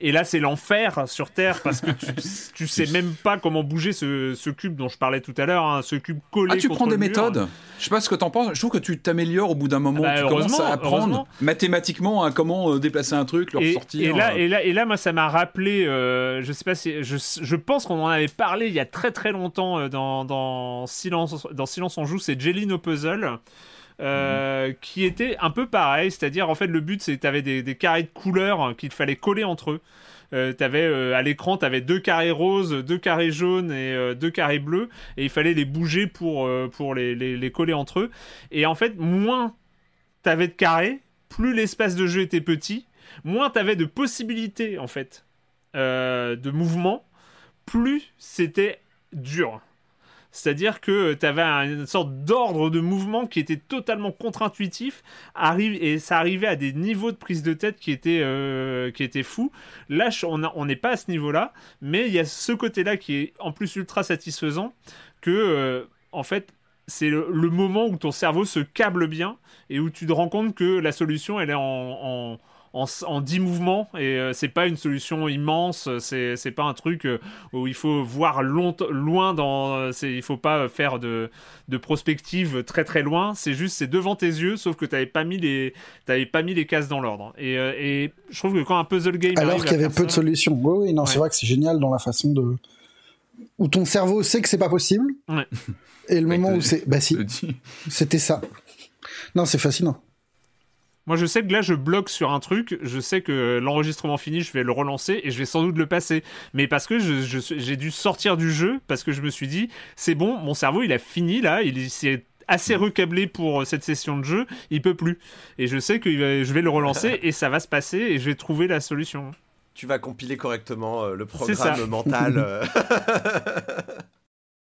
Et là, c'est l'enfer sur Terre parce que tu, (laughs) tu sais même pas comment bouger ce, ce cube dont je parlais tout à l'heure, hein, ce cube collé. Ah, tu contre prends des le mur. méthodes Je sais pas ce que t'en penses. Je trouve que tu t'améliores au bout d'un moment. Bah, tu commences à apprendre mathématiquement à comment euh, déplacer un truc, le ressortir. et là, euh. et là, et là, moi, ça m'a rappelé. euh, je sais pas si, je, je pense qu'on en avait parlé il y a très très longtemps dans, dans Silence, dans Silence on joue. C'est Jelly No Puzzle. Euh, qui était un peu pareil, c'est-à-dire en fait le but c'est que tu avais des, des carrés de couleurs qu'il fallait coller entre eux. Euh, t'avais euh, à l'écran t'avais deux carrés roses, deux carrés jaunes et euh, deux carrés bleus et il fallait les bouger pour pour les, les, les coller entre eux. Et en fait moins t'avais de carrés, plus l'espace de jeu était petit, moins t'avais de possibilités en fait de mouvement, plus c'était dur. C'est-à-dire que tu avais une sorte d'ordre de mouvement qui était totalement contre-intuitif, et ça arrivait à des niveaux de prise de tête qui étaient, euh, qui étaient fous. Là, on n'est pas à ce niveau-là, mais il y a ce côté-là qui est en plus ultra satisfaisant, que, euh, en fait, c'est le, moment où ton cerveau se câble bien et où tu te rends compte que la solution, elle est en, en, en 10 mouvements et euh, c'est pas une solution immense, c'est c'est pas un truc euh, où il faut voir long, loin dans. c'est- Il faut pas faire de, de prospective très très loin, c'est juste c'est devant tes yeux, sauf que t'avais pas mis les, t'avais pas mis les cases dans l'ordre. Et, euh, et je trouve que quand un puzzle game. Alors qu'il y avait peu de solutions. Oui, oui, non, c'est vrai que c'est génial dans la façon de. où ton cerveau sait que c'est pas possible. Ouais. Et le Ouais, moment où c'est. Bah si, (laughs) c'était ça. Non, c'est fascinant. Moi, je sais que là, je bloque sur un truc. Je sais que l'enregistrement fini, je vais le relancer et je vais sans doute le passer. Mais parce que je- je- j'ai dû sortir du jeu, parce que je me suis dit, c'est bon, mon cerveau, il a fini là, il s'est assez recablé pour euh, cette session de jeu, il peut plus. Et je sais que va- je vais le relancer (laughs) et ça va se passer et je vais trouver la solution. Tu vas compiler correctement euh, le programme mental. (laughs)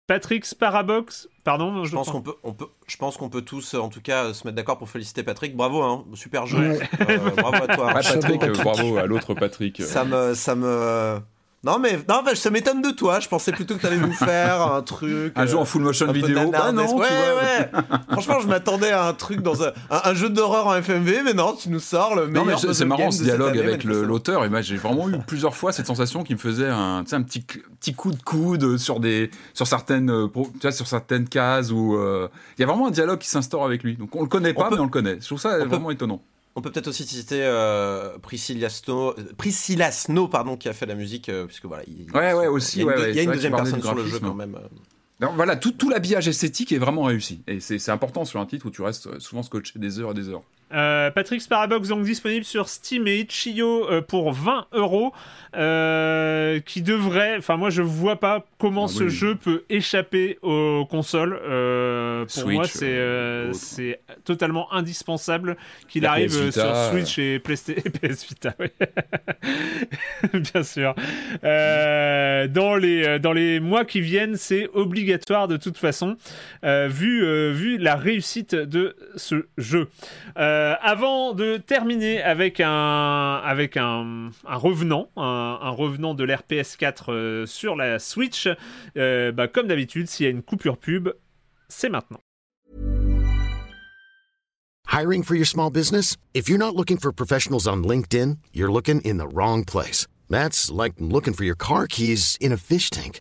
Patrick Sparabox, pardon, je, Je pense qu'on peut, on peut, je pense qu'on peut tous, euh, en tout cas, euh, se mettre d'accord pour féliciter Patrick. Bravo, hein, super jeu. Ouais. Euh, bravo à toi. (laughs) Ouais, Patrick, bravo à l'autre Patrick. Ça me, ça me. Non mais, non, bah, ça m'étonne de toi. Je pensais plutôt que t'allais nous faire un truc. Un jeu euh, en full motion vidéo. Bah non, ouais, tu vois. ouais. (laughs) Franchement, je m'attendais à un truc dans un, un, un jeu d'horreur en FMV, mais non, tu nous sors le Non meilleur. mais c'est- marrant ce dialogue année, avec l'auteur et moi j'ai vraiment eu plusieurs fois cette sensation qui me faisait un, tu un petit petit coup de coude sur des sur certaines euh, tu vois, sur certaines cases où euh, il y a vraiment un dialogue qui s'instaure avec lui donc on le connaît pas mais on le connaît je trouve ça peut- vraiment étonnant On peut peut-être aussi citer euh, Priscilla Snow, euh, Priscilla Snow, pardon, qui a fait la musique, euh, puisque voilà. Il, Ouais, ouais, il y a aussi, une, ouais, il y a une deuxième personne sur le jeu quand même. euh. Donc, voilà tout, tout l'habillage esthétique est vraiment réussi et c'est important sur un titre où tu restes souvent scotché des heures et des heures Euh, Patrick Sparabox donc disponible sur Steam et Itch.io euh, pour 20 euros euh, qui devrait enfin moi je vois pas comment Ah ce oui. jeu peut échapper aux consoles. Pour Switch, moi c'est c'est totalement indispensable qu'il arrive sur Switch et PlayStation (laughs) PS Vita oui. (laughs) bien sûr. Dans les dans les mois qui viennent c'est obligatoire de toute façon vu vu la réussite de ce jeu. Euh, avant de terminer avec un revenant, un, un revenant de l'RPS4 euh, sur la Switch, euh, bah, comme d'habitude, s'il y a une coupure pub, c'est maintenant. Hiring for your small business? If you're not looking for professionals on LinkedIn, you're looking in the wrong place. That's like looking for your car keys in a fish tank.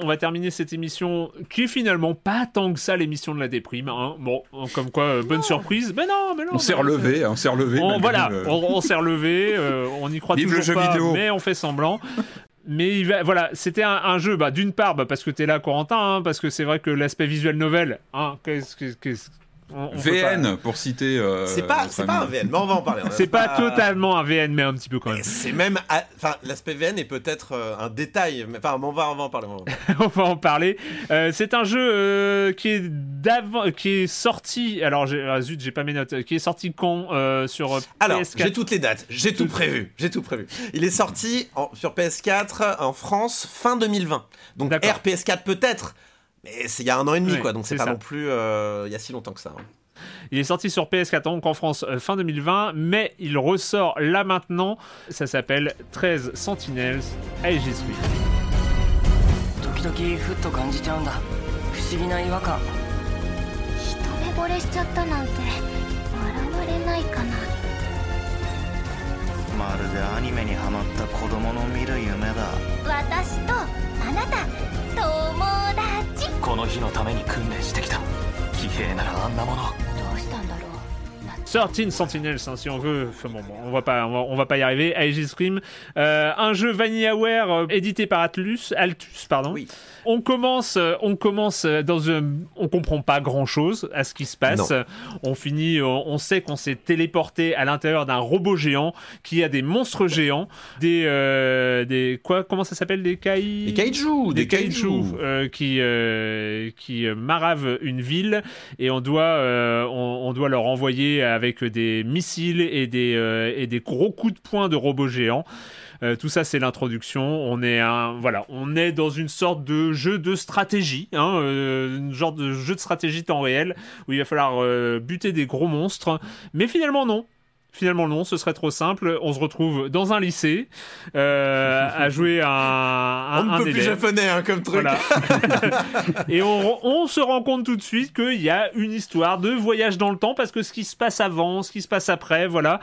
On va terminer cette émission qui est finalement pas tant que ça l'émission de la déprime. hein. Bon, comme quoi, euh, bonne surprise. Mais non, mais non. on s'est relevé on s'est relevé On, voilà, le- on, on s'est relevé, euh, on y croit Vive le toujours jeu pas, vidéo. mais on fait semblant. Mais il va- voilà, c'était un, un jeu, bah, d'une part, bah, parce que t'es là, Corentin, hein, parce que c'est vrai que l'aspect visuel novel, hein, qu'est-ce que- qu'est-ce- On- on peut VN, pour citer. euh, C'est pas, notre c'est pas un. VN, mais on va en parler. C'est pas totalement un VN, mais un petit peu quand même. C'est même, à- enfin, l'aspect VN est peut-être euh, un détail, mais enfin, on va, on va en parler. on va en parler. (laughs) on va en parler. Euh, c'est un jeu euh, qui est d'avant, qui est sorti. Alors j'ai- ah, zut, j'ai pas mes notes. Qui est sorti quand euh, sur Alors, PS4 j'ai toutes les dates, j'ai tout prévu, j'ai tout prévu. Il est sorti en- sur PS4 en France fin 2020. Donc D'accord. RPS4 peut-être, mais c'est il y a un an et demi Ouais, quoi, donc c'est c'est pas ça. non plus euh, il y a si longtemps que ça. hein. Il est sorti sur PS4 donc en France euh, fin 2020, mais il ressort là maintenant. Ça s'appelle 13 Sentinels Aegis Wing. 時々ふっと感じちゃうんだ不思議な違和感一目惚れしちゃったなんて笑われないかなまるでアニメにハマった子供の見る夢だ私とあなた友達 この日のために訓練してきた。騎兵ならあんなもの。13 Sentinels, hein, si on veut. Enfin, bon, bon, on va pas, on va, on va pas y arriver. Aegis Scream, euh, un jeu VanillaWare euh, édité par Atlus, Altus, pardon. Oui. On commence, euh, on commence dans un, on comprend pas grand chose à ce qui se passe. Non. On finit, on sait qu'on s'est téléporté à l'intérieur d'un robot géant qui a des monstres géants, des, des quoi, comment ça s'appelle, des kai, Des kaiju, des des kaiju qui qui maravent une ville et on doit on, on doit leur envoyer avec des missiles et des euh, et des gros coups de poing de robots géants. Euh, tout ça, c'est l'introduction. On est un, voilà, on est dans une sorte de jeu de stratégie, hein, euh, une genre de jeu de stratégie temps réel où il va falloir euh, buter des gros monstres. Mais finalement, non. Finalement non, ce serait trop simple. On se retrouve dans un lycée euh, à (laughs) jouer un, un, On un peut plus élève. japonais hein, comme truc. Voilà. (laughs) et on, on se rend compte tout de suite qu'il y a une histoire de voyage dans le temps parce que ce qui se passe avant, ce qui se passe après, voilà.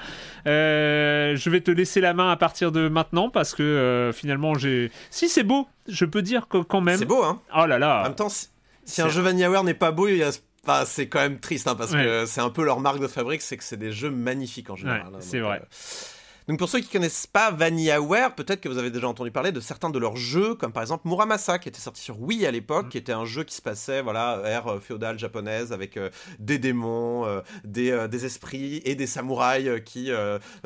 Euh, je vais te laisser la main à partir de maintenant parce que euh, finalement j'ai. Si c'est beau, je peux dire que quand même. C'est beau hein. Oh là En là. même temps, si, un jeu VanillaWare n'est pas beau, il y a- enfin, c'est quand même triste hein, parce Ouais. que c'est un peu leur marque de fabrique, c'est que c'est des jeux magnifiques en général. Ouais, hein, c'est vrai. euh, Donc pour ceux qui connaissent pas VanillaWare, peut-être que vous avez déjà entendu parler de certains de leurs jeux, comme par exemple Muramasa, qui était sorti sur Wii à l'époque, qui était un jeu qui se passait, voilà, ère euh, féodale japonaise, avec euh, des démons, euh, des, euh, des esprits et des samouraïs qui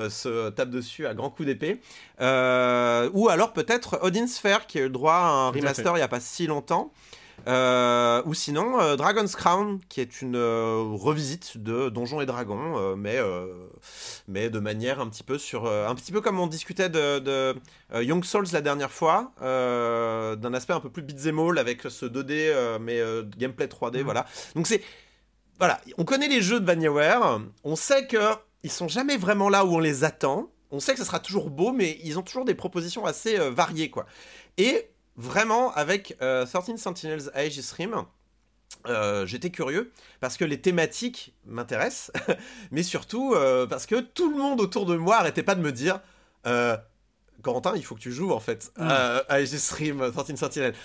se tapent dessus à grands coups d'épée. Ou alors peut-être Odin Sphere, qui a eu le droit à un remaster il y a pas si longtemps. Euh, ou sinon euh, Dragon's Crown, qui est une euh, revisite de Donjons et Dragons, mais, mais de manière un petit peu sur, un petit peu comme on discutait de, de, Young Souls la dernière fois, d'un aspect un peu plus beat'em all avec ce 2D euh, mais gameplay 3D, voilà. Donc c'est, voilà, on connaît les jeux de VanillaWare, on sait que ils sont jamais vraiment là où on les attend. On sait que ça sera toujours beau, mais ils ont toujours des propositions assez euh, variées, quoi. Et vraiment, avec euh, 13 Sentinels Aegis Rim, euh, j'étais curieux parce que les thématiques m'intéressent, (laughs) mais surtout euh, parce que tout le monde autour de moi arrêtait pas de me dire euh, Corentin, il faut que tu joues en fait euh, à Aegis Rim 13 Sentinels.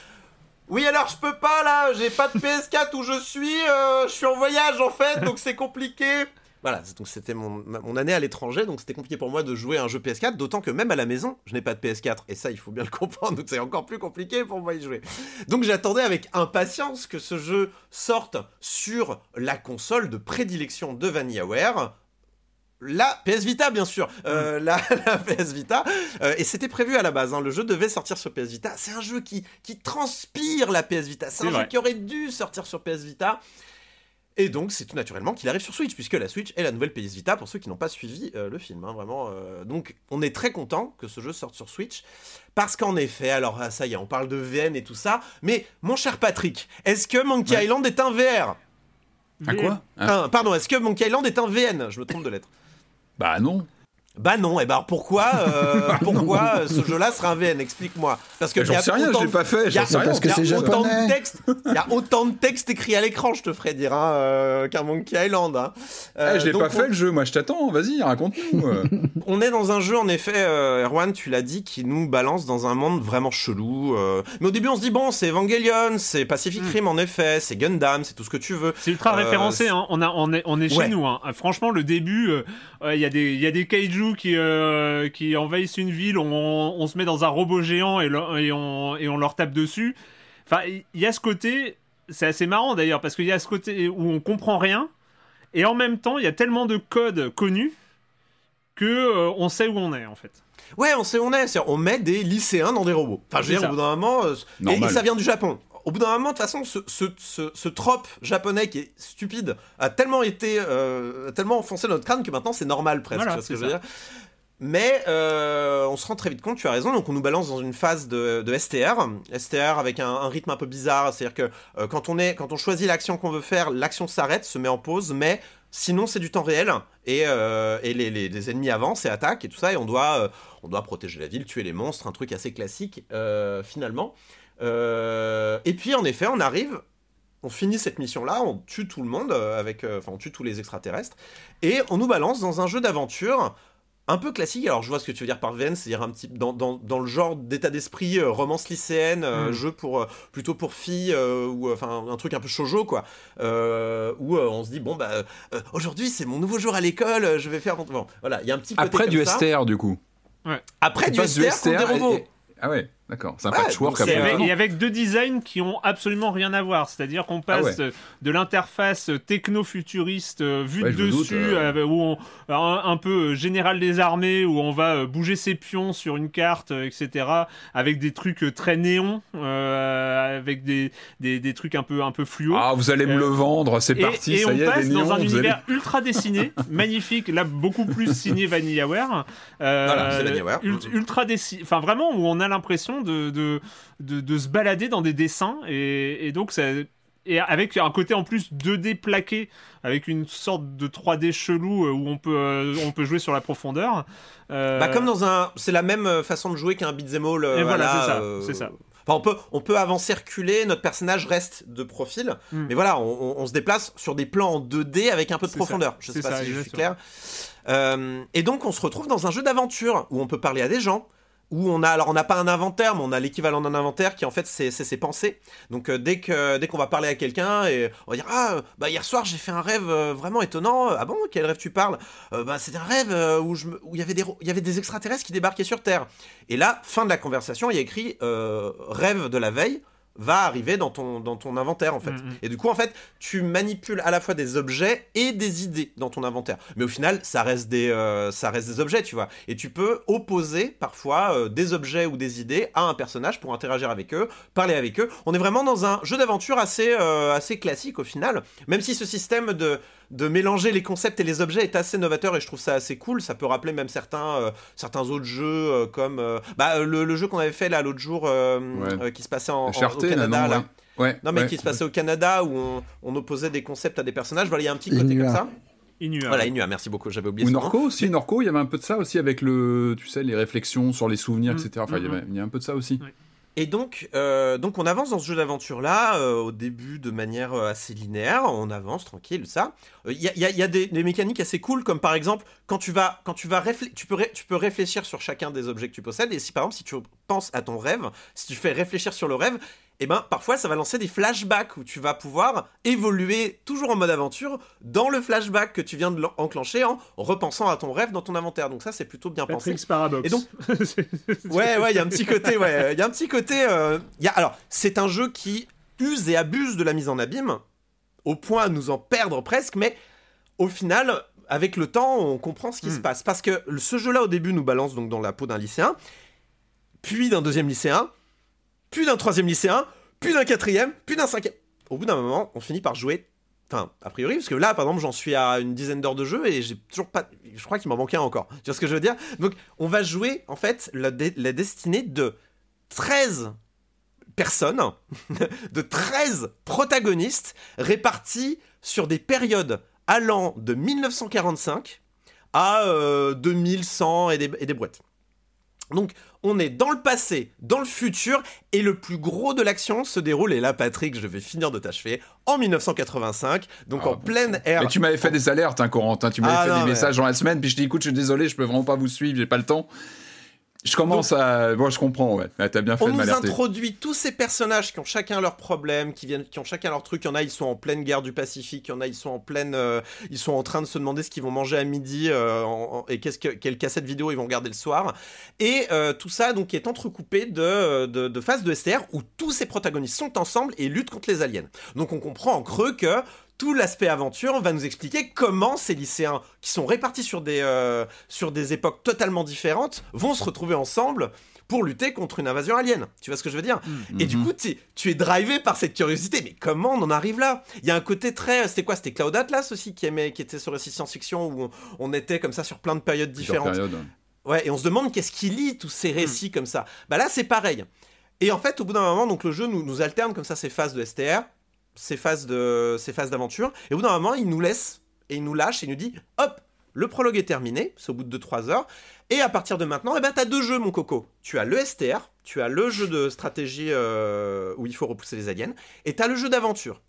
Oui, alors je peux pas là, j'ai pas de PS4 où je suis, je suis en voyage en fait, donc c'est compliqué. Voilà, donc c'était mon, mon année à l'étranger, donc c'était compliqué pour moi de jouer à un jeu PS4, d'autant que même à la maison, je n'ai pas de PS4, et ça il faut bien le (laughs) comprendre, donc c'est encore plus compliqué pour moi y jouer. Donc j'attendais avec impatience que ce jeu sorte sur la console de prédilection de VanillaWare, la PS Vita, bien sûr. Euh, (laughs) la, la PS Vita. Euh, et c'était prévu à la base. hein. Le jeu devait sortir sur PS Vita. C'est un jeu qui, qui transpire la PS Vita. C'est un jeu qui aurait dû sortir sur PS Vita. Et donc, c'est tout naturellement qu'il arrive sur Switch, puisque la Switch est la nouvelle PS Vita pour ceux qui n'ont pas suivi euh, le film. hein, vraiment. euh. Donc, on est très content que ce jeu sorte sur Switch, parce qu'en effet, alors ah, ça y est, on parle de VN et tout ça, mais mon cher Patrick, est-ce que Monkey Ouais. Island est un VR Un quoi? Un- Un- Pardon, est-ce que Monkey Island est un VN Je me trompe de lettre. Bah non. Bah non, et bah alors pourquoi, euh, (laughs) pourquoi euh, ce jeu-là serait un VN Explique-moi. Parce que Bah, j'en sais rien, je l'ai pas fait, il y a- j'en sais rien. Parce que y a c'est autant japonais. de textes, (laughs) il y a autant de textes écrits à l'écran, je te ferais dire, hein, euh, qu'un Monkey Island. Hein. Euh, Eh, je l'ai pas on- fait le jeu, moi je t'attends, vas-y, raconte-nous. (laughs) On est dans un jeu, en effet, euh, Erwan, tu l'as dit, qui nous balance dans un monde vraiment chelou. euh. Mais au début, on se dit, bon, c'est Evangelion, c'est Pacific Rim, en effet, c'est Gundam, c'est tout ce que tu veux. C'est ultra Euh, référencé, hein. on, a, on est, on est chez Ouais. nous. Hein. Franchement, le début, euh, il y, a des- il y a des kaiju qui, euh, qui envahissent une ville, on, on se met dans un robot géant et, le- et, on, et on leur tape dessus. Enfin, il y a ce côté, c'est assez marrant d'ailleurs, parce qu'il y a ce côté où on comprend rien. Et en même temps, il y a tellement de codes connus que euh, on sait où on est en fait. Ouais, on sait où on est. C'est-à-dire, on met des lycéens dans des robots. Enfin, je veux dire, au bout d'un moment. euh, et ça vient du Japon. Au bout d'un moment, de toute façon, ce, ce, ce, ce trope japonais qui est stupide a tellement été. euh, tellement enfoncé dans notre crâne que maintenant c'est normal presque. Voilà, ce que je veux dire mais euh, on se rend très vite compte, tu as raison, donc on nous balance dans une phase de, de STR, STR avec un, un rythme un peu bizarre, c'est-à-dire que euh, quand, on est, quand on choisit l'action qu'on veut faire, l'action s'arrête, se met en pause, mais sinon c'est du temps réel, et, euh, et les, les- les ennemis avancent et attaquent et tout ça, et on doit, on doit protéger la ville, tuer les monstres, un truc assez classique finalement. Euh, et puis en effet, on arrive, on finit cette mission-là, on tue tout le monde, euh, avec, euh, enfin on tue tous les extraterrestres, et on nous balance dans un jeu d'aventure un peu classique. Alors je vois ce que tu veux dire par VN, c'est-à-dire un petit dans, dans, dans le genre d'état d'esprit euh, romance lycéenne, euh, Mm. jeu pour euh, plutôt pour filles euh, ou enfin un truc un peu shoujo quoi, euh, où euh, on se dit bon bah euh, aujourd'hui c'est mon nouveau jour à l'école, je vais faire bon voilà il y a un petit côté Après comme du ça. STR, du coup. Après Tu du STR, contre des et- robots. et- Ah ouais, d'accord. C'est un Ouais, patchwork après. avec, et avec deux designs qui ont absolument rien à voir. C'est-à-dire qu'on passe Ah ouais. euh, de l'interface techno-futuriste euh, vue Ouais, de doute, dessus, euh. euh, où on, un, un peu général des armées, où on va bouger ses pions sur une carte, etc. Avec des trucs très néons, euh, avec des, des, des trucs un peu, un peu fluo. Ah, vous allez me Euh, le vendre, c'est parti, et ça on y est, passe les dans néons, un allez- univers ultra dessiné, (laughs) magnifique, là beaucoup plus signé VanillaWare. Euh, Voilà, c'est VanillaWare. ult- ultra dessiné, enfin vraiment où on a l'impression de, de, de, de se balader dans des dessins et, et donc ça. Et avec un côté en plus 2D plaqué, avec une sorte de 3D chelou euh, où on peut, euh, on peut jouer sur la profondeur. Euh, Bah comme dans un, c'est la même façon de jouer qu'un beat'em all. euh, Et voilà, c'est ça, c'est ça. Enfin, on peut, on peut avancer, reculer, notre personnage reste de profil, Mm. mais voilà, on, se déplace sur des plans en 2D avec un peu de profondeur. ça, Je sais pas ça, si je suis clair. Et donc, on se retrouve dans un jeu d'aventure où on peut parler à des gens. Où on a, alors on n'a pas un inventaire, mais on a l'équivalent d'un inventaire qui en fait c'est ses pensées. Donc euh, dès dès qu'on va parler à quelqu'un et on va dire ah euh, bah hier soir j'ai fait un rêve euh, vraiment étonnant. Ah bon quel rêve tu parles? Euh, Bah c'était un rêve où je où il y avait des il y avait des extraterrestres qui débarquaient sur Terre. Et là fin de la conversation il y a écrit rêve de la veille va arriver dans ton, dans ton inventaire en fait. Mhm. Et du coup en fait tu manipules à la fois des objets et des idées dans ton inventaire. Mais au final ça reste des, euh, ça reste des objets tu vois. Et tu peux opposer parfois euh, des objets ou des idées à un personnage pour interagir avec eux, parler avec eux. On est vraiment dans un jeu d'aventure assez, euh, assez classique au final. Même si ce système de, de mélanger les concepts et les objets est assez novateur et je trouve ça assez cool. Ça peut rappeler même certains, euh, certains autres jeux euh, comme euh, bah, le, le jeu qu'on avait fait là l'autre jour euh, Ouais. euh, qui se passait en, au là, Canada. non, là. ouais. Ouais, Non mais ouais. qui se passait au Canada où on, on opposait des concepts à des personnages. Voilà, il y a un petit côté Inua. comme ça. Inua. Voilà, Inua, merci beaucoup, j'avais oublié Ou son nom. Norco aussi, Norco, il y avait un peu de ça aussi avec le, tu sais, les réflexions sur les souvenirs, Mm, etc. Enfin, il y mm, avait- il y, a un peu de ça aussi. Ouais. Et donc, euh, donc on avance dans ce jeu d'aventure-là, euh, au début de manière euh, assez linéaire, on avance tranquille, ça. Il y a, des, mécaniques assez cool, comme par exemple, quand tu vas, quand tu vas tu tu peux réfléchir sur chacun des objets que tu possèdes, et si par exemple, si tu penses à ton rêve, si tu fais réfléchir sur le rêve, et ben parfois ça va lancer des flashbacks où tu vas pouvoir évoluer toujours en mode aventure dans le flashback que tu viens de l'en- enclencher en repensant à ton rêve dans ton inventaire. Donc ça c'est plutôt bien pensé. Paradox. Et donc- (laughs) Ouais, ouais, il y a un petit côté, ouais, il y a un petit côté. euh, y a, alors, c'est un jeu qui use et abuse de la mise en abîme, au point de nous en perdre presque, mais au final, avec le temps, on comprend ce qui Hmm. se passe. Parce que ce jeu-là, au début, nous balance donc dans la peau d'un lycéen, puis d'un deuxième lycéen, puis d'un troisième lycéen, puis d'un quatrième, puis d'un cinquième. Au bout d'un moment, on finit par jouer. Enfin, a priori, parce que là, par exemple, j'en suis à une dizaine d'heures de jeu et j'ai toujours pas. Je crois qu'il m'en manquait encore. Tu vois ce que je veux dire? Donc, on va jouer, en fait, la, destinée de 13 personnes, (laughs) de 13 protagonistes répartis sur des périodes allant de 1945 à euh, 2100 et des, et des boîtes. Donc, on est dans le passé, dans le futur, et le plus gros de l'action se déroule, et là, Patrick, je vais finir de t'achever, en 1985, donc Ah, en pleine ère. Mais tu m'avais fait des alertes, hein, Corentin. Tu m'avais Ah, fait non, des mais- messages dans la semaine, puis je dis écoute, je suis désolé, je peux vraiment pas vous suivre, j'ai pas le temps. Je commence à. Bon, je comprends, ouais. Ah, T'as bien fait On de nous introduit tous ces personnages qui ont chacun leurs problèmes, qui viennent, qui ont chacun leur truc. Il y en a, ils sont en pleine guerre du Pacifique. Il y en a, ils sont en pleine, euh, ils sont en train de se demander ce qu'ils vont manger à midi euh, en- et qu'est-ce que, quelle cassette vidéo ils vont regarder le soir. Et euh, tout ça donc est entrecoupé de, de, de phases de STR où tous ces protagonistes sont ensemble et luttent contre les aliens. Donc on comprend en creux que tout l'aspect aventure va nous expliquer comment ces lycéens qui sont répartis sur des, euh, sur des époques totalement différentes vont se retrouver ensemble pour lutter contre une invasion alien. Tu vois ce que je veux dire? Mm. Et du Mhm. coup, tu tu es drivé par cette curiosité. Mais comment on en arrive là? Il y a un côté très... C'était quoi? C'était Cloud Atlas aussi qui, aimait, qui était sur récit science-fiction où on, on était comme ça sur plein de périodes différentes. Ouais, et on se demande qu'est-ce qui lie tous ces récits comme ça. Bah là, c'est pareil. Et en fait, au bout d'un moment, donc le jeu nous, nous alterne comme ça ces phases de STR, ces phases de ces phases d'aventure, et au bout d'un moment, il nous laisse et il nous lâche et il nous dit hop, le prologue est terminé, c'est au bout de 2-3 heures, et à partir de maintenant, eh ben, t'as deux jeux, mon coco. Tu as le STR, tu as le jeu de stratégie euh, où il faut repousser les aliens, et t'as le jeu d'aventure.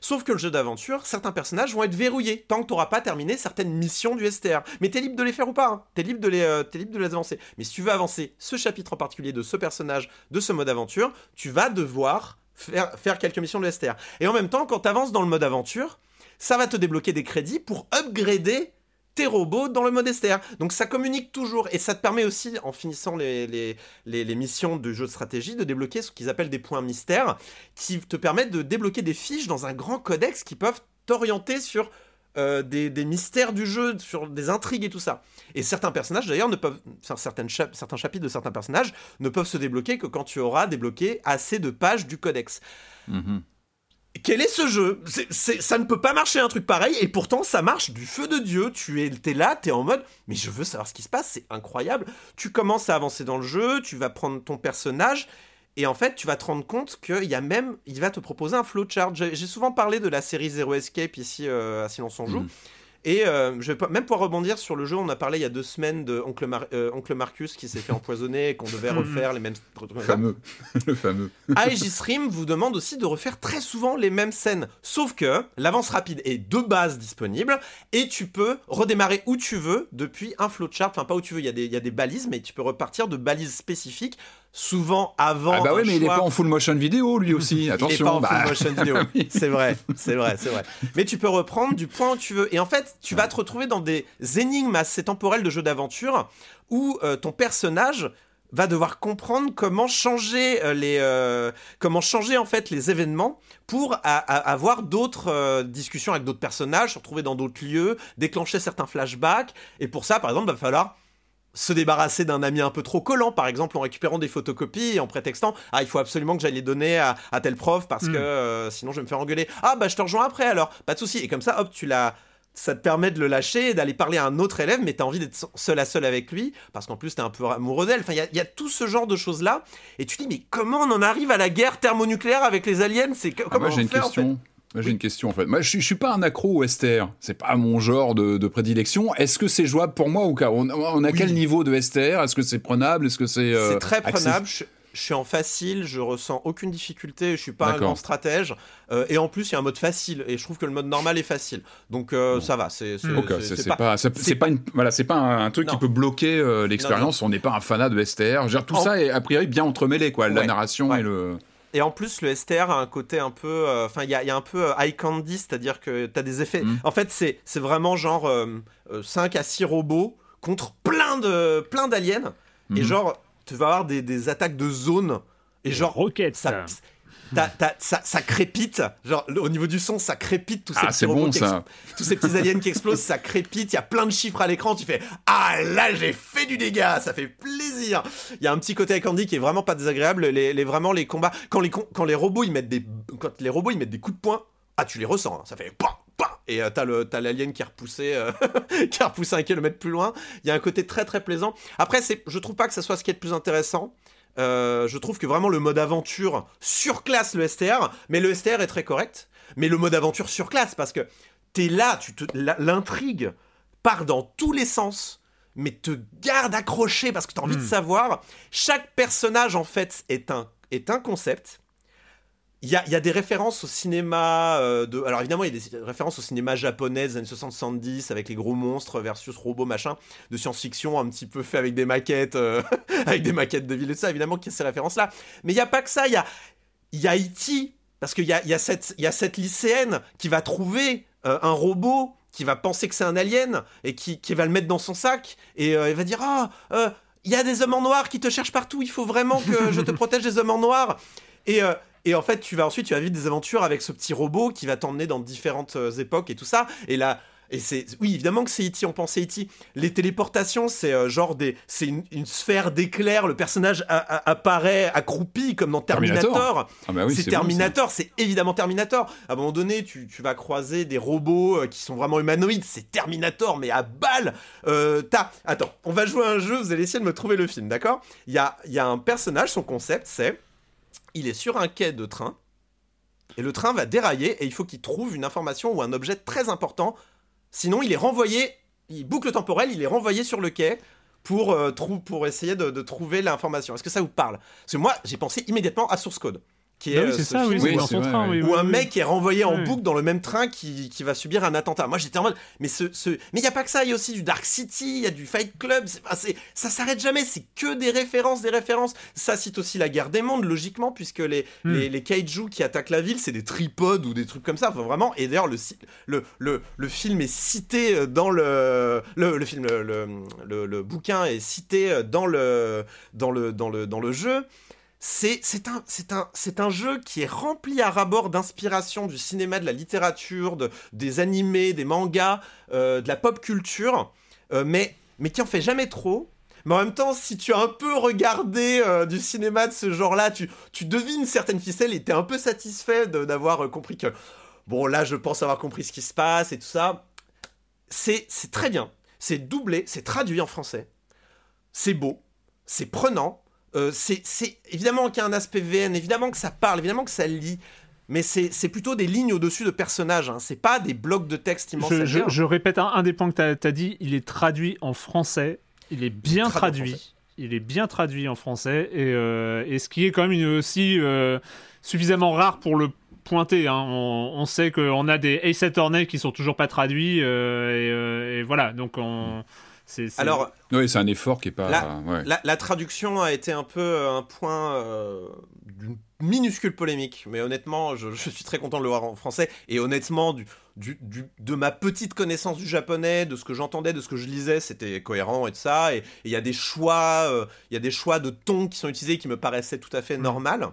Sauf que le jeu d'aventure, certains personnages vont être verrouillés tant que t'auras pas terminé certaines missions du STR. Mais t'es libre de les faire ou pas, hein. de les, euh, libre de les avancer. Mais si tu veux avancer ce chapitre en particulier de ce personnage, de ce mode aventure, tu vas devoir faire, quelques missions de STR. Et en même temps, quand t'avances dans le mode aventure, ça va te débloquer des crédits pour upgrader tes robots dans le mode STR. Donc ça communique toujours et ça te permet aussi, en finissant les, les, les, les missions de jeu de stratégie, de débloquer ce qu'ils appellent des points mystères qui te permettent de débloquer des fiches dans un grand codex qui peuvent t'orienter sur euh, des, des mystères du jeu, sur des intrigues et tout ça. Et certains personnages d'ailleurs ne peuvent, certaines certains chapitres de certains personnages ne peuvent se débloquer que quand tu auras débloqué assez de pages du codex. Mhm. Quel est ce jeu? Ça ne peut pas marcher un truc pareil, et pourtant ça marche du feu de Dieu. Tu es, es là, tu es en mode, mais je veux savoir ce qui se passe, c'est incroyable. Tu commences à avancer dans le jeu, tu vas prendre ton personnage, et en fait tu vas te rendre compte qu'il y a même, il va te proposer un flowchart. J'ai j'ai souvent parlé de la série Zero Escape ici euh, à Silence on joue. Et euh, je vais même pouvoir rebondir sur le jeu, on a parlé il y a deux semaines de Oncle, Mar- euh, Oncle Marcus qui s'est fait empoisonner et qu'on devait (laughs) refaire les mêmes... Le fameux. (laughs) le fameux. Aegis Rim vous demande aussi de refaire très souvent les mêmes scènes. Sauf que l'avance rapide est de base disponible et tu peux redémarrer où tu veux depuis un flowchart. Enfin, pas où tu veux, il y, a des- il y a des balises, mais tu peux repartir de balises spécifiques, souvent avant. Ah bah ouais, mais il est choix. pas en full motion vidéo lui aussi. Attention. Il est pas en bah. full motion vidéo. (laughs) c'est vrai, c'est vrai, c'est vrai. Mais tu peux reprendre du point où tu veux. Et en fait, tu vas te retrouver dans des énigmes assez temporelles de jeux d'aventure où euh, ton personnage va devoir comprendre comment changer euh, les euh, comment changer en fait les événements pour a- a- avoir d'autres euh, discussions avec d'autres personnages, se retrouver dans d'autres lieux, déclencher certains flashbacks et pour ça par exemple, il va falloir se débarrasser d'un ami un peu trop collant, par exemple en récupérant des photocopies et en prétextant ah il faut absolument que j'aille les donner à, à tel prof parce Mm. que euh, sinon je vais me faire engueuler. Ah bah je te rejoins après alors pas de souci. Et comme ça hop tu l'as ça te permet de le lâcher et d'aller parler à un autre élève mais t'as envie d'être seul à seul avec lui parce qu'en plus t'es un peu amoureux d'elle. Enfin il y a- il y, a tout ce genre de choses là et tu te dis mais comment on en arrive à la guerre thermonucléaire avec les aliens? C'est Ah, moi j'ai une fait, en fait? J'ai une question en fait. Moi je, je suis pas un accro au STR. C'est pas mon genre de, de prédilection. Est-ce que c'est jouable pour moi ou pas on, on a quel niveau de STR Est-ce que c'est prenable? Est-ce que c'est euh, C'est très prenable. Je, je suis en facile, je ressens aucune difficulté, je suis pas un grand stratège. Euh, et en plus, il y a un mode facile. Et je trouve que le mode normal est facile. Donc euh, ça va. C'est c'est pas, c'est- c'est pas une, voilà, c'est pas un, un truc Non. qui peut bloquer l'expérience. On n'est pas un fanat de STR. Je veux dire, tout En- ça est a priori bien entremêlé, quoi. La Ouais, narration et le. Et en plus, le STR a un côté un peu. euh, Enfin, il y a, il y a un peu euh, eye candy, c'est-à-dire que tu as des effets. Mm. En fait, c'est c'est vraiment genre 5 à 6 robots contre plein de plein d'aliens. Et Mhm. genre, tu vas avoir des, des attaques de zone. Et genre. Roquette. Ça, ça, ça crépite. Genre, au niveau du son, ça crépite. Tous ces Ah, petits bon, qui ça. Tous ces petits aliens qui explosent, ça crépite. Il y a plein de chiffres à l'écran. Tu fais Ah, là, j'ai fait du dégât. Ça fait plaisir. Il y a un petit côté avec Andy qui est vraiment pas désagréable. Les, les- vraiment, les combats. Quand les, quand les robots, ils mettent des, quand les robots, ils mettent des coups de poing. Ah, tu les ressens. hein. Ça fait Pam Pam et euh, t'as l'alien qui est repoussé euh, (laughs) qui est repoussé un kilomètre plus loin. Il y a un côté très très plaisant. Après, c'est je trouve pas que ça soit ce qui est le plus intéressant. Euh, je trouve que vraiment le mode aventure surclasse le STR, mais le STR est très correct. Mais le mode aventure surclasse parce que t'es là, tu te l'intrigue part dans tous les sens, mais te garde accroché parce que t'as envie de savoir. Chaque personnage en fait est un est un concept. Il y a, il y a des références au cinéma euh, de. Alors évidemment, il y a des références au cinéma japonais des années 60-70 avec les gros monstres versus robots machin de science-fiction un petit peu fait avec des maquettes, euh, (laughs) avec des maquettes de villes et tout ça. Évidemment qu'il y a ces références-là. Mais il n'y a pas que ça. Il y a, il y a E.T. Parce qu'il y a, il y, a cette- il y a cette lycéenne qui va trouver euh, un robot qui va penser que c'est un alien et qui, qui va le mettre dans son sac et elle va dire ah euh, il y a des hommes en noir qui te cherchent partout il faut vraiment que je te (laughs) protège des hommes en noir et Et en fait, tu vas ensuite, tu vas vivre des aventures avec ce petit robot qui va t'emmener dans différentes euh, époques et tout ça. Et là, et c'est oui évidemment que c'est E.T. On pense à E.T. Les téléportations, c'est euh, genre des, c'est une, une sphère d'éclairs. Le personnage a- a- apparaît accroupi comme dans Terminator. Terminator. Ah bah oui, c'est bon, Terminator, c'est évidemment Terminator. À un moment donné, tu, tu vas croiser des robots euh, qui sont vraiment humanoïdes. C'est Terminator, mais à balle. Euh, t'as, attends, on va jouer à un jeu. Vous allez essayer de me trouver le film, d'accord? Il y a, il y a un personnage. Son concept, c'est il est sur un quai de train et le train va dérailler et il faut qu'il trouve une information ou un objet très important. Sinon, il est renvoyé, il boucle temporel, il est renvoyé sur le quai pour, euh, essayer de trouver l'information. Est-ce que ça vous parle? Parce que moi, j'ai pensé immédiatement à Source Code. Qui est, Bah oui, euh, c'est ça, film où- dans son train, oui, où oui, un mec est renvoyé en boucle dans le même train qui, qui va subir un attentat. Moi, j'étais en mode, mais ce, ce... mais il y a pas que ça, il y a aussi du Dark City, il y a du Fight Club. c'est- ça s'arrête jamais. C'est que des références, des références. Ça cite aussi la guerre des mondes, logiquement, puisque les Hmm. les, les kaiju qui attaquent la ville, c'est des tripodes ou des trucs comme ça. Enfin, vraiment. Et d'ailleurs, le, le, le, le film est cité euh, dans le le, le film, le, le, le- le bouquin est cité euh, dans le dans le dans le dans le jeu. C'est un, jeu qui est rempli à rabord d'inspiration du cinéma, de la littérature, de, des animés, des mangas, euh, de la pop culture, euh, mais, qui en fait jamais trop. Mais en même temps, si tu as un peu regardé euh, du cinéma de ce genre-là, tu, tu devines certaines ficelles et t'es un peu satisfait d'avoir compris que, bon, là, je pense avoir compris ce qui se passe et tout ça. C'est très bien. C'est doublé, c'est traduit en français. C'est beau, c'est prenant. Euh, c'est évidemment qu'il y a un aspect VN, évidemment que ça parle, évidemment que ça lit. Mais c'est plutôt des lignes au-dessus de personnages. Hein. C'est pas des blocs de texte immenses. Je, répète un, un des points que tu as, dit, il est traduit en français, il est bien Traduit il est bien traduit en français, et, euh, et ce qui est quand même une, aussi euh, suffisamment rare pour le pointer. hein. On, on sait qu'on a des Ace Attorney qui sont toujours pas traduits, et, et voilà, donc on... c'est- c'est- Alors, Oui, c'est un effort qui est pas. La, ouais. la- la traduction a été un peu euh, un point euh, d'une minuscule polémique, mais honnêtement, je, je suis très content de le voir en français. Et honnêtement, du, du- du- de ma petite connaissance du japonais, de ce que j'entendais, de ce que je lisais, c'était cohérent et tout ça. Et il y a des choix, euh, il y a des choix de ton qui sont utilisés qui me paraissaient tout à fait normal,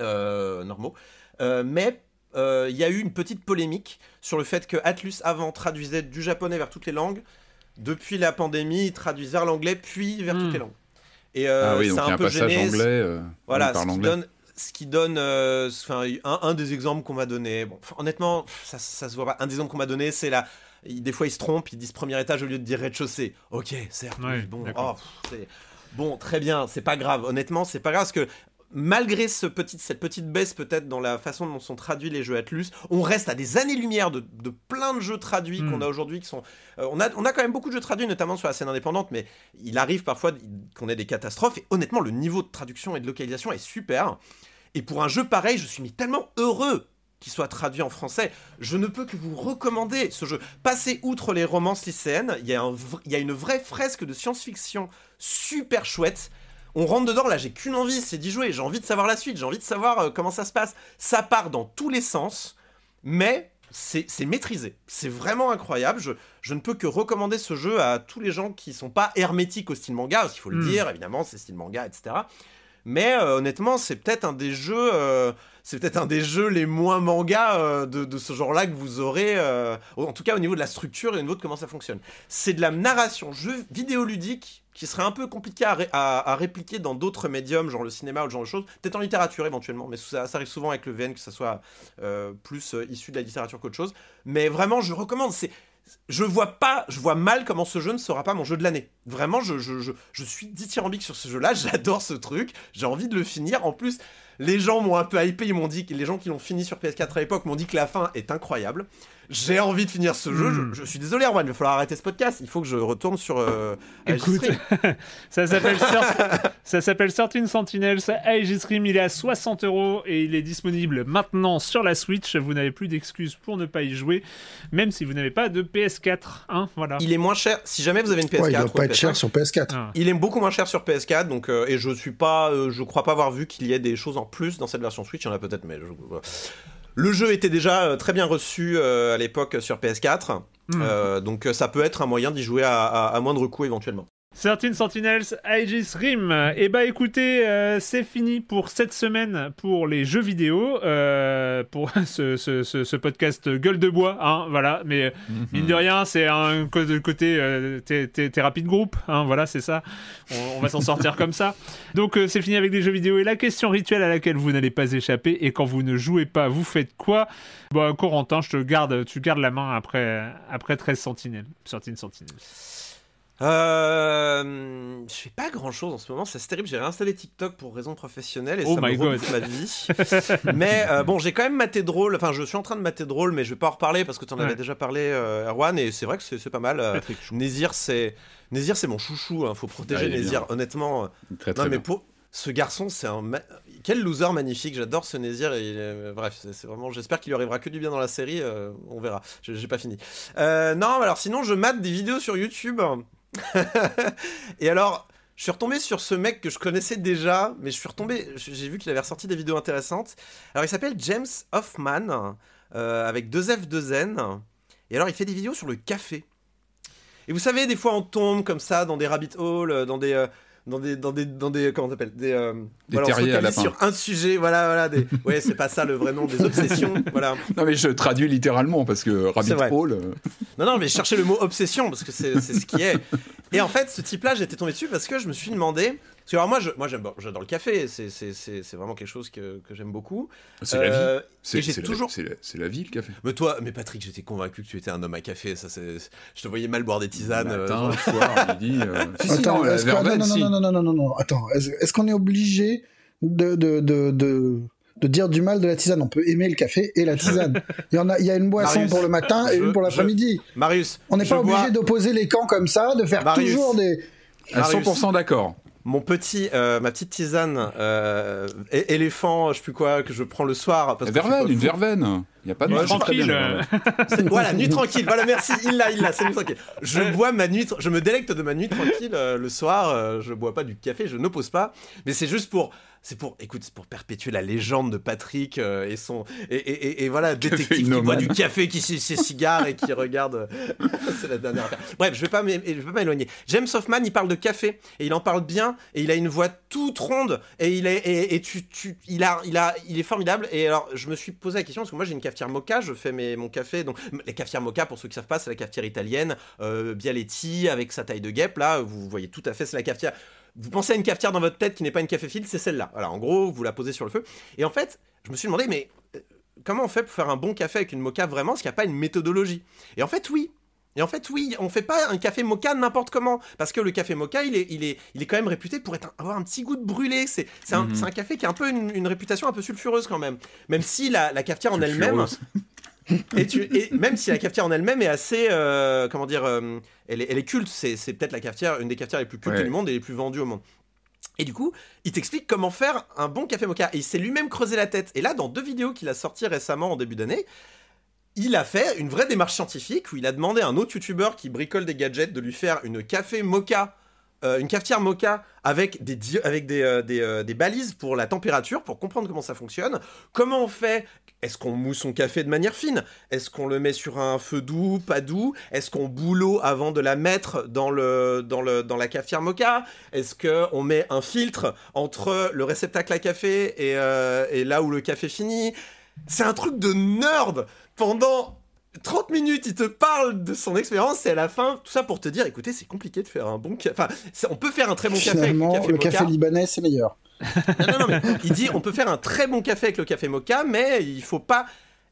euh, normaux. Euh, mais euh, il y a eu une petite polémique sur le fait que Atlus avant traduisait du japonais vers toutes les langues. Depuis la pandémie, ils traduisent vers l'anglais puis vers Hmm. toutes les langues. Et euh, ah oui, a un un peu passage gêné. anglais. euh, Voilà, ce qui donne, ce qui donne, euh, enfin, un, un des exemples qu'on m'a donné. Bon, honnêtement, ça, ça se voit pas. Un des exemples qu'on m'a donné, c'est là. Des fois, ils se trompent, ils disent premier étage au lieu de dire rez-de-chaussée. Ok, certes. Oui, bon, oh, c'est- bon, très bien, c'est pas grave. Honnêtement, c'est pas grave parce que malgré ce petit, cette petite baisse peut-être dans la façon dont sont traduits les jeux Atlus, on reste à des années-lumière de, de plein de jeux traduits qu'on a aujourd'hui qui sont. euh, on, a, on a quand même beaucoup de jeux traduits, notamment sur la scène indépendante, mais il arrive parfois qu'on ait des catastrophes. Et honnêtement, le niveau de traduction et de localisation est super. Et pour un jeu pareil, je suis tellement heureux qu'il soit traduit en français. Je ne peux que vous recommander ce jeu. Passez outre les romances lycéennes, il y a, un v- il y a une vraie fresque de science-fiction super chouette. On rentre dedans, là j'ai qu'une envie, c'est d'y jouer. J'ai envie de savoir la suite, j'ai envie de savoir euh, comment ça se passe. Ça part dans tous les sens, mais c'est maîtrisé. C'est vraiment incroyable. Je, je ne peux que recommander ce jeu à tous les gens qui sont pas hermétiques au style manga, parce qu'il faut le Mm. dire, évidemment, c'est style manga, etc. Mais euh, honnêtement, c'est peut-être un des jeux, euh, c'est peut-être un des jeux les moins manga euh, de, ce genre-là que vous aurez, en tout cas au niveau de la structure et au niveau de comment ça fonctionne. C'est de la narration, jeu vidéoludique qui serait un peu compliqué à, ré- à- à répliquer dans d'autres médiums, genre le cinéma ou ce genre de choses, peut-être en littérature éventuellement, mais ça, arrive souvent avec le VN que ça soit plus issu de la littérature qu'autre chose. Mais vraiment, je recommande. Je vois pas, je vois mal comment ce jeu ne sera pas mon jeu de l'année. Vraiment, je, suis dithyrambique sur ce jeu-là, (laughs) j'adore ce truc, j'ai envie de le finir. En plus, les gens m'ont un peu hypé, ils m'ont dit, que les gens qui l'ont fini sur PS4 à l'époque m'ont dit que la fin est incroyable. J'ai envie de finir ce jeu, Mm. je, je suis désolé Erwan, il va falloir arrêter ce podcast, il faut que je retourne sur... Euh, Écoute, (laughs) ça s'appelle (laughs) ça s'appelle 13 Sentinels Stream, il est à 60 euros et il est disponible maintenant sur la Switch. Vous n'avez plus d'excuses pour ne pas y jouer, même si vous n'avez pas de PS4. Hein, voilà. Il est moins cher, si jamais vous avez une PS4... Ouais, il doit pas être PS5, cher sur PS4. Ah. Il est beaucoup moins cher sur PS4, donc euh, et je suis pas, euh, je crois pas avoir vu qu'il y ait des choses en plus dans cette version Switch. Il y en a peut-être, mais je-. Le jeu était déjà euh, très bien reçu euh, à l'époque sur PS4, Hmm. euh, donc ça peut être un moyen d'y jouer à, à- à moindre coût éventuellement. 13 Sentinels, Aegis Rim. Eh bah écoutez, euh, c'est fini pour cette semaine pour les jeux vidéo, euh, pour (laughs) ce, ce, ce, ce podcast gueule de bois, hein, voilà. Mais Mhm. mine de rien, c'est un côté euh, thé- thé- thérapie de groupe, hein, voilà, c'est ça. On, on va s'en sortir comme ça. Donc c'est fini avec les jeux vidéo et la question rituelle à laquelle vous n'allez pas échapper. Et quand vous ne jouez pas, vous faites quoi? Bon, Corentin, je te garde, tu gardes la main après après 13 Sentinelles, 13 Sentinels. Euh, je fais pas grand chose en ce moment, c'est terrible. J'ai réinstallé TikTok pour raison professionnelle et Oh ça me God. ma vie. (laughs) mais euh, bon, j'ai quand même maté drôle. Enfin, je suis en train de mater drôle, mais je vais pas en reparler parce que tu en avais déjà parlé, euh, Erwan, et c'est vrai que c'est pas mal. Euh, Patrick. Nézir, c'est Nézir, c'est mon chouchou. Hein, faut protéger Ah, Nézir. bien. Honnêtement, Très, non mais pour ce garçon, c'est un ma- quel loser magnifique. J'adore ce Nézir. Et il Bref, c'est vraiment. J'espère qu'il lui arrivera que du bien dans la série. on verra. Je- J'ai pas fini. Euh, non, alors sinon, je mate des vidéos sur YouTube. (laughs) et alors, je suis retombé sur ce mec que je connaissais déjà, mais je suis retombé. J'ai vu qu'il avait ressorti des vidéos intéressantes. Alors, il s'appelle James Hoffman, euh, avec deux F, deux N. Et alors, il fait des vidéos sur le café. Et vous savez, des fois, on tombe comme ça dans des rabbit holes, dans des. euh, dans des, dans des, dans des, comment on appelle, des, euh, Des se terriers à lapins. sur un sujet, voilà, voilà, des, ouais, c'est pas ça le vrai nom, des obsessions, (laughs) voilà. Non, mais je traduis littéralement parce que Rabbit. Hole. euh, Non, non, mais je cherchais le mot obsession parce que c'est c'est ce qui est. Et en fait, ce type-là, j'étais tombé dessus parce que je me suis demandé. Parce que alors moi, je, moi j'aime- bon, j'adore le café, c'est- c'est c'est- c'est vraiment quelque chose que, que j'aime beaucoup. C'est la Euh, vie. C'est j'ai c'est la- toujours. c'est la, c'est la vie, le café. Mais toi, mais Patrick, j'étais convaincu que tu étais un homme à café. Ça, c'est. Je te voyais mal boire des tisanes. euh, Matin, soir, midi. euh, (laughs) Attends, non, non, non, non, non, attends, est-ce est-ce qu'on est obligé de, de, de, de, de dire du mal de la tisane? On peut aimer le café et la tisane. Il y en a, il y a une boisson Marius, pour le matin et je- une pour je- l'après-midi. Marius, On n'est pas bois- obligé d'opposer les camps comme ça, de faire Marius. toujours des. À 100% d'accord. Mon petit, euh, ma petite tisane euh, éléphant, je sais plus quoi, que je prends le soir. Parce Verveine, une verveine. Il n'y a pas de Ouais, bien, tranquille. (laughs) C'est- Voilà, nuit tranquille. Voilà, merci. Il l'a, il l'a, c'est nuit tranquille. Je bois ma nuit, je me délecte de ma nuit tranquille euh, le soir. euh, je bois pas du café, je n'oppose pas. Mais c'est juste pour, c'est pour, écoute, c'est pour perpétuer la légende de Patrick euh, et son, et, et, et- et voilà, détective qui boit du café, qui ses cigares et qui regarde. euh, (laughs) c'est la dernière affaire. Bref, je vais pas, je vais pas m'éloigner. James Hoffman, il parle de café et il en parle bien et il a une voix toute ronde et il est, et, tu, tu, il a, il a, il est formidable. Et alors, je me suis posé la question parce que moi j'ai une cafetière mocha, je fais mes, mon café. Donc, les cafetières mocha, pour ceux qui savent pas, c'est la cafetière italienne, euh, Bialetti avec sa taille de guêpe. Là, vous voyez tout à fait, c'est la cafetière. Vous pensez à une cafetière dans votre tête qui n'est pas une café filtre, c'est celle-là. Voilà, en gros, vous la posez sur le feu. Et en fait, je me suis demandé, mais euh, comment on fait pour faire un bon café avec une mocha vraiment Parce qu'il n'y a pas une méthodologie? Et en fait, oui. Et en fait, oui, on fait pas un café mocha n'importe comment. Parce que le café mocha, il est, il est, il est quand même réputé pour être un- avoir un petit goût de brûlé. C'est un, Mhm. un café qui a un peu une, une réputation un peu sulfureuse quand même. Même si la, la cafetière en elle-même. Et, tu, et même si la cafetière en elle-même est assez, euh, comment dire, euh, elle, est, elle est culte. C'est c'est peut-être la cafetière, une des cafetières les plus cultes Ouais. du monde et les plus vendues au monde. Et du coup, il t'explique comment faire un bon café mocha. Et il s'est lui-même creusé la tête. Et là, dans deux vidéos qu'il a sorties récemment en début d'année, il a fait une vraie démarche scientifique où il a demandé à un autre youtubeur qui bricole des gadgets de lui faire une café mocha, euh, une cafetière mocha avec des, di- avec des, euh, des, euh, des balises pour la température, pour comprendre comment ça fonctionne. Comment on fait Est-ce qu'on mousse son café de manière fine? Est-ce qu'on le met sur un feu doux, pas doux? Est-ce qu'on bout l'eau avant de la mettre dans, le, dans, le, dans la cafetière mocha? Est-ce qu'on met un filtre entre le réceptacle à café et, euh, et là où le café finit? C'est un truc de nerd! Pendant 30 minutes, il te parle de son expérience et à la fin, tout ça pour te dire, écoutez, c'est compliqué de faire un bon café. Enfin, on peut faire un très bon café avec le café le café libanais, c'est meilleur. Non, non, non, mais il dit, on peut faire un très bon café avec le café mocha, mais il faut pas,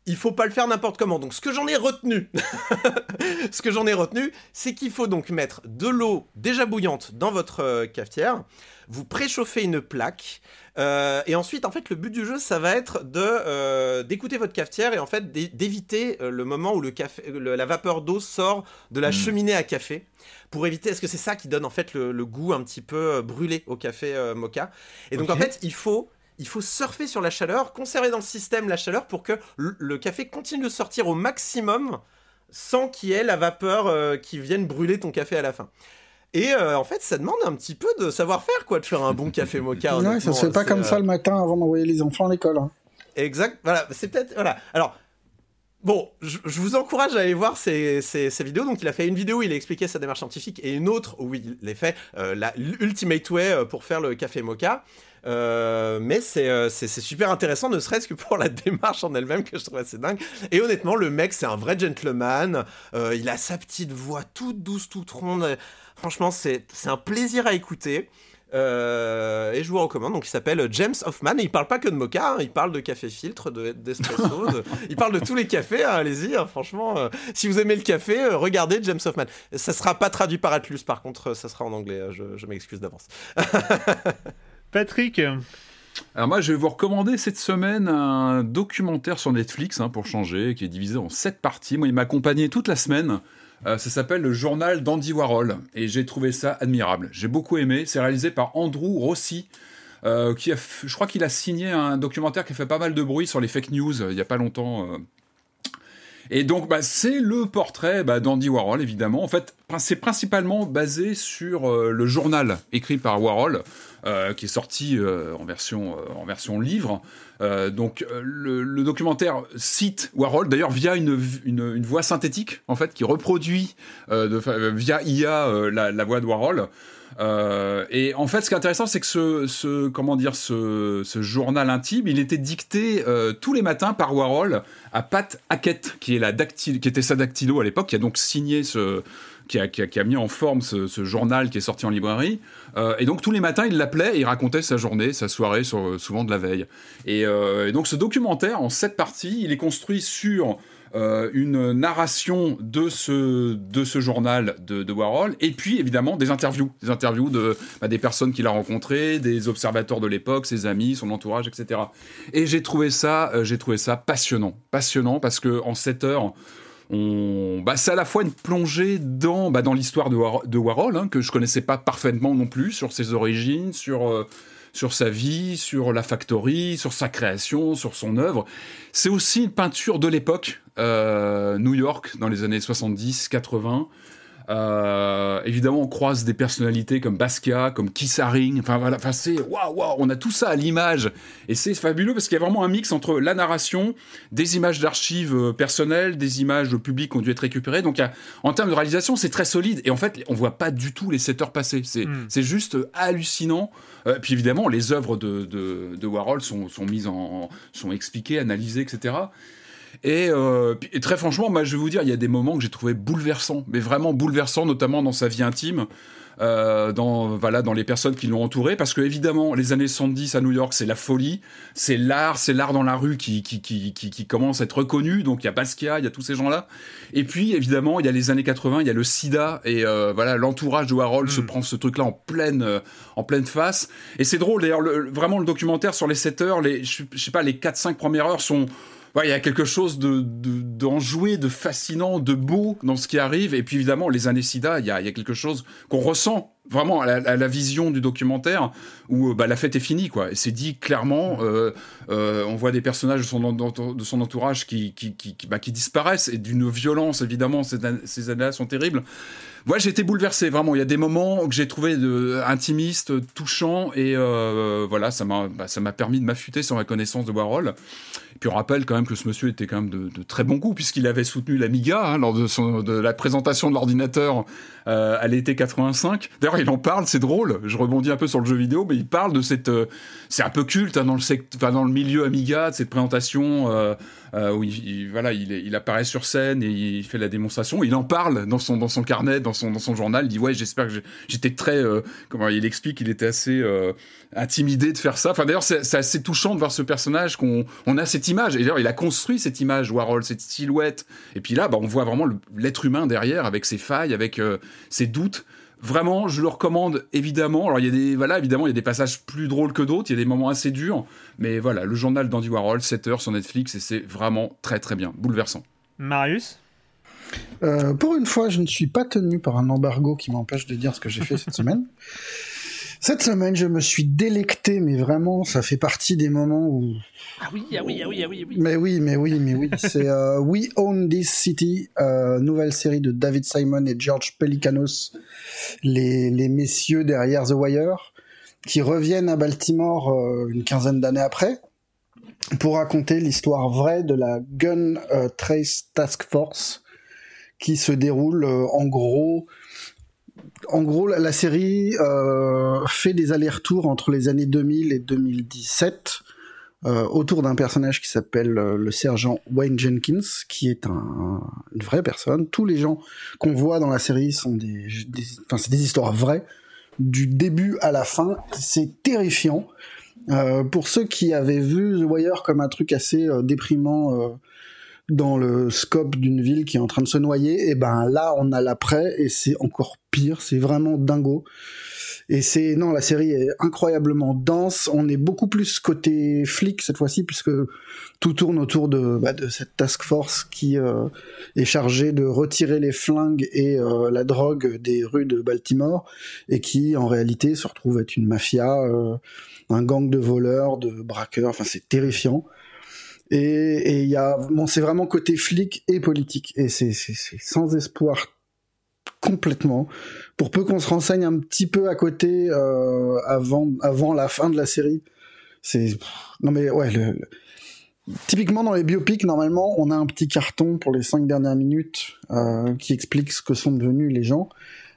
il faut pas le faire n'importe comment. Donc, ce que j'en ai retenu, (laughs) ce que j'en ai retenu, c'est qu'il faut donc mettre de l'eau déjà bouillante dans votre euh, cafetière. Vous préchauffez une plaque. Euh, et ensuite, en fait, le but du jeu, ça va être de euh, d'écouter votre cafetière et en fait d'é- d'éviter euh, le moment où le café, le- la vapeur d'eau sort de la Mm. cheminée à café pour éviter. Est-ce que c'est ça qui donne en fait le, le goût un petit peu brûlé au café euh, mocha? Et donc en fait, il faut il faut surfer sur la chaleur, conserver dans le système la chaleur pour que le, café continue de sortir au maximum sans qu'il y ait la vapeur qui vienne brûler ton café à la fin. Et euh, en fait, ça demande un petit peu de savoir-faire, quoi, de faire un bon café mocha. Ouais, ça se fait pas comme euh, ça le matin avant d'envoyer les enfants à l'école. hein. Exact. Voilà, c'est peut-être. Voilà. Alors, Bon, je, je vous encourage à aller voir ces, ces, ces vidéos. Donc, il a fait une vidéo où il a expliqué sa démarche scientifique et une autre où il a fait euh, la l'ultimate way euh, pour faire le café mocha. Euh, mais c'est euh, super intéressant, ne serait-ce que pour la (laughs) démarche en elle-même que je trouve assez dingue. Et honnêtement, le mec, c'est un vrai gentleman. Euh, il a sa petite voix toute douce, toute ronde. Franchement, c'est c'est un plaisir à écouter. Euh, et je vous recommande. Donc, il s'appelle James Hoffman. Et il parle pas que de mocha, hein, il parle de café filtre, de- d'espresso. de- (laughs) il parle de tous les cafés. hein, Allez-y, hein, franchement. euh, si vous aimez le café, euh, regardez James Hoffman. Ça sera pas traduit par Atlus, par contre, ça sera en anglais. Je, je m'excuse d'avance. (laughs) Patrick Alors moi, je vais vous recommander cette semaine un documentaire sur Netflix, hein, pour changer, qui est divisé en sept parties. Moi, il m'a accompagné toute la semaine. Euh, ça s'appelle le journal d'Andy Warhol, et j'ai trouvé ça admirable. J'ai beaucoup aimé. C'est réalisé par Andrew Rossi, euh, qui a, je crois qu'il a signé un documentaire qui a fait pas mal de bruit sur les fake news euh, il y a pas longtemps. Et donc, bah, c'est le portrait bah, d'Andy Warhol, évidemment. En fait, c'est principalement basé sur le journal écrit par Warhol, euh, qui est sorti euh, en, version, euh, en version livre. Donc, le, documentaire cite Warhol, d'ailleurs, via une, une, voix synthétique, en fait, qui reproduit via IA la, voix de Warhol. Et en fait, ce qui est intéressant, c'est que ce, ce comment dire, ce, journal intime, il était dicté tous les matins par Warhol à Pat Hackett, qui est la qui était sa dactylo à l'époque, qui a donc signé ce, qui a, mis en forme ce, journal qui est sorti en librairie. Euh, et donc tous les matins, il l'appelait et il racontait sa journée, sa soirée, sur, souvent de la veille. Et, euh, et donc ce documentaire, en sept parties, il est construit sur euh, une narration de ce, journal de, Warhol, et puis évidemment des interviews, des interviews de, bah, des personnes qu'il a rencontrées, des observateurs de l'époque, ses amis, son entourage, etc. Et j'ai trouvé ça, euh, trouvé ça passionnant, passionnant parce que en 7 heures, on, bah, c'est à la fois une plongée dans, bah, dans l'histoire de, War- de Warhol, hein, que je connaissais pas parfaitement non plus, sur ses origines, sur, euh, sur sa vie, sur la factory, sur sa création, sur son œuvre. C'est aussi une peinture de l'époque, euh, New York, dans les années 70, 80. Euh, évidemment, on croise des personnalités comme Basquiat, comme Keith Haring. Enfin voilà, enfin c'est waouh, waouh, on a tout ça à l'image et c'est fabuleux parce qu'il y a vraiment un mix entre la narration, des images d'archives euh, personnelles, des images publiques qui ont dû être récupérées. Donc a- en termes de réalisation, c'est très solide et en fait, on voit pas du tout les 7 heures passées. C'est Mm. c'est juste hallucinant. Euh, puis évidemment, les œuvres de, de, de Warhol sont, sont mises en, sont expliquées, analysées, etc. Et, euh, et très franchement, moi, je vais vous dire, il y a des moments que j'ai trouvé bouleversants, mais vraiment bouleversants, notamment dans sa vie intime, euh, dans voilà, dans les personnes qui l'ont entouré, parce que évidemment, les années 70 à New York, c'est la folie, c'est l'art, c'est l'art dans la rue qui qui, qui, qui qui commence à être reconnu. Donc il y a Basquiat, il y a tous ces gens-là. Et puis évidemment, il y a les années 80, il y a le SIDA et euh, voilà, l'entourage de Warhol se prend ce truc-là en pleine euh, en pleine face. Et c'est drôle d'ailleurs, le- vraiment le documentaire sur les 7 heures, les je je sais pas, les 4-5 premières heures sont Il y a quelque chose de, de, d'enjoué, de fascinant, de beau dans ce qui arrive. Et puis évidemment, les années SIDA, il y a, il y a quelque chose qu'on ressent vraiment à la, à la vision du documentaire où euh, bah, la fête est finie, quoi. C'est dit clairement. euh, euh, on voit des personnages de son, en- de son entourage qui, qui, qui, qui- bah, qui disparaissent et d'une violence, évidemment. Ces, an- ces années-là sont terribles. Moi, j'ai été bouleversé, vraiment. Il y a des moments que j'ai trouvé de, intimistes, touchants, et euh, voilà, ça m'a, bah, ça m'a permis de m'affûter sur ma connaissance de Warhol. Et puis on rappelle quand même que ce monsieur était quand même de, de très bon goût, puisqu'il avait soutenu l'Amiga hein, lors de, son, de la présentation de l'ordinateur euh, à l'été 85. D'ailleurs, il en parle, c'est drôle. Je rebondis un peu sur le jeu vidéo, mais il parle de cette. euh, c'est un peu culte hein, dans, le sect- dans le milieu Amiga, de cette présentation euh, où il, il- voilà, il, apparaît sur scène et il fait la démonstration. Il en parle dans son, dans son carnet, dans son, dans son journal. Il dit Ouais, j'espère que j'étais très. euh, comment il explique qu'il était assez euh, intimidé de faire ça. Enfin, d'ailleurs, c'est assez touchant de voir ce personnage qu'on on a cette image. Et d'ailleurs, il a construit cette image, Warhol, cette silhouette. Et puis là, bah, on voit vraiment l'être humain derrière, avec ses failles, avec euh, ses doutes. Vraiment, je le recommande évidemment. Alors il y a des voilà, évidemment, il y a des passages plus drôles que d'autres, il y a des moments assez durs, mais voilà, le journal d'Andy Warhol, 7 heures sur Netflix et c'est vraiment très très bien, bouleversant. Marius? Euh, pour une fois, je ne suis pas tenu par un embargo qui m'empêche de dire ce que j'ai fait cette (laughs) semaine. Cette semaine, je me suis délecté, mais vraiment, ça fait partie des moments où. Ah oui, ah oui, ah oui, ah oui, oui. Mais oui, mais oui, mais oui. C'est euh, (laughs) We Own This City, euh, nouvelle série de David Simon et George Pelicanos, les, les messieurs derrière The Wire, qui reviennent à Baltimore euh, une quinzaine d'années après. pour raconter l'histoire vraie de la Gun Trace Task Force qui se déroule en gros en gros, la, série euh, fait des allers-retours entre les années 2000 et 2017 euh, autour d'un personnage qui s'appelle euh, le sergent Wayne Jenkins, qui est un, une vraie personne. Tous les gens qu'on voit dans la série sont des, c'est des histoires vraies du début à la fin. C'est terrifiant. Pour ceux qui avaient vu The Wire comme un truc assez déprimant dans le scope d'une ville qui est en train de se noyer, et ben là on a l'après et c'est encore pire, c'est vraiment dingo. Et c'est non, la série est incroyablement dense. On est beaucoup plus côté flic cette fois-ci puisque tout tourne autour de, bah, de cette task force qui euh, est chargée de retirer les flingues et euh, la drogue des rues de Baltimore et qui en réalité se retrouve être une mafia, euh, un gang de voleurs, de braqueurs. Enfin, c'est terrifiant. Et il y a, bon, c'est vraiment côté flic et politique. Et c'est sans espoir complètement. Pour peu qu'on se renseigne un petit peu à côté euh, avant, avant la fin de la série, c'est non mais ouais. Le, Typiquement dans les biopics, normalement, on a un petit carton pour les cinq dernières minutes euh, qui explique ce que sont devenus les gens.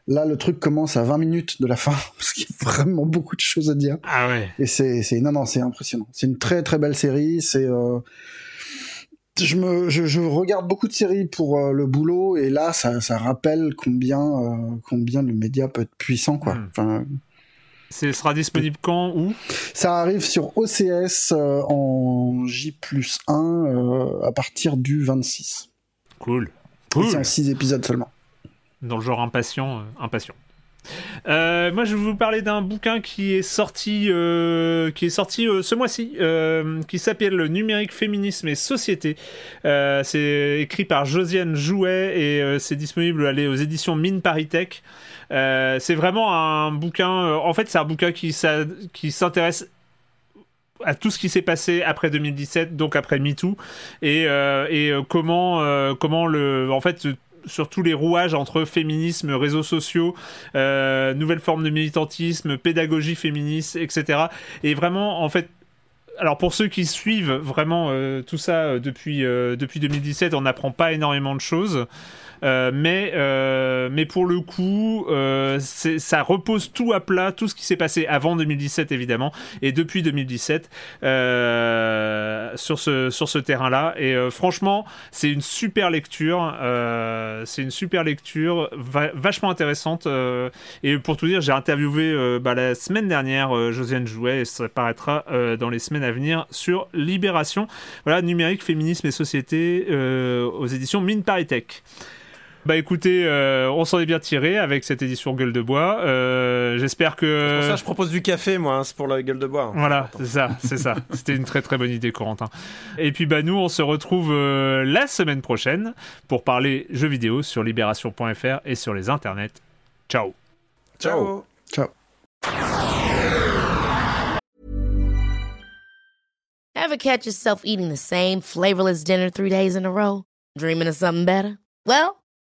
Là, le truc commence à 20 minutes de la fin (laughs) parce qu'il y a vraiment beaucoup de choses à dire. Ah ouais. Et c'est, c'est non non, c'est impressionnant. C'est une très très belle série. C'est euh, je me je, je, regarde beaucoup de séries pour euh, le boulot et là ça, ça rappelle combien euh, combien le média peut être puissant quoi. Mm. Enfin, ce sera disponible quand où? Ça arrive sur OCS euh, en J plus 1 euh, à partir du 26. Cool. cool. C'est en 6 épisodes seulement. Dans le genre impatient, euh, impatient. Euh, moi, je vais vous parler d'un bouquin qui est sorti, euh, qui est sorti ce mois-ci, qui s'appelle Le numérique, féminisme et société. C'est écrit par Josiane Jouet et c'est disponible allez, aux éditions Mine Paris Tech. c'est vraiment un bouquin. en fait, c'est un bouquin qui, qui s'intéresse à tout ce qui s'est passé après 2017, donc après MeToo, et, et comment, comment le, en fait, sur tous les rouages entre féminisme, réseaux sociaux, euh, nouvelles formes de militantisme, pédagogie féministe, etc. Et vraiment, en fait, alors pour ceux qui suivent vraiment euh, tout ça euh, depuis, depuis 2017, on n'apprend pas énormément de choses. Euh, mais, euh, mais pour le coup, euh, ça repose tout à plat, tout ce qui s'est passé avant 2017 évidemment, et depuis 2017 euh, sur ce, sur ce terrain-là. Et euh, franchement, c'est une super lecture, c'est une super lecture, va vachement intéressante. et pour tout dire, j'ai interviewé bah, la semaine dernière Josiane Jouet, et ça paraîtra dans les semaines à venir sur Libération. Voilà, numérique, féminisme et société aux éditions Mine Paris Tech. Bah écoutez, euh, on s'en est bien tiré avec cette édition Gueule de Bois. Euh, J'espère que. C'est pour ça je propose du café, moi, hein, c'est pour la Gueule de Bois. Voilà, c'est ça, c'est ça. (laughs) C'était une très très bonne idée, Corentin. Et puis bah nous, on se retrouve euh, la semaine prochaine pour parler jeux vidéo sur libération.fr et sur les internets. Ciao. Ciao. Ciao. Ever catch yourself eating the same flavorless dinner three days in a row? Dreaming of something better? Well.